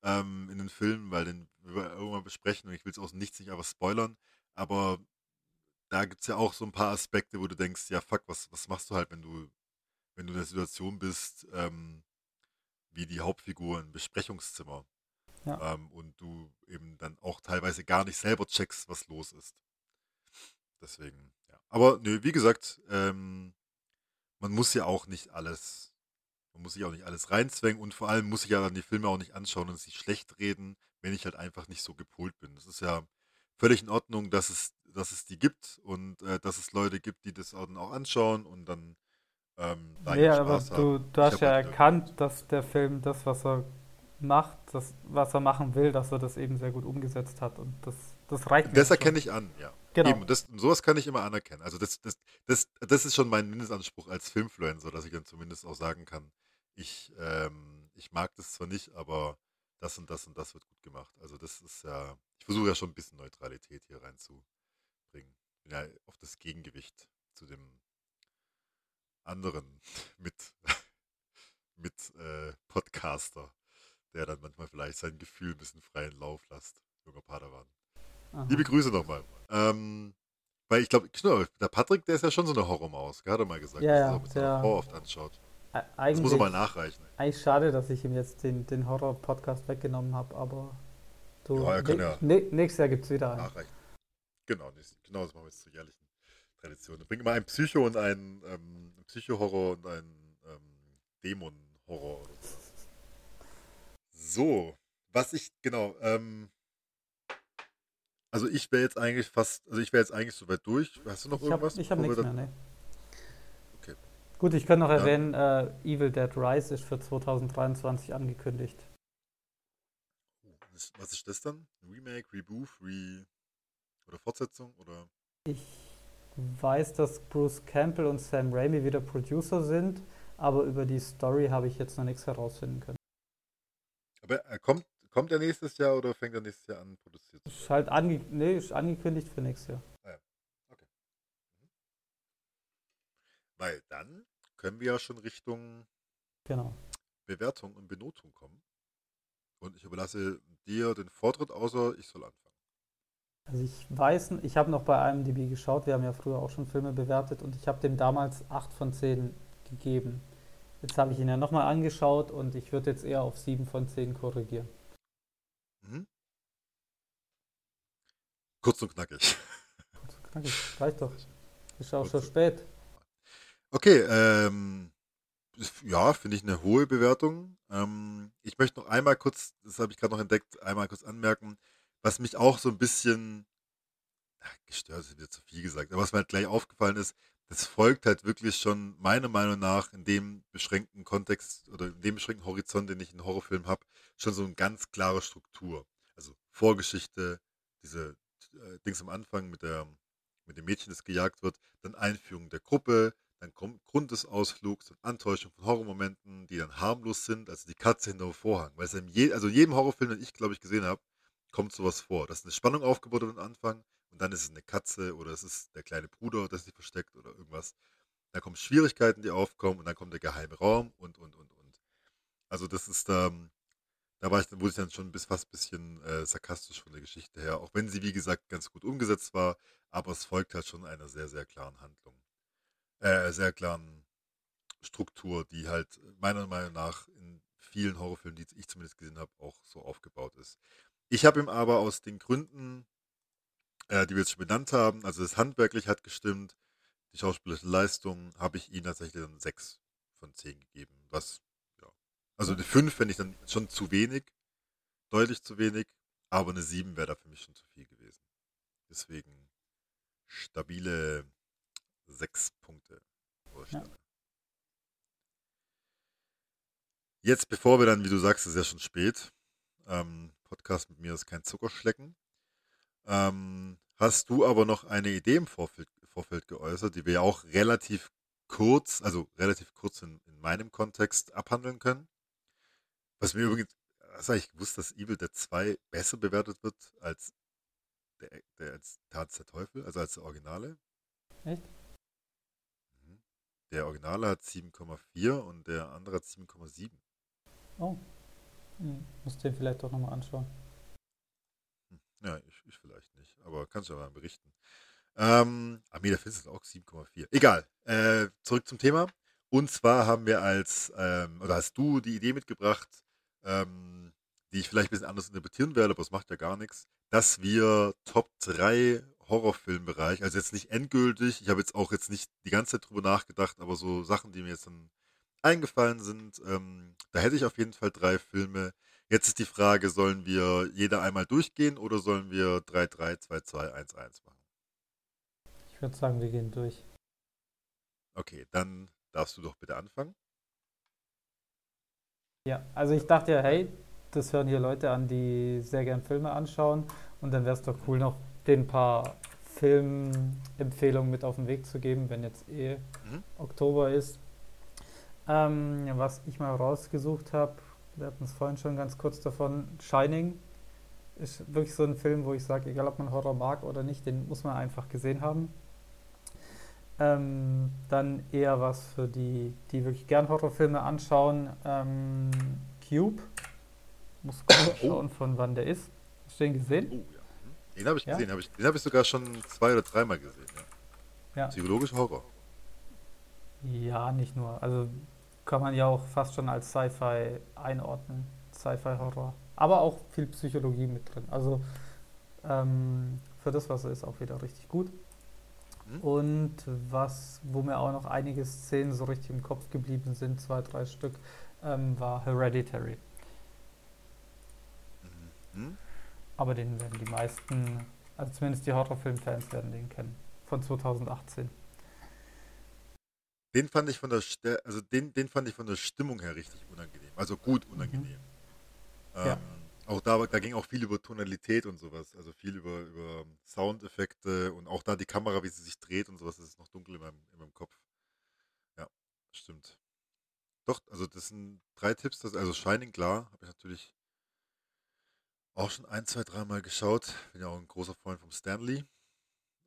ähm, in den Film, weil den wir irgendwann besprechen und ich will es aus nichts nicht einfach spoilern, aber da gibt es ja auch so ein paar Aspekte, wo du denkst, ja fuck, was, was machst du halt, wenn du, wenn du in der Situation bist, ähm, wie die Hauptfigur im Besprechungszimmer. Ja. Ähm, und du eben dann auch teilweise gar nicht selber checkst, was los ist. Deswegen, ja. Aber nö, wie gesagt, ähm, man muss ja auch nicht alles, man muss sich auch nicht alles reinzwängen und vor allem muss ich ja dann die Filme auch nicht anschauen und sich schlecht reden, wenn ich halt einfach nicht so gepolt bin. Das ist ja völlig in Ordnung, dass es dass es die gibt und äh, dass es Leute gibt, die das dann auch anschauen und dann ähm, da ja, aber du, du hast ja erkannt, dass der Film das, was er macht, das, was er machen will, dass er das eben sehr gut umgesetzt hat und das, das reicht. Das erkenne ich an, ja. Genau. Eben, das, sowas kann ich immer anerkennen. Also das, das, das, das ist schon mein Mindestanspruch als Filmfluencer, dass ich dann zumindest auch sagen kann, ich, ähm, ich mag das zwar nicht, aber das und das und das wird gut gemacht. Also das ist ja, ich versuche ja schon ein bisschen Neutralität hier reinzubringen. Bin ja auf das Gegengewicht zu dem anderen mit, mit äh, Podcaster, der dann manchmal vielleicht sein Gefühl ein bisschen freien Lauf lässt. Junger Padawan. Aha. Liebe Grüße nochmal. Ähm, weil ich glaube, genau, der Patrick, der ist ja schon so eine Horrormaus, hat er mal gesagt, ja, dass er mit oft anschaut. Das muss er mal nachreichen. Eigentlich schade, dass ich ihm jetzt den, den Horror-Podcast weggenommen habe, aber du, ja, ja nächstes Jahr gibt es wieder einen. Nachreichen. Genau, genau, das machen wir jetzt zur jährlichen Tradition. Bring mal einen Psycho und einen ähm, Psycho-Horror und einen ähm, Dämon-Horror oder so. So, was ich, genau, ähm, also ich wäre jetzt eigentlich fast, also ich wäre jetzt eigentlich soweit durch. Hast du noch ich irgendwas? Hab, ich habe nichts mehr, ne. Okay. Gut, ich kann noch ja. erwähnen, äh, Evil Dead Rise ist für 2023 angekündigt. Was ist das dann? Remake, Reboot, Re oder Fortsetzung oder? Ich weiß, dass Bruce Campbell und Sam Raimi wieder Producer sind, aber über die Story habe ich jetzt noch nichts herausfinden können. Aber er kommt Kommt er nächstes Jahr oder fängt er nächstes Jahr an, produziert zu werden? Ist halt ange nee, ist angekündigt für nächstes Jahr. Ah ja. Okay. Mhm. Weil dann können wir ja schon Richtung genau. Bewertung und Benotung kommen. Und ich überlasse dir den Vortritt, außer ich soll anfangen. Also ich weiß, ich habe noch bei IMDb geschaut, wir haben ja früher auch schon Filme bewertet und ich habe dem damals 8 von 10 gegeben. Jetzt habe ich ihn ja nochmal angeschaut und ich würde jetzt eher auf 7 von 10 korrigieren. Mhm. Kurz und knackig. Kurz und knackig, reicht doch. Ist auch schon spät. Okay, ähm, ja, finde ich eine hohe Bewertung. Ähm, ich möchte noch einmal kurz, das habe ich gerade noch entdeckt, einmal kurz anmerken, was mich auch so ein bisschen, ach, gestört ist wieder zu viel gesagt, aber was mir halt gleich aufgefallen ist, das folgt halt wirklich schon meiner Meinung nach in dem beschränkten Kontext oder in dem beschränkten Horizont, den ich in Horrorfilm habe, schon so eine ganz klare Struktur. Also Vorgeschichte, diese äh, Dings am Anfang mit der mit dem Mädchen, das gejagt wird, dann Einführung der Gruppe, dann kommt Grund des Ausflugs und Antäuschung von Horrormomenten, die dann harmlos sind, also die Katze hinter dem Vorhang. Weil es in, je, also in jedem Horrorfilm, den ich glaube ich gesehen habe, kommt sowas vor. Dass eine Spannung aufgebaut wird am Anfang und dann ist es eine Katze oder es ist der kleine Bruder, der sich versteckt oder irgendwas. Dann kommen Schwierigkeiten, die aufkommen und dann kommt der geheime Raum und, und, und, und. Also das ist, ähm, da war ich, wurde ich dann schon bis fast ein bisschen äh, sarkastisch von der Geschichte her, auch wenn sie, wie gesagt, ganz gut umgesetzt war, aber es folgt halt schon einer sehr, sehr klaren Handlung. Äh, sehr klaren Struktur, die halt meiner Meinung nach in vielen Horrorfilmen, die ich zumindest gesehen habe, auch so aufgebaut ist. Ich habe ihm aber aus den Gründen, äh, die wir jetzt schon benannt haben. Also das handwerklich hat gestimmt, die schauspielerische Leistung habe ich ihm tatsächlich dann 6 von 10 gegeben. Was, ja. Also eine 5 fände ich dann schon zu wenig, deutlich zu wenig, aber eine 7 wäre da für mich schon zu viel gewesen. Deswegen stabile 6 Punkte. Ja. Jetzt, bevor wir dann, wie du sagst, ist ja schon spät. Ähm, Podcast mit mir ist kein Zuckerschlecken. Ähm, hast du aber noch eine Idee im Vorfeld, Vorfeld geäußert, die wir ja auch relativ kurz, also relativ kurz in, in meinem Kontext abhandeln können? Was mir übrigens, hast du eigentlich gewusst, dass Evil Dead 2 besser bewertet wird als der, der als Tat der Teufel, also als der Originale? Echt? Mhm. Der Originale hat 7,4 und der andere hat 7,7. Oh. Hm. Muss den vielleicht doch nochmal anschauen. Ja, ich, ich vielleicht nicht, aber kannst du ja mal berichten. Ähm, Armee Fist ist auch 7,4. Egal. Äh, zurück zum Thema. Und zwar haben wir als, ähm, oder hast du die Idee mitgebracht, ähm, die ich vielleicht ein bisschen anders interpretieren werde, aber es macht ja gar nichts, dass wir Top 3 Horrorfilmbereich, also jetzt nicht endgültig, ich habe jetzt auch jetzt nicht die ganze Zeit drüber nachgedacht, aber so Sachen, die mir jetzt dann eingefallen sind, ähm, da hätte ich auf jeden Fall drei Filme, Jetzt ist die Frage, sollen wir jeder einmal durchgehen oder sollen wir 3, 3, 2, 2, 1, 1 machen? Ich würde sagen, wir gehen durch. Okay, dann darfst du doch bitte anfangen. Ja, also ich dachte ja, hey, das hören hier Leute an, die sehr gern Filme anschauen und dann wäre es doch cool, noch den paar Filmempfehlungen mit auf den Weg zu geben, wenn jetzt eh mhm. Oktober ist. Ähm, was ich mal rausgesucht habe, wir hatten es vorhin schon ganz kurz davon. Shining ist wirklich so ein Film, wo ich sage, egal ob man Horror mag oder nicht, den muss man einfach gesehen haben. Ähm, dann eher was für die, die wirklich gern Horrorfilme anschauen. Ähm, Cube. Muss oh. schauen, von wann der ist. Hast du den gesehen? Oh, ja. Den habe ich gesehen. Ja? Hab ich, den habe ich sogar schon zwei oder dreimal gesehen. Ja. ja. Psychologischer Horror. Ja, nicht nur. Also kann man ja auch fast schon als Sci-Fi einordnen. Sci-Fi-Horror. Aber auch viel Psychologie mit drin. Also ähm, für das, was er ist, auch wieder richtig gut. Mhm. Und was, wo mir auch noch einige Szenen so richtig im Kopf geblieben sind, zwei, drei Stück, ähm, war Hereditary. Mhm. Aber den werden die meisten, also zumindest die Horrorfilm-Fans werden den kennen. Von 2018. Den fand ich von der also den, den fand ich von der Stimmung her richtig unangenehm. Also gut unangenehm. Mhm. Ähm, ja. Auch da, da ging auch viel über Tonalität und sowas, also viel über, über Soundeffekte und auch da die Kamera, wie sie sich dreht und sowas, das ist noch dunkel in meinem, in meinem Kopf. Ja, stimmt. Doch, also das sind drei Tipps, das, also Shining, klar, habe ich natürlich auch schon ein, zwei, dreimal geschaut. Bin ja auch ein großer Freund vom Stanley.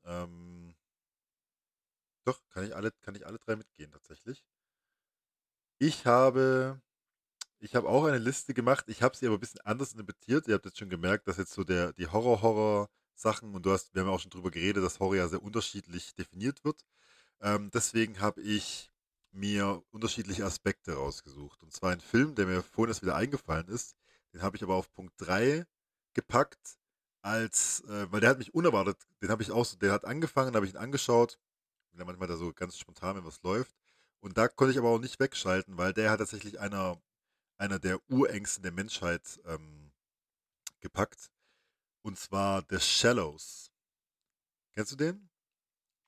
Ähm, doch, kann ich alle, kann ich alle drei mitgehen tatsächlich. Ich habe ich habe auch eine Liste gemacht. Ich habe sie aber ein bisschen anders interpretiert. Ihr habt jetzt schon gemerkt, dass jetzt so der, die Horror-Horror-Sachen und du hast, wir haben auch schon drüber geredet, dass Horror ja sehr unterschiedlich definiert wird. Ähm, deswegen habe ich mir unterschiedliche Aspekte rausgesucht. Und zwar ein Film, der mir vorhin erst wieder eingefallen ist. Den habe ich aber auf Punkt 3 gepackt, als, äh, weil der hat mich unerwartet, den habe ich auch so, der hat angefangen, habe ich ihn angeschaut. Bin ja manchmal da so ganz spontan, wenn was läuft. Und da konnte ich aber auch nicht wegschalten, weil der hat tatsächlich einer einer der Urängste der Menschheit ähm, gepackt. Und zwar The Shallows. Kennst du den?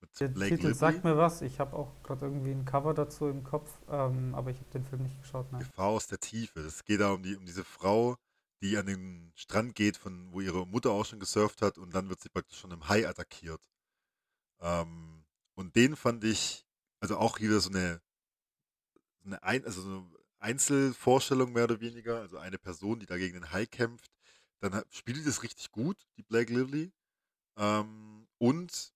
Mit der Blake Titel Lively? sagt mir was. Ich habe auch gerade irgendwie ein Cover dazu im Kopf, ähm, aber ich habe den Film nicht geschaut. Nein. Gefahr aus der Tiefe. Es geht da um, die, um diese Frau, die an den Strand geht, von wo ihre Mutter auch schon gesurft hat und dann wird sie praktisch von einem Hai attackiert. Ähm, und den fand ich, also auch hier so eine, eine ein, also so eine Einzelvorstellung mehr oder weniger, also eine Person, die da gegen den Hai kämpft. Dann spielt es richtig gut, die Blake Lively. Ähm, und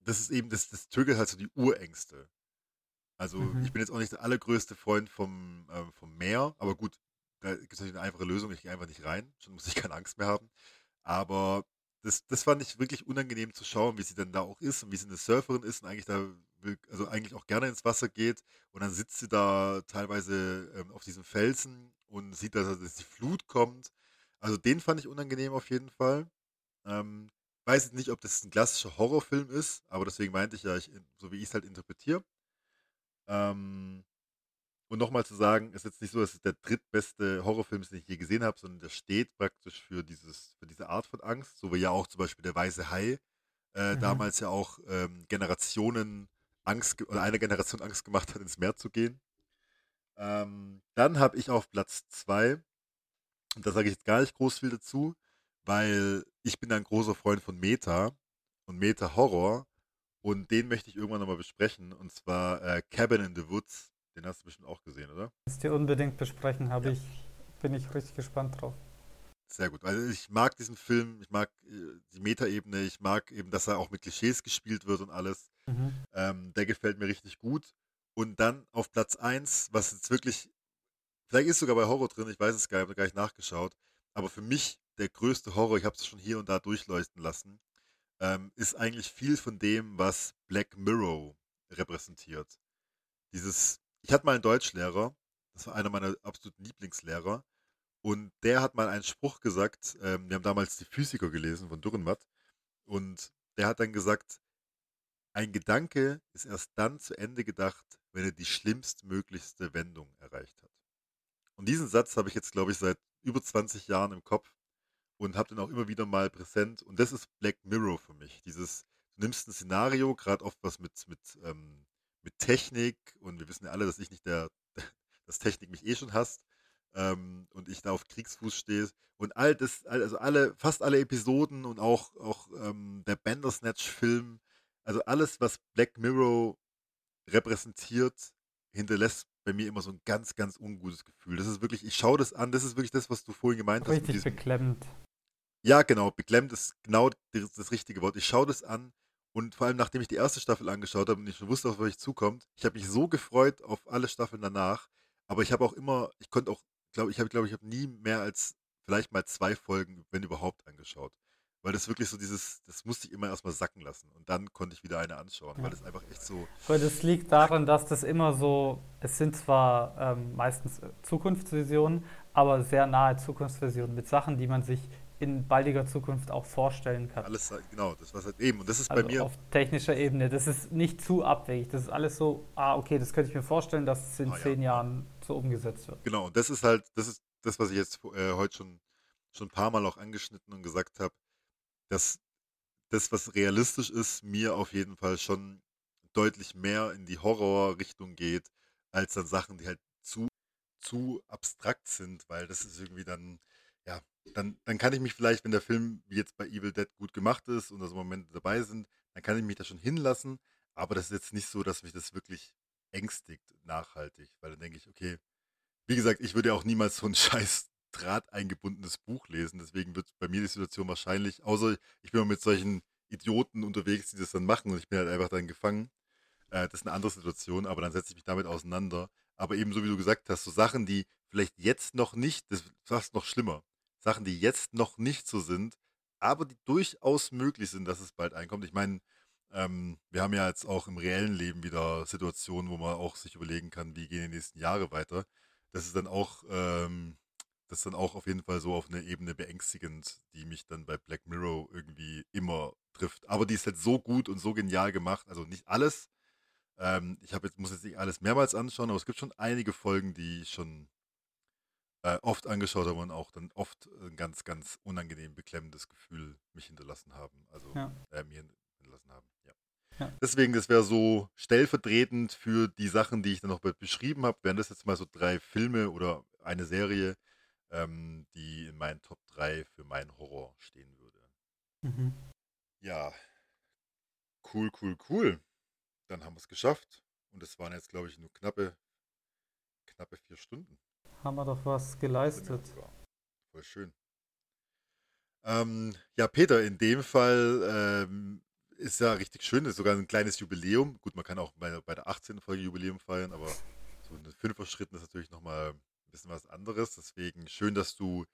das ist eben, das, das triggert halt so die Urängste. Also mhm. ich bin jetzt auch nicht der allergrößte Freund vom, ähm, vom Meer, aber gut, da gibt es natürlich eine einfache Lösung, ich gehe einfach nicht rein, schon muss ich keine Angst mehr haben. Aber das, das fand ich wirklich unangenehm zu schauen, wie sie dann da auch ist und wie sie eine Surferin ist und eigentlich da also eigentlich auch gerne ins Wasser geht und dann sitzt sie da teilweise ähm, auf diesem Felsen und sieht, dass, dass die Flut kommt. Also den fand ich unangenehm auf jeden Fall. Ähm, weiß jetzt nicht, ob das ein klassischer Horrorfilm ist, aber deswegen meinte ich ja, ich, so wie ich es halt interpretiere. Ähm, und nochmal zu sagen, ist jetzt nicht so, dass es der drittbeste Horrorfilm ist, den ich je gesehen habe, sondern der steht praktisch für, dieses, für diese Art von Angst, so wie ja auch zum Beispiel der Weiße Hai äh, mhm. damals ja auch ähm, Generationen Angst oder eine Generation Angst gemacht hat, ins Meer zu gehen. Ähm, dann habe ich auf Platz zwei, und da sage ich jetzt gar nicht groß viel dazu, weil ich bin ein großer Freund von Meta und Meta Horror und den möchte ich irgendwann nochmal besprechen und zwar äh, Cabin in the Woods den hast du bestimmt auch gesehen, oder? Das dir unbedingt besprechen, habe ja. ich, bin ich richtig gespannt drauf. Sehr gut. Also ich mag diesen Film, ich mag äh, die Metaebene, ich mag eben, dass er auch mit Klischees gespielt wird und alles. Mhm. Ähm, der gefällt mir richtig gut. Und dann auf Platz 1, was jetzt wirklich, vielleicht ist sogar bei Horror drin, ich weiß es gar nicht, habe gar nicht nachgeschaut, aber für mich der größte Horror, ich habe es schon hier und da durchleuchten lassen, ähm, ist eigentlich viel von dem, was Black Mirror repräsentiert. Dieses ich hatte mal einen Deutschlehrer, das war einer meiner absoluten Lieblingslehrer, und der hat mal einen Spruch gesagt, ähm, wir haben damals die Physiker gelesen von Dürrenmatt, und der hat dann gesagt, ein Gedanke ist erst dann zu Ende gedacht, wenn er die schlimmstmöglichste Wendung erreicht hat. Und diesen Satz habe ich jetzt, glaube ich, seit über 20 Jahren im Kopf und habe den auch immer wieder mal präsent. Und das ist Black Mirror für mich. Dieses, du nimmst ein Szenario, gerade oft was mit, mit ähm, mit Technik und wir wissen ja alle, dass ich nicht der, dass Technik mich eh schon hasst ähm, und ich da auf Kriegsfuß stehe und all das, also alle, fast alle Episoden und auch, auch ähm, der Bandersnatch-Film, also alles, was Black Mirror repräsentiert, hinterlässt bei mir immer so ein ganz, ganz ungutes Gefühl. Das ist wirklich, ich schaue das an, das ist wirklich das, was du vorhin gemeint Richtig hast. Richtig beklemmend. Ja, genau, beklemmt ist genau das, das richtige Wort. Ich schaue das an und vor allem, nachdem ich die erste Staffel angeschaut habe und ich schon wusste, auf was ich zukommt, ich habe mich so gefreut auf alle Staffeln danach. Aber ich habe auch immer, ich konnte auch, glaube ich, habe, glaube ich, habe nie mehr als vielleicht mal zwei Folgen, wenn überhaupt, angeschaut. Weil das wirklich so dieses, das musste ich immer erstmal sacken lassen. Und dann konnte ich wieder eine anschauen, ja. weil das einfach echt so. Weil das liegt daran, dass das immer so, es sind zwar ähm, meistens Zukunftsvisionen, aber sehr nahe Zukunftsvisionen mit Sachen, die man sich in baldiger Zukunft auch vorstellen kann. Alles, genau, das war halt eben. Und das ist also bei mir. Auf technischer Ebene. Das ist nicht zu abwegig. Das ist alles so, ah, okay, das könnte ich mir vorstellen, dass es in ah, zehn ja. Jahren so umgesetzt wird. Genau, und das ist halt, das ist das, was ich jetzt äh, heute schon, schon ein paar Mal auch angeschnitten und gesagt habe, dass das, was realistisch ist, mir auf jeden Fall schon deutlich mehr in die Horrorrichtung geht, als dann Sachen, die halt zu, zu abstrakt sind, weil das ist irgendwie dann, dann, dann kann ich mich vielleicht, wenn der Film wie jetzt bei Evil Dead gut gemacht ist und da so Momente dabei sind, dann kann ich mich da schon hinlassen. Aber das ist jetzt nicht so, dass mich das wirklich ängstigt, nachhaltig. Weil dann denke ich, okay, wie gesagt, ich würde ja auch niemals so ein scheiß Draht eingebundenes Buch lesen. Deswegen wird bei mir die Situation wahrscheinlich, außer ich bin mit solchen Idioten unterwegs, die das dann machen und ich bin halt einfach dann gefangen. Äh, das ist eine andere Situation, aber dann setze ich mich damit auseinander. Aber eben so wie du gesagt hast, so Sachen, die vielleicht jetzt noch nicht, das ist fast noch schlimmer, Sachen, die jetzt noch nicht so sind, aber die durchaus möglich sind, dass es bald einkommt. Ich meine, ähm, wir haben ja jetzt auch im reellen Leben wieder Situationen, wo man auch sich überlegen kann, wie gehen die nächsten Jahre weiter. Das ist dann auch, ähm, das ist dann auch auf jeden Fall so auf einer Ebene beängstigend, die mich dann bei Black Mirror irgendwie immer trifft. Aber die ist halt so gut und so genial gemacht. Also nicht alles. Ähm, ich jetzt, muss jetzt nicht alles mehrmals anschauen, aber es gibt schon einige Folgen, die schon äh, oft angeschaut habe und auch dann oft ein ganz, ganz unangenehm beklemmendes Gefühl mich hinterlassen haben. Also ja. äh, mir hinterlassen haben, ja. ja. Deswegen, das wäre so stellvertretend für die Sachen, die ich dann noch beschrieben habe, wären das jetzt mal so drei Filme oder eine Serie, ähm, die in meinen Top 3 für meinen Horror stehen würde. Mhm. Ja, cool, cool, cool. Dann haben wir es geschafft. Und es waren jetzt, glaube ich, nur knappe, knappe vier Stunden haben wir doch was geleistet. Voll schön. Ähm, ja, Peter, in dem Fall ähm, ist ja richtig schön, ist sogar ein kleines Jubiläum. Gut, man kann auch bei, bei der 18. Folge Jubiläum feiern, aber so ein fünfer Schritt ist natürlich nochmal ein bisschen was anderes. Deswegen schön, dass du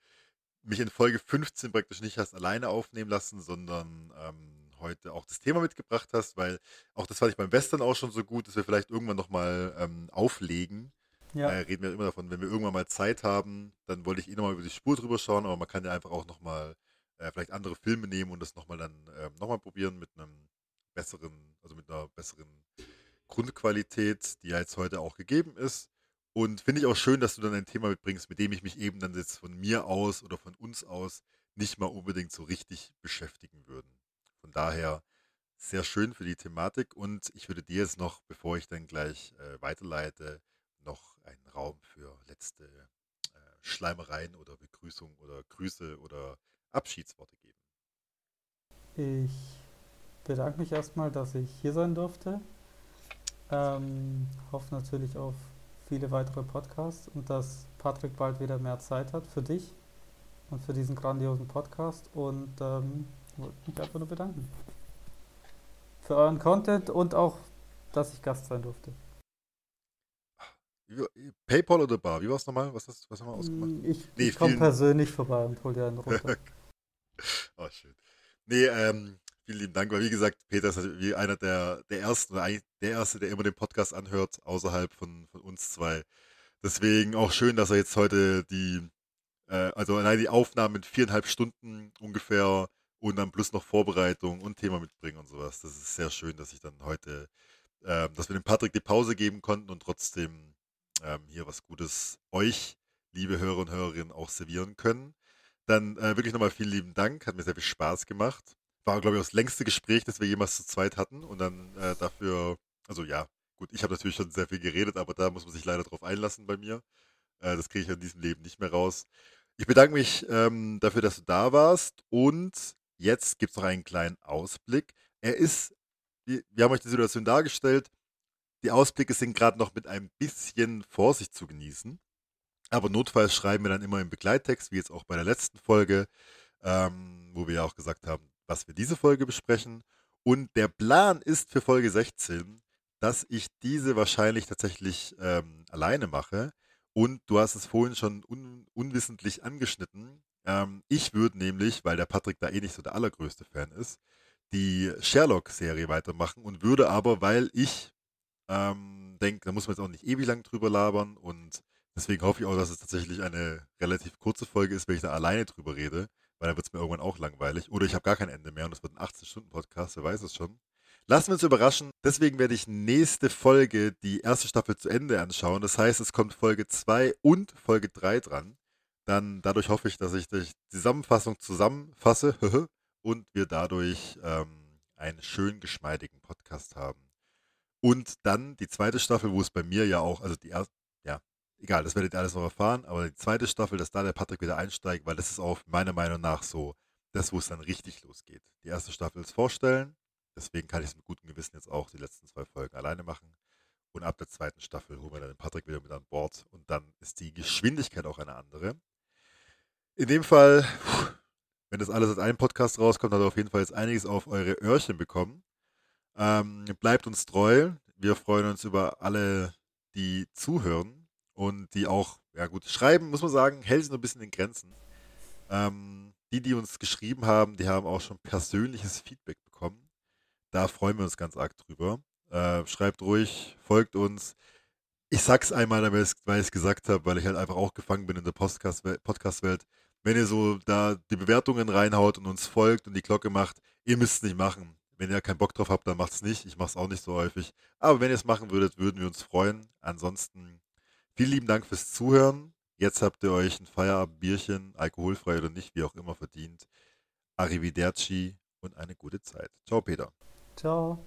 mich in Folge 15 praktisch nicht hast alleine aufnehmen lassen, sondern ähm, heute auch das Thema mitgebracht hast, weil auch das fand ich beim Western auch schon so gut, dass wir vielleicht irgendwann nochmal ähm, auflegen ja. Äh, reden wir immer davon, wenn wir irgendwann mal Zeit haben, dann wollte ich eh nochmal über die Spur drüber schauen, aber man kann ja einfach auch nochmal äh, vielleicht andere Filme nehmen und das nochmal dann äh, nochmal probieren mit einem besseren, also mit einer besseren Grundqualität, die ja jetzt heute auch gegeben ist. Und finde ich auch schön, dass du dann ein Thema mitbringst, mit dem ich mich eben dann jetzt von mir aus oder von uns aus nicht mal unbedingt so richtig beschäftigen würde. Von daher sehr schön für die Thematik und ich würde dir jetzt noch, bevor ich dann gleich äh, weiterleite, noch einen Raum für letzte äh, Schleimereien oder Begrüßung oder Grüße oder Abschiedsworte geben. Ich bedanke mich erstmal, dass ich hier sein durfte. Ähm, hoffe natürlich auf viele weitere Podcasts und dass Patrick bald wieder mehr Zeit hat für dich und für diesen grandiosen Podcast und ähm, wollte mich einfach nur bedanken. Für euren Content und auch, dass ich Gast sein durfte. PayPal oder Bar? Wie war es nochmal? Was, was haben wir ausgemacht? Mm, ich, nee, ich komme persönlich vorbei und hol dir einen runter. oh, schön. Nee, ähm, vielen lieben Dank, weil wie gesagt, Peter ist wie einer der, der ersten, oder eigentlich der erste, der immer den Podcast anhört, außerhalb von, von uns zwei. Deswegen auch schön, dass er jetzt heute die, äh, also allein die Aufnahmen mit viereinhalb Stunden ungefähr und dann plus noch Vorbereitung und Thema mitbringen und sowas. Das ist sehr schön, dass ich dann heute, äh, dass wir dem Patrick die Pause geben konnten und trotzdem ähm, hier was Gutes euch, liebe Hörer und Hörerinnen, auch servieren können. Dann äh, wirklich nochmal vielen lieben Dank, hat mir sehr viel Spaß gemacht. War, glaube ich, das längste Gespräch, das wir jemals zu zweit hatten. Und dann äh, dafür, also ja, gut, ich habe natürlich schon sehr viel geredet, aber da muss man sich leider drauf einlassen bei mir. Äh, das kriege ich in diesem Leben nicht mehr raus. Ich bedanke mich ähm, dafür, dass du da warst. Und jetzt gibt es noch einen kleinen Ausblick. Er ist, wir, wir haben euch die Situation dargestellt, Die Ausblicke sind gerade noch mit ein bisschen Vorsicht zu genießen. Aber notfalls schreiben wir dann immer im Begleittext, wie jetzt auch bei der letzten Folge, ähm, wo wir ja auch gesagt haben, was wir diese Folge besprechen. Und der Plan ist für Folge 16, dass ich diese wahrscheinlich tatsächlich ähm, alleine mache. Und du hast es vorhin schon un unwissentlich angeschnitten. Ähm, ich würde nämlich, weil der Patrick da eh nicht so der allergrößte Fan ist, die Sherlock-Serie weitermachen und würde aber, weil ich ähm, denke, da muss man jetzt auch nicht ewig lang drüber labern und deswegen hoffe ich auch, dass es tatsächlich eine relativ kurze Folge ist, wenn ich da alleine drüber rede, weil dann wird es mir irgendwann auch langweilig. Oder ich habe gar kein Ende mehr und es wird ein 18-Stunden-Podcast, wer weiß es schon. Lassen wir uns überraschen. Deswegen werde ich nächste Folge die erste Staffel zu Ende anschauen. Das heißt, es kommt Folge 2 und Folge 3 dran. Dann dadurch hoffe ich, dass ich die Zusammenfassung zusammenfasse und wir dadurch ähm, einen schön geschmeidigen Podcast haben. Und dann die zweite Staffel, wo es bei mir ja auch, also die erste, ja, egal, das werdet ihr alles noch erfahren, aber die zweite Staffel, dass da der Patrick wieder einsteigt, weil das ist auch meiner Meinung nach so das, wo es dann richtig losgeht. Die erste Staffel ist vorstellen, deswegen kann ich es mit gutem Gewissen jetzt auch die letzten zwei Folgen alleine machen. Und ab der zweiten Staffel holen wir dann den Patrick wieder mit an Bord und dann ist die Geschwindigkeit auch eine andere. In dem Fall, wenn das alles als ein Podcast rauskommt, hat er auf jeden Fall jetzt einiges auf eure Öhrchen bekommen. Ähm, bleibt uns treu. Wir freuen uns über alle, die zuhören und die auch, ja gut, schreiben, muss man sagen, hält sich noch ein bisschen in Grenzen. Ähm, die, die uns geschrieben haben, die haben auch schon persönliches Feedback bekommen. Da freuen wir uns ganz arg drüber. Äh, schreibt ruhig, folgt uns. Ich sag's einmal, weil ich es gesagt habe, weil ich halt einfach auch gefangen bin in der Podcast-Welt. Podcast wenn ihr so da die Bewertungen reinhaut und uns folgt und die Glocke macht, ihr müsst es nicht machen. Wenn ihr keinen Bock drauf habt, dann macht es nicht. Ich mache es auch nicht so häufig. Aber wenn ihr es machen würdet, würden wir uns freuen. Ansonsten vielen lieben Dank fürs Zuhören. Jetzt habt ihr euch ein Feierabendbierchen, alkoholfrei oder nicht, wie auch immer verdient. Arrivederci und eine gute Zeit. Ciao, Peter. Ciao.